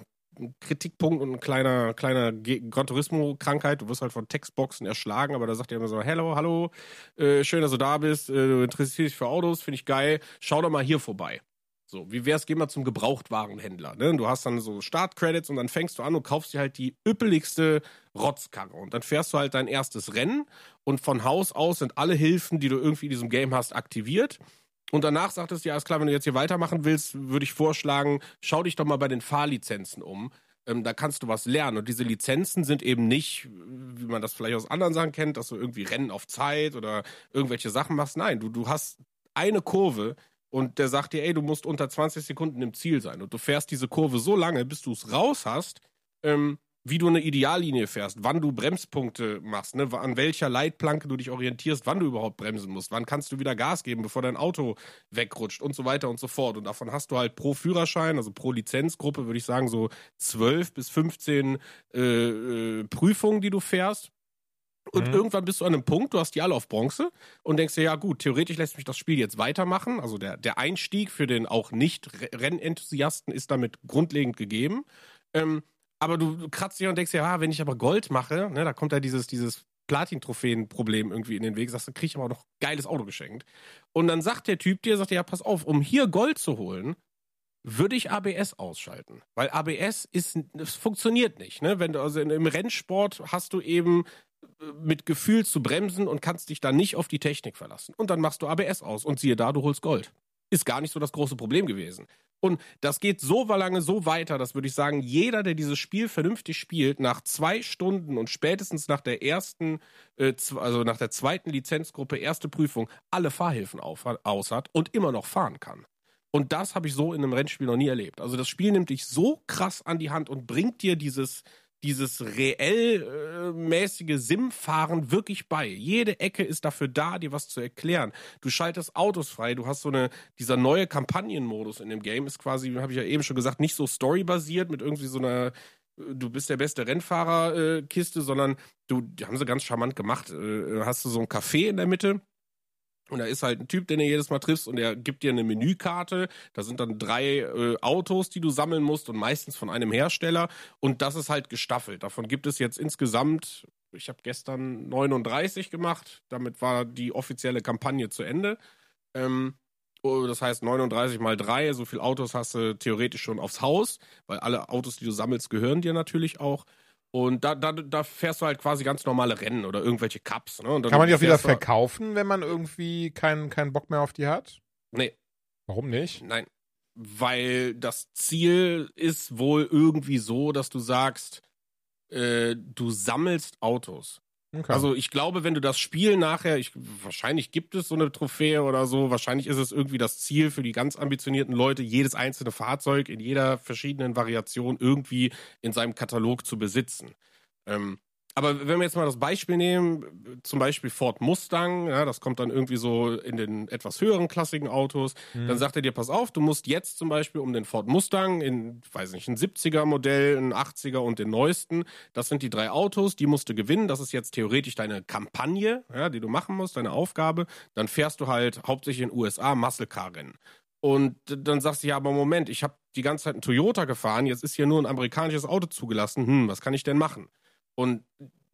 Kritikpunkt und ein kleiner, kleiner Gran Turismo-Krankheit. Du wirst halt von Textboxen erschlagen, aber da sagt er immer so, hello, hallo, äh, schön, dass du da bist, äh, du interessierst dich für Autos, finde ich geil, schau doch mal hier vorbei. So, wie wär's, geh mal zum Gebrauchtwarenhändler. Ne? Du hast dann so Startcredits und dann fängst du an und kaufst dir halt die üppeligste Rotzkarre. Und dann fährst du halt dein erstes Rennen und von Haus aus sind alle Hilfen, die du irgendwie in diesem Game hast, aktiviert. Und danach sagt es, ja, ist klar, wenn du jetzt hier weitermachen willst, würde ich vorschlagen, schau dich doch mal bei den Fahrlizenzen um. Ähm, da kannst du was lernen. Und diese Lizenzen sind eben nicht, wie man das vielleicht aus anderen Sachen kennt, dass du irgendwie Rennen auf Zeit oder irgendwelche Sachen machst. Nein, du, du hast eine Kurve und der sagt dir, ey, du musst unter 20 Sekunden im Ziel sein. Und du fährst diese Kurve so lange, bis du es raus hast, ähm, wie du eine Ideallinie fährst, wann du Bremspunkte machst, ne, an welcher Leitplanke du dich orientierst, wann du überhaupt bremsen musst, wann kannst du wieder Gas geben, bevor dein Auto wegrutscht und so weiter und so fort. Und davon hast du halt pro Führerschein, also pro Lizenzgruppe, würde ich sagen, so 12 bis 15 äh, äh, Prüfungen, die du fährst. Und mhm. irgendwann bist du an einem Punkt, du hast die alle auf Bronze und denkst dir, ja gut, theoretisch lässt mich das Spiel jetzt weitermachen. Also der, der Einstieg für den auch nicht Rennenthusiasten ist damit grundlegend gegeben. Ähm, aber du kratzt dich und denkst ja, ah, wenn ich aber Gold mache, ne, da kommt ja dieses, dieses Platin-Trophäen-Problem irgendwie in den Weg, sagst du, krieg ich aber auch noch geiles Auto geschenkt. Und dann sagt der Typ dir, sagt ja, pass auf, um hier Gold zu holen, würde ich ABS ausschalten. Weil ABS ist, es funktioniert nicht. Ne? Wenn du, also im Rennsport hast du eben äh, mit Gefühl zu bremsen und kannst dich dann nicht auf die Technik verlassen. Und dann machst du ABS aus und siehe da, du holst Gold. Ist gar nicht so das große Problem gewesen. Und das geht so lange so weiter, dass würde ich sagen, jeder, der dieses Spiel vernünftig spielt, nach zwei Stunden und spätestens nach der ersten, äh, also nach der zweiten Lizenzgruppe, erste Prüfung, alle Fahrhilfen auf, aus hat und immer noch fahren kann. Und das habe ich so in einem Rennspiel noch nie erlebt. Also das Spiel nimmt dich so krass an die Hand und bringt dir dieses, dieses reell mäßige Sim-Fahren wirklich bei. Jede Ecke ist dafür da, dir was zu erklären. Du schaltest Autos frei, du hast so eine, dieser neue Kampagnenmodus in dem Game ist quasi, habe ich ja eben schon gesagt, nicht so storybasiert mit irgendwie so einer du bist der beste Rennfahrer-Kiste, äh, sondern du, die haben sie ganz charmant gemacht. Äh, hast du so ein Café in der Mitte und da ist halt ein Typ, den du jedes Mal triffst und der gibt dir eine Menükarte. Da sind dann drei äh, Autos, die du sammeln musst und meistens von einem Hersteller. Und das ist halt gestaffelt. Davon gibt es jetzt insgesamt, ich habe gestern 39 gemacht. Damit war die offizielle Kampagne zu Ende. Ähm, oh, das heißt 39 mal 3, so viele Autos hast du theoretisch schon aufs Haus, weil alle Autos, die du sammelst, gehören dir natürlich auch. Und da, da, da fährst du halt quasi ganz normale Rennen oder irgendwelche Cups. Ne? Kann man die auch wieder verkaufen, wenn man irgendwie keinen keinen Bock mehr auf die hat? Nee. Warum nicht? Nein. Weil das Ziel ist wohl irgendwie so, dass du sagst, äh, du sammelst Autos. Okay. Also ich glaube, wenn du das Spiel nachher, ich, wahrscheinlich gibt es so eine Trophäe oder so, wahrscheinlich ist es irgendwie das Ziel für die ganz ambitionierten Leute, jedes einzelne Fahrzeug in jeder verschiedenen Variation irgendwie in seinem Katalog zu besitzen. Ähm, aber wenn wir jetzt mal das Beispiel nehmen, zum Beispiel Ford Mustang, ja, das kommt dann irgendwie so in den etwas höheren klassigen Autos, mhm. dann sagt er dir, pass auf, du musst jetzt zum Beispiel um den Ford Mustang in, weiß nicht, ein 70er Modell, ein 80er und den neuesten, das sind die drei Autos, die musst du gewinnen, das ist jetzt theoretisch deine Kampagne, ja, die du machen musst, deine Aufgabe, dann fährst du halt hauptsächlich in den USA Muscle Car Rennen. Und dann sagst du, ja, aber Moment, ich habe die ganze Zeit einen Toyota gefahren, jetzt ist hier nur ein amerikanisches Auto zugelassen, hm, was kann ich denn machen? Und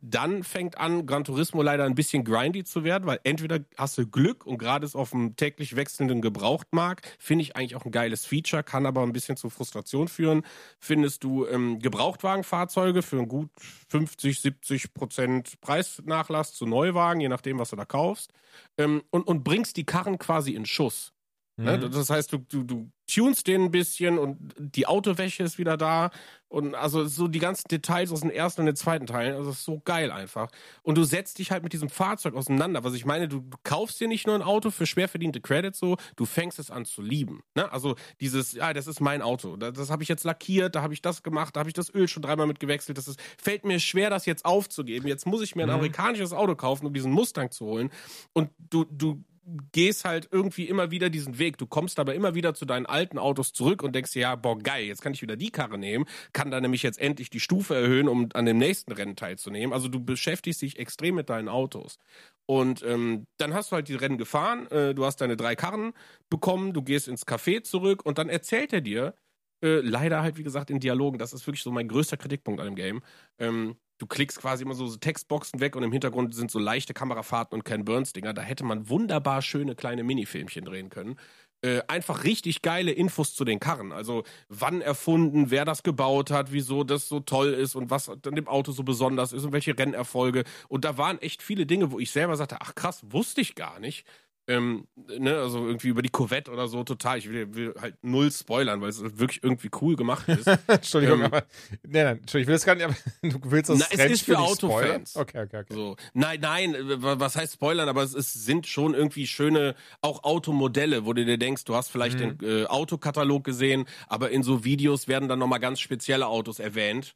dann fängt an, Gran Turismo leider ein bisschen grindy zu werden, weil entweder hast du Glück und gerade ist auf dem täglich wechselnden Gebrauchtmarkt, finde ich eigentlich auch ein geiles Feature, kann aber ein bisschen zu Frustration führen. Findest du ähm, Gebrauchtwagenfahrzeuge für einen gut 50, 70 Prozent Preisnachlass zu Neuwagen, je nachdem, was du da kaufst, ähm, und, und bringst die Karren quasi in Schuss. Ne? Mhm. Das heißt, du, du, du tunst den ein bisschen und die Autowäsche ist wieder da. Und also so die ganzen Details aus den ersten und den zweiten Teilen, also das ist so geil einfach. Und du setzt dich halt mit diesem Fahrzeug auseinander. Was ich meine, du, du kaufst dir nicht nur ein Auto für schwer verdiente Credits so, du fängst es an zu lieben. Ne? Also dieses, ja, das ist mein Auto. Das, das habe ich jetzt lackiert, da habe ich das gemacht, da habe ich das Öl schon dreimal mit gewechselt. Das ist, fällt mir schwer, das jetzt aufzugeben. Jetzt muss ich mir ein mhm. amerikanisches Auto kaufen, um diesen Mustang zu holen. Und du, du gehst halt irgendwie immer wieder diesen Weg. Du kommst aber immer wieder zu deinen alten Autos zurück und denkst dir, ja, boah, geil, jetzt kann ich wieder die Karre nehmen, kann da nämlich jetzt endlich die Stufe erhöhen, um an dem nächsten Rennen teilzunehmen. Also du beschäftigst dich extrem mit deinen Autos. Und ähm, dann hast du halt die Rennen gefahren, äh, du hast deine drei Karren bekommen, du gehst ins Café zurück und dann erzählt er dir, äh, leider halt, wie gesagt, in Dialogen, das ist wirklich so mein größter Kritikpunkt an dem Game. Ähm, du klickst quasi immer so, so, Textboxen weg und im Hintergrund sind so leichte Kamerafahrten und Ken Burns-Dinger. Da hätte man wunderbar schöne kleine Minifilmchen drehen können. Äh, einfach richtig geile Infos zu den Karren. Also wann erfunden, wer das gebaut hat, wieso das so toll ist und was an dem Auto so besonders ist und welche Rennerfolge. Und da waren echt viele Dinge, wo ich selber sagte, ach krass, wusste ich gar nicht. Ähm, ne, also irgendwie über die Corvette oder so total. Ich will, will halt null spoilern, weil es wirklich irgendwie cool gemacht ist. Entschuldigung, Ähm, aber. Nein, nein, Entschuldigung, ich will das gar nicht, aber du willst das Na, es ist für? Autofans. Okay, okay, okay. So. Nein, nein, äh, wa- was heißt Spoilern, aber es, es sind schon irgendwie schöne, auch Automodelle, wo du dir denkst, du hast vielleicht Mhm. den äh, Autokatalog gesehen, aber in so Videos werden dann nochmal ganz spezielle Autos erwähnt.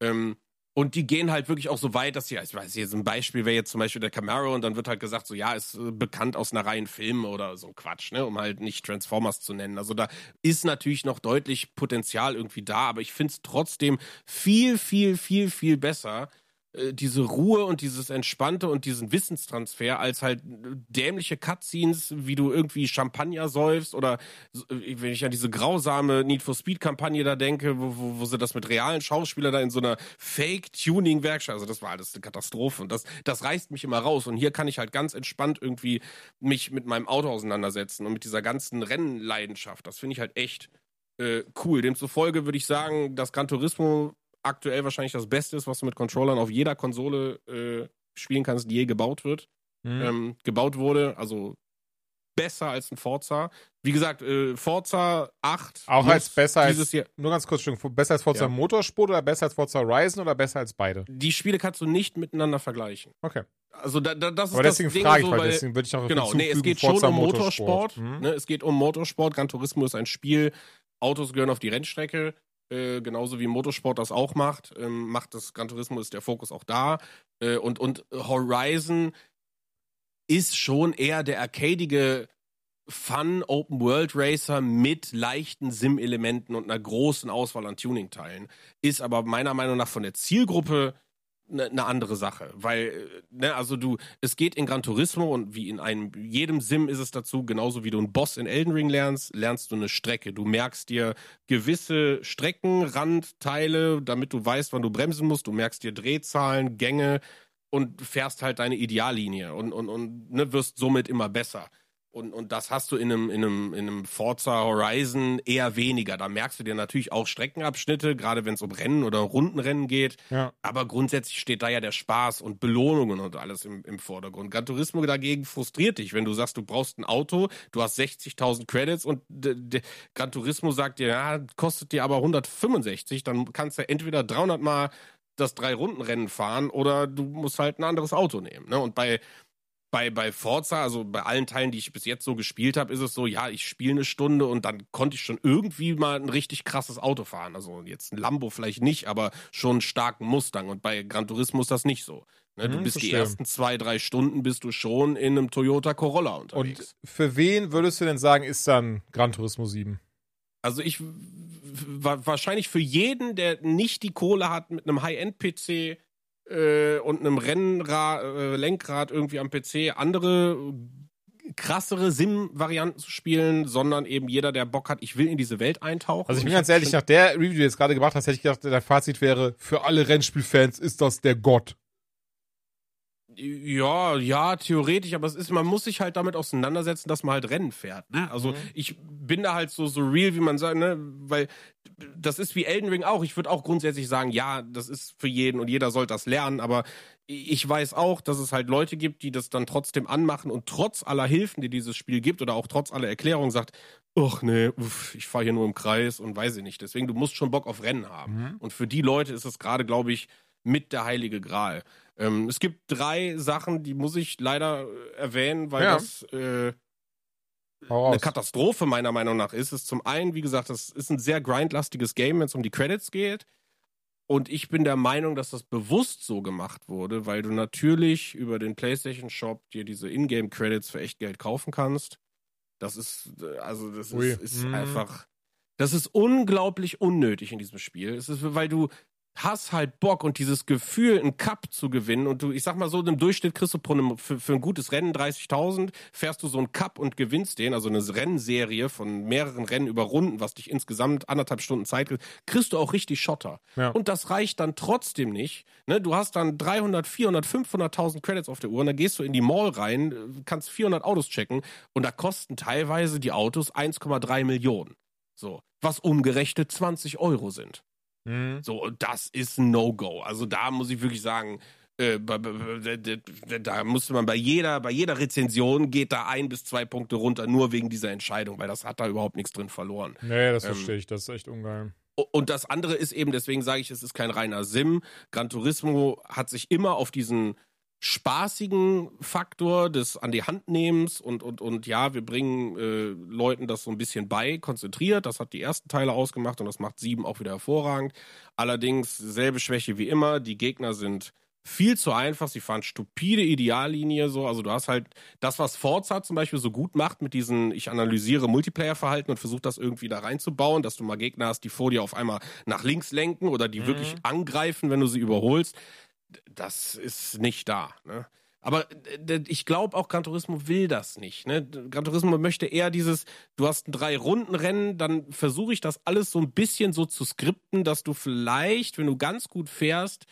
Ähm, und die gehen halt wirklich auch so weit, dass sie, ich weiß jetzt ein Beispiel wäre jetzt zum Beispiel der Camaro und dann wird halt gesagt, so ja, ist äh, bekannt aus einer Reihe Filmen oder so Quatsch, ne, um halt nicht Transformers zu nennen. Also da ist natürlich noch deutlich Potenzial irgendwie da, aber ich finde es trotzdem viel, viel, viel, viel besser, diese Ruhe und dieses Entspannte und diesen Wissenstransfer als halt äh, dämliche Cutscenes, wie du irgendwie Champagner säufst oder äh, wenn ich an diese grausame Need for Speed Kampagne da denke, wo, wo, wo sie das mit realen Schauspielern da in so einer Fake-Tuning-Werkstatt, also das war alles eine Katastrophe und das, das reißt mich immer raus und hier kann ich halt ganz entspannt irgendwie mich mit meinem Auto auseinandersetzen und mit dieser ganzen Rennleidenschaft, das finde ich halt echt äh, cool. Demzufolge würde ich sagen, dass Gran Turismo aktuell wahrscheinlich das Beste ist, was du mit Controllern auf jeder Konsole äh, spielen kannst, die je gebaut wird, Mhm. ähm, gebaut wurde. Also besser als ein Forza. Wie gesagt, äh, Forza 8 Auch als besser als. dieses Jahr. Nur ganz kurz, besser als Forza Ja. Motorsport oder besser als Forza Horizon oder besser als beide? Die Spiele kannst du nicht miteinander vergleichen. Okay. Also da, da, das ist Aber das deswegen Ding frage ich, so, weil weil deswegen würde ich noch Genau, nee, es geht schon Forza um Motorsport. Mhm. Ne? Es geht um Motorsport. Gran Turismo ist ein Spiel. Autos gehören auf die Rennstrecke. Äh, genauso wie Motorsport das auch macht. Ähm, macht das Gran Turismo ist der Fokus auch da. Äh, und, und Horizon ist schon eher der arcadige Fun Open World Racer mit leichten Sim-Elementen und einer großen Auswahl an Tuning-Teilen. Ist aber meiner Meinung nach von der Zielgruppe eine ne andere Sache, weil ne, also du, es geht in Gran Turismo und wie in einem jedem Sim ist es dazu, genauso wie du einen Boss in Elden Ring lernst, lernst du eine Strecke. Du merkst dir gewisse Strecken, Randteile, damit du weißt, wann du bremsen musst. Du merkst dir Drehzahlen, Gänge und fährst halt deine Ideallinie und und und ne, wirst somit immer besser. Und, und das hast du in einem, in, einem, in einem Forza Horizon eher weniger. Da merkst du dir natürlich auch Streckenabschnitte, gerade wenn es um Rennen oder Rundenrennen geht. Ja. Aber grundsätzlich steht da ja der Spaß und Belohnungen und alles im, im Vordergrund. Gran Turismo dagegen frustriert dich, wenn du sagst, du brauchst ein Auto, du hast 60.000 Credits und Gran Turismo sagt dir, ja, kostet dir aber 165, dann kannst du entweder 300 Mal das Drei-Runden-Rennen fahren oder du musst halt ein anderes Auto nehmen. Ne? Und bei bei, bei Forza, also bei allen Teilen, die ich bis jetzt so gespielt habe, ist es so, ja, ich spiele eine Stunde und dann konnte ich schon irgendwie mal ein richtig krasses Auto fahren. Also jetzt ein Lambo vielleicht nicht, aber schon einen starken Mustang. Und bei Gran Turismo ist das nicht so. Ne, du Hm, bist die verstehe. ersten zwei, drei Stunden bist du schon in einem Toyota Corolla unterwegs. Und für wen würdest du denn sagen, ist dann Gran Turismo 7? Also ich wahrscheinlich für jeden, der nicht die Kohle hat mit einem High-End-PC äh, und einem Rennrad, äh, Lenkrad irgendwie am PC, andere krassere Sim-Varianten zu spielen, sondern eben jeder, der Bock hat, ich will in diese Welt eintauchen. Also ich bin ganz ehrlich, nach der Review, die du jetzt gerade gemacht hast, hätte ich gedacht, dein Fazit wäre, für alle Rennspielfans ist das der Gott. Ja, ja, theoretisch, aber es ist, man muss sich halt damit auseinandersetzen, dass man halt Rennen fährt. Ne? Also ich bin da halt so, so real, wie man sagt, ne? Weil das ist wie Elden Ring auch. Ich würde auch grundsätzlich sagen, ja, das ist für jeden und jeder sollte das lernen, aber ich weiß auch, dass es halt Leute gibt, die das dann trotzdem anmachen und trotz aller Hilfen, die dieses Spiel gibt oder auch trotz aller Erklärungen sagt, ach nee, uff, ich fahre hier nur im Kreis und weiß ich nicht. Deswegen, du musst schon Bock auf Rennen haben. Und für die Leute ist es gerade, glaube ich, mit der heilige Gral. Ähm, es gibt drei Sachen, die muss ich leider äh, erwähnen, weil Ja. das äh, eine. Katastrophe meiner Meinung nach ist. Es ist zum einen, wie gesagt, das ist ein sehr grindlastiges Game, wenn es um die Credits geht. Und ich bin der Meinung, dass das bewusst so gemacht wurde, weil du natürlich über den PlayStation Shop dir diese Ingame-Credits für echt Geld kaufen kannst. Das ist, äh, also, das Ui. ist, ist Mhm. einfach, das ist unglaublich unnötig in diesem Spiel. Es ist, weil du hast halt Bock und dieses Gefühl, einen Cup zu gewinnen und du, ich sag mal so, im Durchschnitt kriegst du einem, für, für ein gutes Rennen 30.000, fährst du so einen Cup und gewinnst den, also eine Rennserie von mehreren Rennen über Runden, was dich insgesamt anderthalb Stunden Zeit kriegt, kriegst du auch richtig Schotter. Ja. Und das reicht dann trotzdem nicht. Ne? Du hast dann 300, 400, 500.000 Credits auf der Uhr und dann gehst du in die Mall rein, kannst 400 Autos checken und da kosten teilweise die Autos 1,3 Millionen. So, was umgerechnet 20 Euro sind. Mhm. So, und das ist ein No-Go. Also da muss ich wirklich sagen, Äh, da musste man bei jeder, bei jeder Rezension geht da ein bis zwei Punkte runter, nur wegen dieser Entscheidung, weil das hat da überhaupt nichts drin verloren. Nee, das Ähm, verstehe ich. Das ist echt ungeil. Und das andere ist eben, deswegen sage ich, es ist kein reiner Sim. Gran Turismo hat sich immer auf diesen spaßigen Faktor des an die Hand nehmens und, und, und ja, wir bringen äh, Leuten das so ein bisschen bei, konzentriert. Das hat die ersten Teile ausgemacht und das macht sieben auch wieder hervorragend. Allerdings selbe Schwäche wie immer. Die Gegner sind viel zu einfach. Sie fahren stupide Ideallinie so. Also du hast halt das, was Forza zum Beispiel so gut macht mit diesen, ich analysiere Multiplayer-Verhalten und versuche das irgendwie da reinzubauen, dass du mal Gegner hast, die vor dir auf einmal nach links lenken oder die wirklich angreifen, wenn du sie überholst. Das ist nicht da. Ne? Aber äh, ich glaube auch, Gran Turismo will das nicht. Ne? Gran Turismo möchte eher dieses, du hast ein Drei-Runden-Rennen, dann versuche ich das alles so ein bisschen so zu skripten, dass du vielleicht, wenn du ganz gut fährst,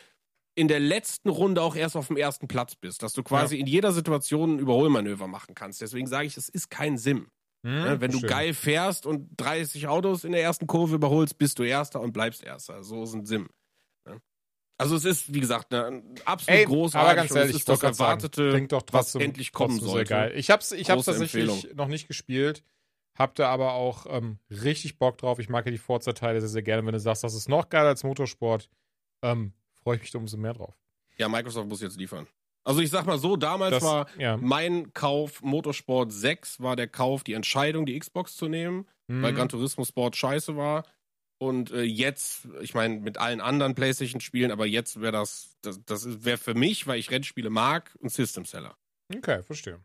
in der letzten Runde auch erst auf dem ersten Platz bist. Dass du quasi in jeder Situation ein Überholmanöver machen kannst. Deswegen sage ich, es ist kein Sim. Hm, Ne? Wenn du verstehe. geil fährst und 30 Autos in der ersten Kurve überholst, bist du Erster und bleibst Erster. So ist ein Sim. Ne? Also es ist, wie gesagt, ne, ein absolut Ey, großartig. aber ganz und es ehrlich, ist das sagen, Erwartete, klingt doch trotzdem, was endlich kommen. Sehr geil. Ich hab's, ich hab's Große tatsächlich noch nicht gespielt, hab da aber auch ähm, richtig Bock drauf. Ich mag ja die Forza-Teile sehr, sehr gerne. Wenn du sagst, das ist noch geiler als Motorsport, ähm, freue ich mich da umso mehr drauf. Ja, Microsoft muss jetzt liefern. Also ich sag mal so, damals Das, war ja. mein Kauf Motorsport 6 war der Kauf, die Entscheidung, die Xbox zu nehmen, weil Mhm. Gran Turismo Sport scheiße war. Und äh, jetzt, ich meine, mit allen anderen PlayStation-Spielen, aber jetzt wäre das, das, das wäre für mich, weil ich Rennspiele mag, ein System-Seller. Okay, verstehe.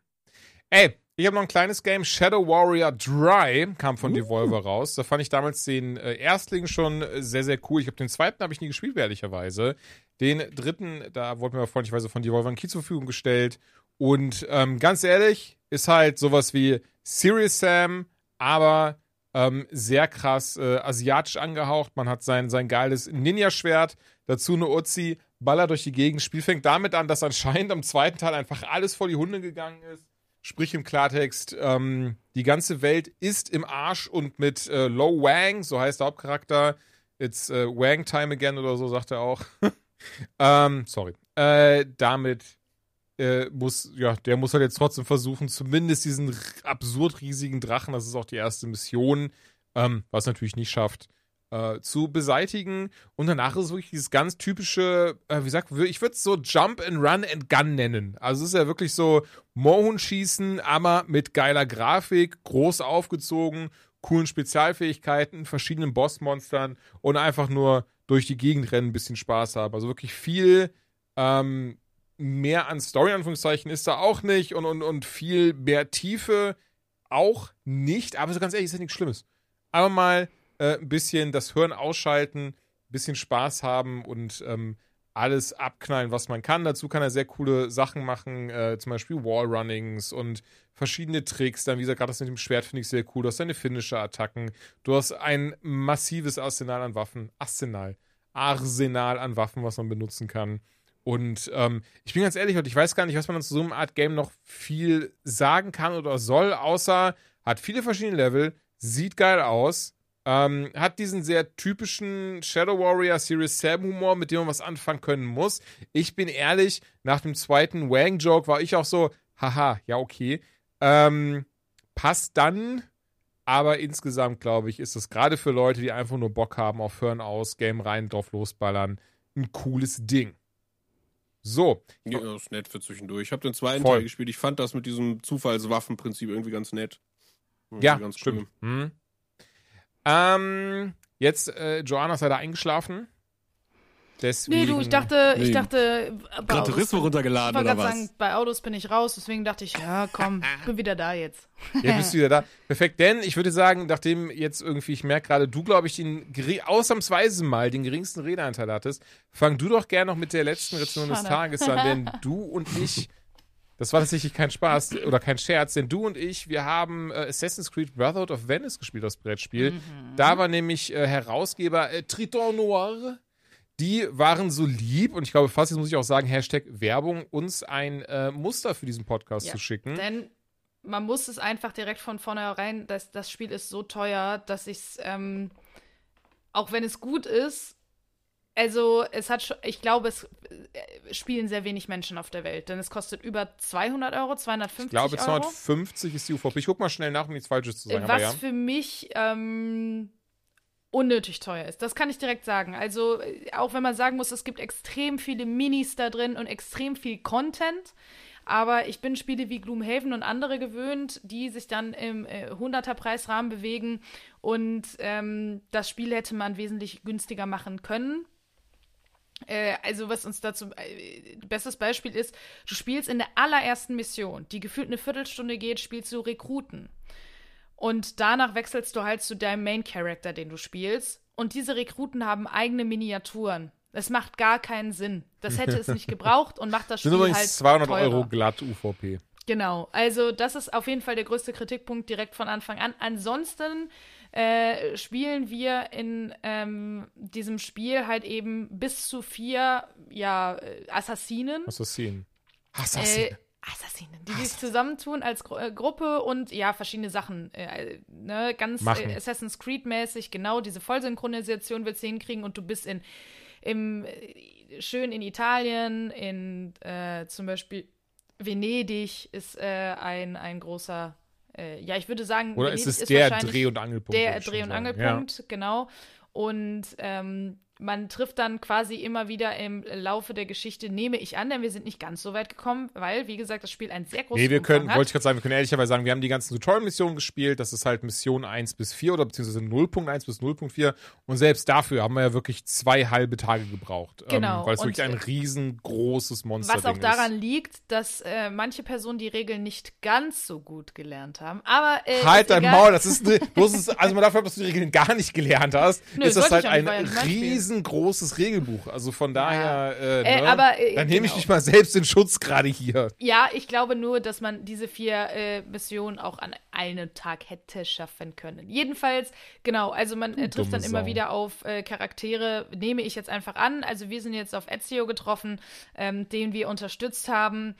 Ey, ich habe noch ein kleines Game. Shadow Warrior Dry kam von Devolver raus. Da fand ich damals den äh, Erstling schon äh, sehr, sehr cool. Ich habe den zweiten habe ich nie gespielt, ehrlicherweise. Den dritten, da wurde mir freundlicherweise von Devolver ein Key zur Verfügung gestellt. Und ähm, ganz ehrlich, ist halt sowas wie Serious Sam, aber ähm, sehr krass äh, asiatisch angehaucht. Man hat sein, sein geiles Ninja-Schwert, dazu eine Uzi, Baller durch die Gegend. Spiel fängt damit an, dass anscheinend am zweiten Teil einfach alles vor die Hunde gegangen ist. Sprich im Klartext, ähm, die ganze Welt ist im Arsch und mit äh, Lo Wang, so heißt der Hauptcharakter, it's äh, Wang Time again oder so, sagt er auch. ähm, sorry. Äh, damit äh, muss, ja, der muss halt jetzt trotzdem versuchen, zumindest diesen absurd riesigen Drachen, das ist auch die erste Mission, ähm, was natürlich nicht schafft, äh, zu beseitigen. Und danach ist wirklich dieses ganz typische, äh, wie sagt man, ich würde es so Jump and Run and Gun nennen. Also es ist ja wirklich so Mohun-Schießen, aber mit geiler Grafik, groß aufgezogen, coolen Spezialfähigkeiten, verschiedenen Bossmonstern und einfach nur durch die Gegend rennen, ein bisschen Spaß haben. Also wirklich viel ähm, mehr an Story, Anführungszeichen, ist da auch nicht und, und, und viel mehr Tiefe auch nicht. Aber so ganz ehrlich, ist ja nichts Schlimmes. Aber mal äh, ein bisschen das Hirn ausschalten, ein bisschen Spaß haben und ähm, alles abknallen, was man kann. Dazu kann er sehr coole Sachen machen, äh, zum Beispiel Wallrunnings und verschiedene Tricks. Dann, wie gesagt, gerade das mit dem Schwert finde ich sehr cool. Du hast deine Finisher-Attacken. Du hast ein massives Arsenal an Waffen. Arsenal. Arsenal an Waffen, was man benutzen kann. Und ähm, ich bin ganz ehrlich, und ich weiß gar nicht, was man zu so einer Art Game noch viel sagen kann oder soll, außer hat viele verschiedene Level, sieht geil aus, ähm, hat diesen sehr typischen Shadow Warrior Series 7 Humor, mit dem man was anfangen können muss. Ich bin ehrlich, nach dem zweiten Wang-Joke war ich auch so, haha, ja, okay. Ähm, passt dann, aber insgesamt, glaube ich, ist es gerade für Leute, die einfach nur Bock haben auf Hören aus, Game rein, drauf losballern, ein cooles Ding. So, Ja, ist nett für zwischendurch. Ich habe den zweiten Voll. Teil gespielt. Ich fand das mit diesem Zufallswaffenprinzip irgendwie ganz nett. Irgendwie ja, ganz stimmt. cool. Hm. Ähm, jetzt, äh, Joanna ist leider eingeschlafen. Deswegen, Nee, du, ich dachte, ich dachte, bei Gran Autos- Turismo runtergeladen Ich wollte oder gerade was? sagen, bei Autos bin ich raus, deswegen dachte ich, ja, komm, ich bin wieder da jetzt. Ja, bist du wieder da. Perfekt, denn ich würde sagen, nachdem jetzt irgendwie, ich merke gerade, du, glaube ich, den ausnahmsweise mal den geringsten Redeanteil hattest, fang du doch gerne noch mit der letzten Rezension des. Tages an, denn du und ich, das war tatsächlich kein Spaß oder kein Scherz, denn du und ich, wir haben äh, Assassin's Creed Brotherhood of Venice gespielt, das Brettspiel. Mhm. Da war nämlich äh, Herausgeber äh, Triton Noir. Die waren so lieb und ich glaube, fast jetzt muss ich auch sagen, Hashtag Werbung, uns ein äh, Muster für diesen Podcast Ja. zu schicken. Denn man muss es einfach direkt von vornherein, das, das Spiel ist so teuer, dass ich es, ähm, auch wenn es gut ist, Also, es hat schon, ich glaube, es äh, spielen sehr wenig Menschen auf der Welt, denn es kostet über 200 Euro, 250 Ich glaube, Euro. 250 ist die UVP. Ich guck mal schnell nach, um nichts Falsches zu sagen. Was aber ja. für mich ähm, unnötig teuer ist. Das kann ich direkt sagen. Also, äh, auch wenn man sagen muss, es gibt extrem viele Minis da drin und extrem viel Content. Aber ich bin Spiele wie Gloomhaven und andere gewöhnt, die sich dann im äh, 100er-Preisrahmen bewegen. Und ähm, das Spiel hätte man wesentlich günstiger machen können. Äh, also, was uns dazu. Äh, bestes Beispiel ist, du spielst in der allerersten Mission, die gefühlt eine Viertelstunde geht, spielst du Rekruten. Und danach wechselst du halt zu deinem Main Character, den du spielst. Und diese Rekruten haben eigene Miniaturen. Es macht gar keinen Sinn. Das hätte es nicht gebraucht und macht das Sind Spiel übrigens halt 200 teurer. Euro glatt UVP. Genau, also das ist auf jeden Fall der größte Kritikpunkt direkt von Anfang an. Ansonsten äh, spielen wir in ähm, diesem Spiel halt eben bis zu vier ja, äh, Assassinen. Assassinen. Äh, Assassinen. Die sich zusammentun als Gru äh, Gruppe und ja, verschiedene Sachen, äh, ne, ganz äh, Assassin's Creed-mäßig, genau, diese Vollsynchronisation willst du hinkriegen und du bist in, im, äh, schön in Italien, in äh, zum Beispiel Venedig ist äh, ein, ein großer, äh, ja, ich würde sagen, Oder Venedig ist es der wahrscheinlich Dreh- und Angelpunkt? der Dreh- und sagen. Angelpunkt, genau. Und ähm, man trifft dann quasi immer wieder im Laufe der Geschichte, nehme ich an, denn wir sind nicht ganz so weit gekommen, weil, wie gesagt, das Spiel ein sehr großes Nee, wir können, Umfang wollte ich hat. gerade sagen, wir können ehrlicherweise sagen, wir haben die ganzen Tutorial-Missionen gespielt. Das ist halt Mission 1 bis 4 oder beziehungsweise 0.1 bis 0.4. Und selbst dafür haben wir ja wirklich zwei halbe Tage gebraucht. Genau, Ähm, weil es und, wirklich ein äh, riesengroßes Monster Was auch ist. daran liegt, dass äh, manche Personen die Regeln nicht ganz so gut gelernt haben. Aber äh, Halt ist dein egal. Maul, das ist, ne, bloß ist also man dafür, dass du die Regeln gar nicht gelernt hast, Nö, ist das halt ein nicht, riesengroßes Regelbuch. Also von daher, äh, Äh, ne, aber, äh, dann nehme ich genau. dich mal selbst in Schutz gerade hier. Ja, ich glaube nur, dass man diese vier äh, Missionen auch an einem Tag hätte schaffen können. Jedenfalls, genau, also man trifft dann immer Sau. wieder auf äh, Charaktere, nehme ich jetzt einfach an. Also wir sind jetzt auf Ezio getroffen, ähm, den wir unterstützt haben.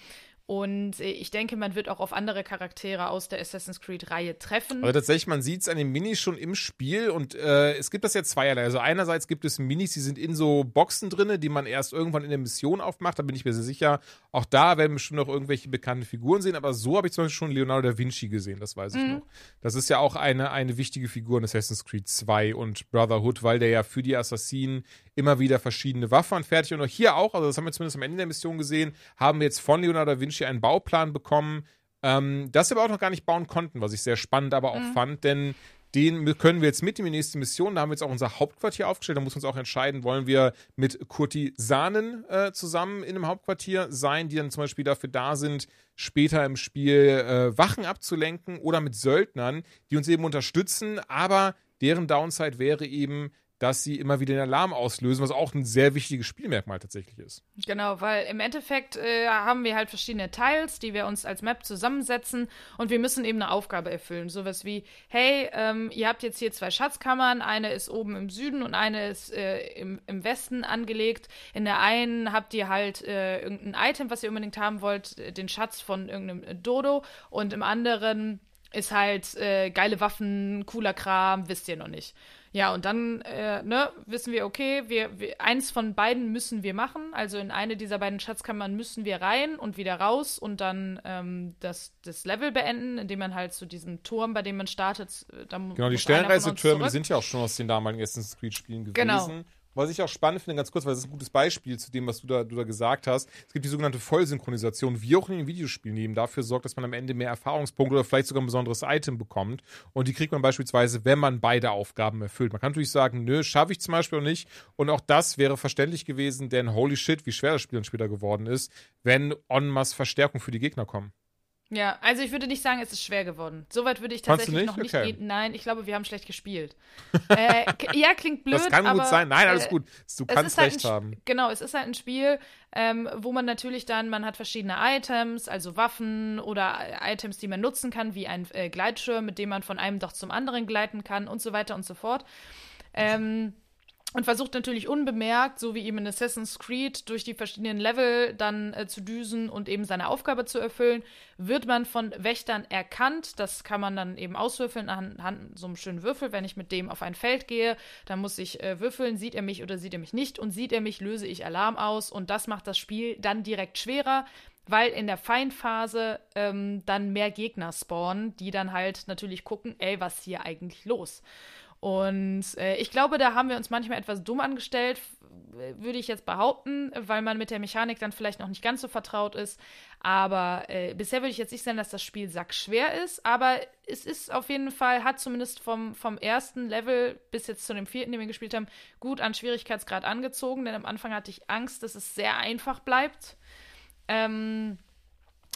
Und äh, ich denke, man wird auch auf andere Charaktere aus der Assassin's Creed-Reihe treffen. Also tatsächlich, man sieht es an den Minis schon im Spiel und äh, es gibt das ja zweierlei. Also einerseits gibt es Minis, die sind in so Boxen drinne, die man erst irgendwann in der Mission aufmacht, da bin ich mir sehr sicher. Auch da werden bestimmt noch irgendwelche bekannten Figuren sehen, aber so habe ich zum Beispiel schon Leonardo da Vinci gesehen, das weiß ich Mhm. noch. Das ist ja auch eine, eine wichtige Figur in Assassin's Creed 2 und Brotherhood, weil der ja für die Assassinen immer wieder verschiedene Waffen fertig und auch hier auch, also das haben wir zumindest am Ende der Mission gesehen, haben wir jetzt von Leonardo da Vinci einen Bauplan bekommen, ähm, das wir aber auch noch gar nicht bauen konnten, was ich sehr spannend aber auch fand, denn den können wir jetzt mit in die nächste Mission. Da haben wir jetzt auch unser Hauptquartier aufgestellt. Da muss uns auch entscheiden, wollen wir mit Kurtisanen äh, zusammen in einem Hauptquartier sein, die dann zum Beispiel dafür da sind, später im Spiel äh, Wachen abzulenken oder mit Söldnern, die uns eben unterstützen. Aber deren Downside wäre eben, dass sie immer wieder den Alarm auslösen, was auch ein sehr wichtiges Spielmerkmal tatsächlich ist. Genau, weil im Endeffekt äh, haben wir halt verschiedene Tiles, die wir uns als Map zusammensetzen und wir müssen eben eine Aufgabe erfüllen. Sowas wie, hey, ähm, ihr habt jetzt hier zwei Schatzkammern, eine ist oben im Süden und eine ist äh, im, im Westen angelegt. In der einen habt ihr halt äh, irgendein Item, was ihr unbedingt haben wollt, äh, den Schatz von irgendeinem äh, Dodo und im anderen ist halt äh, geile Waffen, cooler Kram, wisst ihr noch nicht. Ja, und dann äh, ne, wissen wir, okay, wir, wir, eins von beiden müssen wir machen. Also in eine dieser beiden Schatzkammern müssen wir rein und wieder raus und dann ähm, das, das Level beenden, indem man halt zu diesem Turm, bei dem man startet, äh, da Genau, die zurück. sind ja auch schon aus den damaligen Assassin's Creed-Spielen gewesen. Genau. Was ich auch spannend finde, ganz kurz, weil das ist ein gutes Beispiel zu dem, was du da, du da gesagt hast. Es gibt die sogenannte Vollsynchronisation, wie auch in den Videospielen, eben dafür sorgt, dass man am Ende mehr Erfahrungspunkte oder vielleicht sogar ein besonderes Item bekommt. Und die kriegt man beispielsweise, wenn man beide Aufgaben erfüllt. Man kann natürlich sagen, nö, schaffe ich zum Beispiel auch nicht. Und auch das wäre verständlich gewesen, denn holy shit, wie schwer das Spiel dann später geworden ist, wenn en masse Verstärkung für die Gegner kommen. Ja, also ich würde nicht sagen, es ist schwer geworden. Soweit würde ich tatsächlich nicht? noch nicht Okay. gehen. Nein, ich glaube, wir haben schlecht gespielt. äh, ja, klingt blöd, das kann aber, gut sein. Nein, alles äh, gut. Du kannst halt recht haben. Genau, es ist halt ein Spiel, ähm, wo man natürlich dann, man hat verschiedene Items, also Waffen oder Items, die man nutzen kann, wie ein äh, Gleitschirm, mit dem man von einem Dach zum anderen gleiten kann und so weiter und so fort. Ähm, und versucht natürlich unbemerkt, so wie eben in Assassin's Creed, durch die verschiedenen Level dann äh, zu düsen und eben seine Aufgabe zu erfüllen, wird man von Wächtern erkannt. Das kann man dann eben auswürfeln anhand so einem schönen Würfel. Wenn ich mit dem auf ein Feld gehe, dann muss ich äh, würfeln, sieht er mich oder sieht er mich nicht. Und sieht er mich, löse ich Alarm aus. Und das macht das Spiel dann direkt schwerer, weil in der Feindphase ähm, dann mehr Gegner spawnen, die dann halt natürlich gucken, ey, was ist hier eigentlich los? Und äh, ich glaube, da haben wir uns manchmal etwas dumm angestellt, würde ich jetzt behaupten, weil man mit der Mechanik dann vielleicht noch nicht ganz so vertraut ist. Aber äh, bisher würde ich jetzt nicht sagen, dass das Spiel sackschwer ist. Aber es ist auf jeden Fall, hat zumindest vom, vom ersten Level bis jetzt zu dem vierten, den wir gespielt haben, gut an Schwierigkeitsgrad angezogen. Denn am Anfang hatte ich Angst, dass es sehr einfach bleibt. Ähm,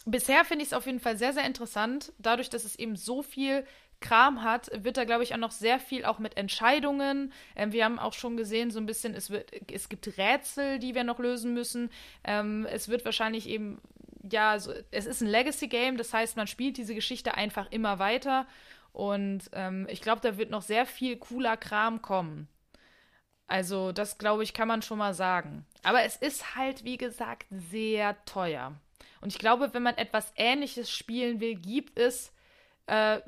bisher finde ich es auf jeden Fall sehr, sehr interessant, dadurch, dass es eben so viel Kram hat, wird da, glaube ich, auch noch sehr viel auch mit Entscheidungen. Ähm, wir haben auch schon gesehen, so ein bisschen, es, wird, es gibt Rätsel, die wir noch lösen müssen. Ähm, es wird wahrscheinlich eben, ja, so, es ist ein Legacy-Game, das heißt, man spielt diese Geschichte einfach immer weiter. Und ähm, ich glaube, da wird noch sehr viel cooler Kram kommen. Also, das, glaube ich, kann man schon mal sagen. Aber es ist halt, wie gesagt, sehr teuer. Und ich glaube, wenn man etwas Ähnliches spielen will, gibt es äh,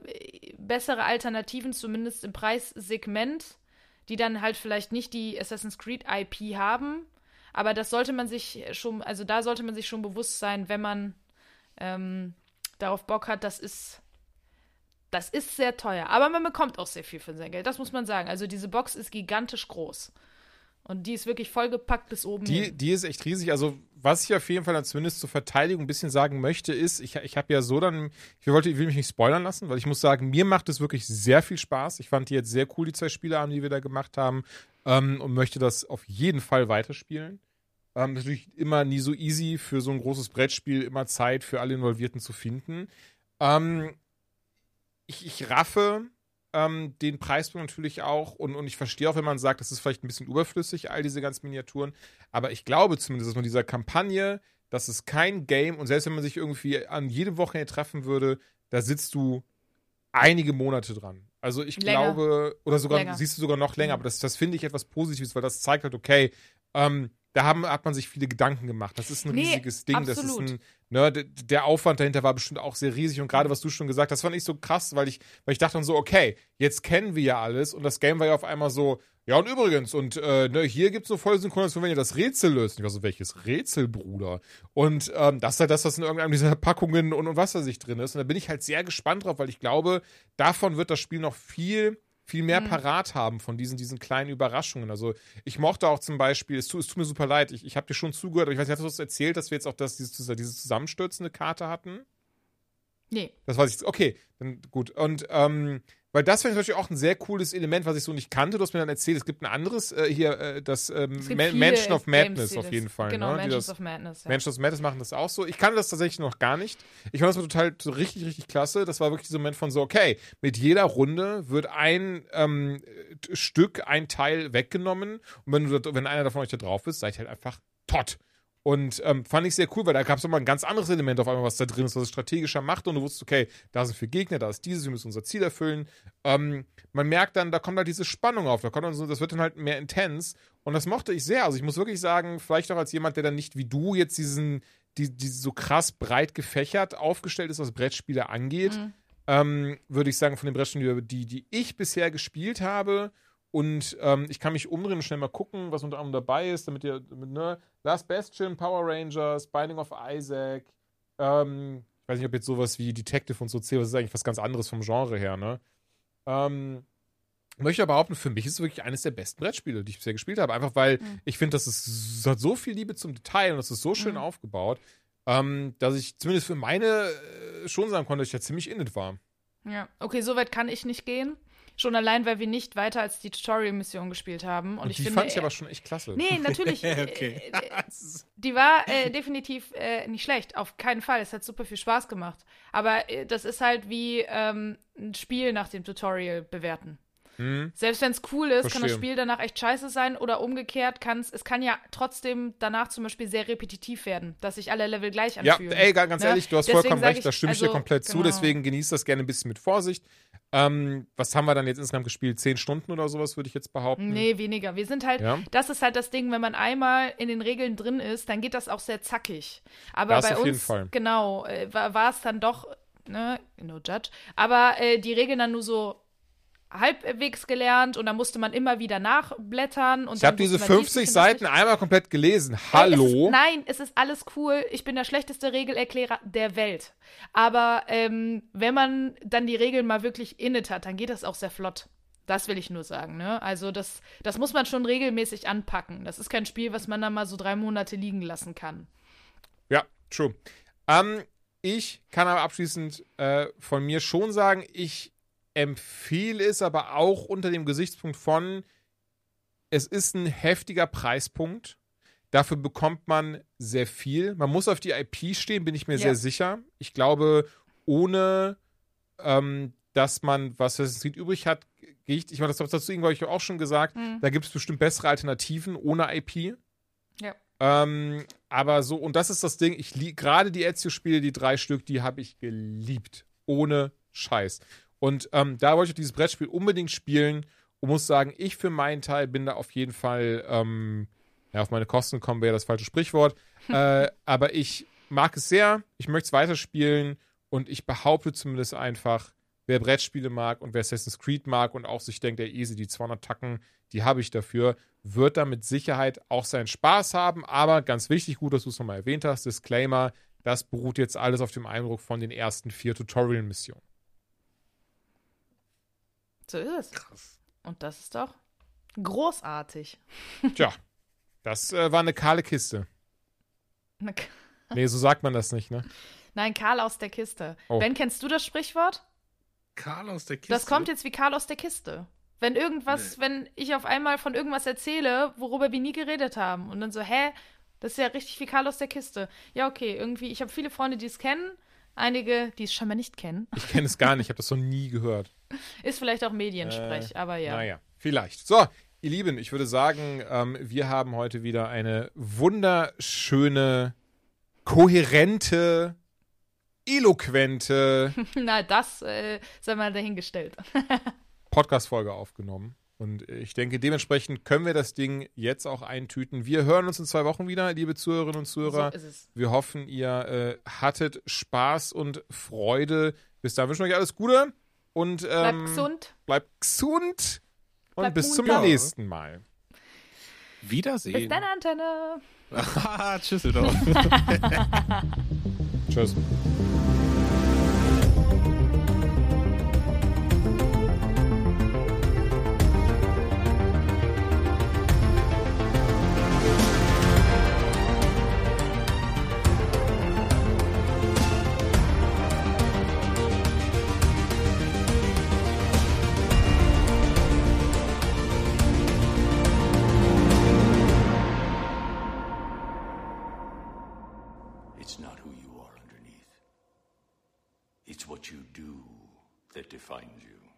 bessere Alternativen, zumindest im Preissegment, die dann halt vielleicht nicht die Assassin's Creed IP haben. Aber das sollte man sich schon, also da sollte man sich schon bewusst sein, wenn man ähm, darauf Bock hat, das ist. Das ist sehr teuer, aber man bekommt auch sehr viel für sein Geld. Das muss man sagen. Also diese Box ist gigantisch groß. Und die ist wirklich vollgepackt bis oben Die, hin. die ist echt riesig. Also, was ich auf jeden Fall dann zumindest zur Verteidigung ein bisschen sagen möchte, ist, ich, ich habe ja so dann, ich, wollte, ich will mich nicht spoilern lassen, weil ich muss sagen, mir macht es wirklich sehr viel Spaß. Ich fand die jetzt sehr cool, die zwei Spiele an, die wir da gemacht haben, ähm, und möchte das auf jeden Fall weiterspielen. Ähm, natürlich immer nie so easy für so ein großes Brettspiel, immer Zeit für alle Involvierten zu finden. Ähm, ich, ich raffe, ähm, den Preispunkt natürlich auch. Und, und ich verstehe auch, wenn man sagt, das ist vielleicht ein bisschen überflüssig, all diese ganzen Miniaturen. Aber ich glaube zumindest, dass man dieser Kampagne, das ist kein Game. Und selbst wenn man sich irgendwie an jedem Wochenende treffen würde, da sitzt du einige Monate dran. Also ich Länger. glaube, oder sogar, Länger. siehst du sogar noch länger, Mhm. aber das, das finde ich etwas Positives, weil das zeigt halt, okay, ähm, da haben, hat man sich viele Gedanken gemacht. Das ist ein Nee, riesiges Ding. Das absolut. ist ein, ne, der Aufwand dahinter war bestimmt auch sehr riesig. Und gerade was du schon gesagt hast, fand ich so krass, weil ich, weil ich dachte dann so, okay, jetzt kennen wir ja alles und das Game war ja auf einmal so, ja und übrigens, und äh, ne, hier gibt's eine Vollsynchronisation, wenn ihr das Rätsel löst. Ich war so, welches Rätsel, Bruder? Und ähm, das ist halt das, was in irgendeinem dieser Packungen und, und was da sich drin ist. Und da bin ich halt sehr gespannt drauf, weil ich glaube, davon wird das Spiel noch viel viel mehr parat haben von diesen, diesen kleinen Überraschungen. Also ich mochte auch zum Beispiel, es tut, es tut mir super leid, ich, ich habe dir schon zugehört, aber ich weiß nicht, hast du das erzählt, dass wir jetzt auch das, diese, diese zusammenstürzende Karte hatten? Nee. Das weiß ich. Okay, dann gut. Und ähm, weil das finde ich natürlich auch ein sehr cooles Element, was ich so nicht kannte. Du hast mir dann erzählt, es gibt ein anderes äh, hier, äh, das ähm, Ma Mansion of Madness auf jeden Fall. Genau, ne? das, of Madness. Ja. Mansions of Madness machen das auch so. Ich kannte das tatsächlich noch gar nicht. Ich fand das total so richtig, richtig klasse. Das war wirklich dieser Moment von so, okay, mit jeder Runde wird ein ähm, Stück, ein Teil weggenommen. Und wenn, du, wenn einer davon euch da drauf ist, seid ihr halt einfach tot. Und ähm, fand ich sehr cool, weil da gab es nochmal ein ganz anderes Element auf einmal, was da drin ist, was es strategischer macht. Und du wusstest, okay, da sind vier Gegner, da ist dieses, wir müssen unser Ziel erfüllen. Ähm, man merkt dann, da kommt halt diese Spannung auf, da kommt dann so, das wird dann halt mehr intens. Und das mochte ich sehr. Also ich muss wirklich sagen, vielleicht auch als jemand, der dann nicht wie du jetzt diesen, die, die so krass breit gefächert aufgestellt ist, was Brettspiele angeht, Mhm. ähm, würde ich sagen, von den Brettspielen, die, die ich bisher gespielt habe. Und ähm, ich kann mich umdrehen und schnell mal gucken, was unter anderem dabei ist, damit ihr, damit, ne, Last Bastion, Power Rangers, Binding of Isaac, ähm, ich weiß nicht, ob jetzt sowas wie Detective und so zählt, das ist eigentlich was ganz anderes vom Genre her, ne? Ähm, möchte aber behaupten, für mich ist es wirklich eines der besten Brettspiele, die ich bisher gespielt habe. Einfach weil Mhm. ich finde, das ist, es hat so viel Liebe zum Detail und es ist so schön Mhm. aufgebaut, ähm, dass ich zumindest für meine äh, schon sagen konnte, dass ich da ziemlich in it war. Ja, okay, so weit kann ich nicht gehen. Schon allein, weil wir nicht weiter als die Tutorial-Mission gespielt haben. Und, Und, ich die finde, fand ich aber schon echt klasse. Nee, natürlich. okay. äh, äh, die war äh, definitiv äh, nicht schlecht. Auf keinen Fall. Es hat super viel Spaß gemacht. Aber äh, das ist halt wie ähm, ein Spiel nach dem Tutorial bewerten. Hm? Selbst wenn es cool ist, kann das. Spiel danach echt scheiße sein oder umgekehrt kann es, es kann ja trotzdem danach zum Beispiel sehr repetitiv werden, dass sich alle Level gleich Ja, anfühlen. ey, ga- ganz Ne? ehrlich, du hast Deswegen vollkommen recht, da stimme ich dir also, komplett zu, genau. deswegen genießt das gerne ein bisschen mit Vorsicht. Ähm, was haben wir dann jetzt insgesamt gespielt? Zehn Stunden oder sowas, würde ich jetzt behaupten. Nee, weniger. Wir sind halt, Ja. das ist halt das Ding, wenn man einmal in den Regeln drin ist, dann geht das auch sehr zackig. Aber Das bei uns, genau, äh, war, war es dann doch, ne, no judge, aber äh, die Regeln dann nur so halbwegs gelernt und dann musste man immer wieder nachblättern. Und Ich habe diese wusste man dies 50 nicht und das Seiten einmal komplett gelesen. Ey, Es Hallo? ist, nein, es ist alles cool. Ich bin der schlechteste Regelerklärer der Welt. Aber ähm, wenn man dann die Regeln mal wirklich innet hat, dann geht das auch sehr flott. Das will ich nur sagen, ne? Also das, das muss man schon regelmäßig anpacken. Das ist kein Spiel, was man dann mal so drei Monate liegen lassen kann. Ja, true. Ähm, ich kann aber abschließend äh, von mir schon sagen, ich empfehle es aber auch unter dem Gesichtspunkt von, es ist ein heftiger Preispunkt. Dafür bekommt man sehr viel. Man muss auf die IP stehen, bin ich mir Ja. sehr sicher. Ich glaube, ohne ähm, dass man was Assassin's Creed übrig hat, gehe ich, ich meine, das hast du irgendwann ich auch schon gesagt, da gibt es bestimmt bessere Alternativen ohne IP. Ja. Ähm, aber so, und das ist das Ding, ich lieb gerade die Ezio-Spiele, die drei Stück, die habe ich geliebt. Ohne Scheiß. Und ähm, da wollte ich dieses Brettspiel unbedingt spielen und muss sagen, ich für meinen Teil bin da auf jeden Fall, ähm, ja, auf meine Kosten kommen wäre das falsche Sprichwort. äh, aber ich mag es sehr, ich möchte es weiterspielen und ich behaupte zumindest einfach, wer Brettspiele mag und wer Assassin's Creed mag und auch sich denkt, der easy, die 200 Tacken, die habe ich dafür, wird da mit Sicherheit auch seinen Spaß haben. Aber ganz wichtig, gut, dass du es nochmal erwähnt hast, Disclaimer, das beruht jetzt alles auf dem Eindruck von den ersten vier Tutorial-Missionen. So ist es. Und das ist doch großartig. Tja, das äh, war eine kahle Kiste. Nee, so sagt man das nicht, ne? Nein, Karl aus der Kiste. Oh. Ben, kennst du das Sprichwort? Karl aus der Kiste. Das kommt jetzt wie Karl aus der Kiste. Wenn irgendwas, wenn ich auf einmal von irgendwas erzähle, worüber wir nie geredet haben und dann so, hä, das ist ja richtig wie Karl aus der Kiste. Ja, okay, irgendwie, ich habe viele Freunde, die es kennen, einige, die es scheinbar nicht kennen. Ich kenne es gar nicht, ich habe das noch nie gehört. Ist vielleicht auch Mediensprech, aber ja. Naja, vielleicht. So, ihr Lieben, ich würde sagen, ähm, wir haben heute wieder eine wunderschöne, kohärente, eloquente Na, das äh, sei mal dahingestellt. Podcast-Folge aufgenommen. Und ich denke, dementsprechend können wir das Ding jetzt auch eintüten. Wir hören uns in zwei Wochen wieder, liebe Zuhörerinnen und Zuhörer. So. Wir hoffen, ihr äh, hattet Spaß und Freude. Bis dahin wünschen wir euch alles Gute und ähm, Bleibt gesund. Bleibt gesund und Bleibt bis zum munter. nächsten Mal. Wiedersehen. Bis dann, Antenne. Tschüsseldorf. Tschüss.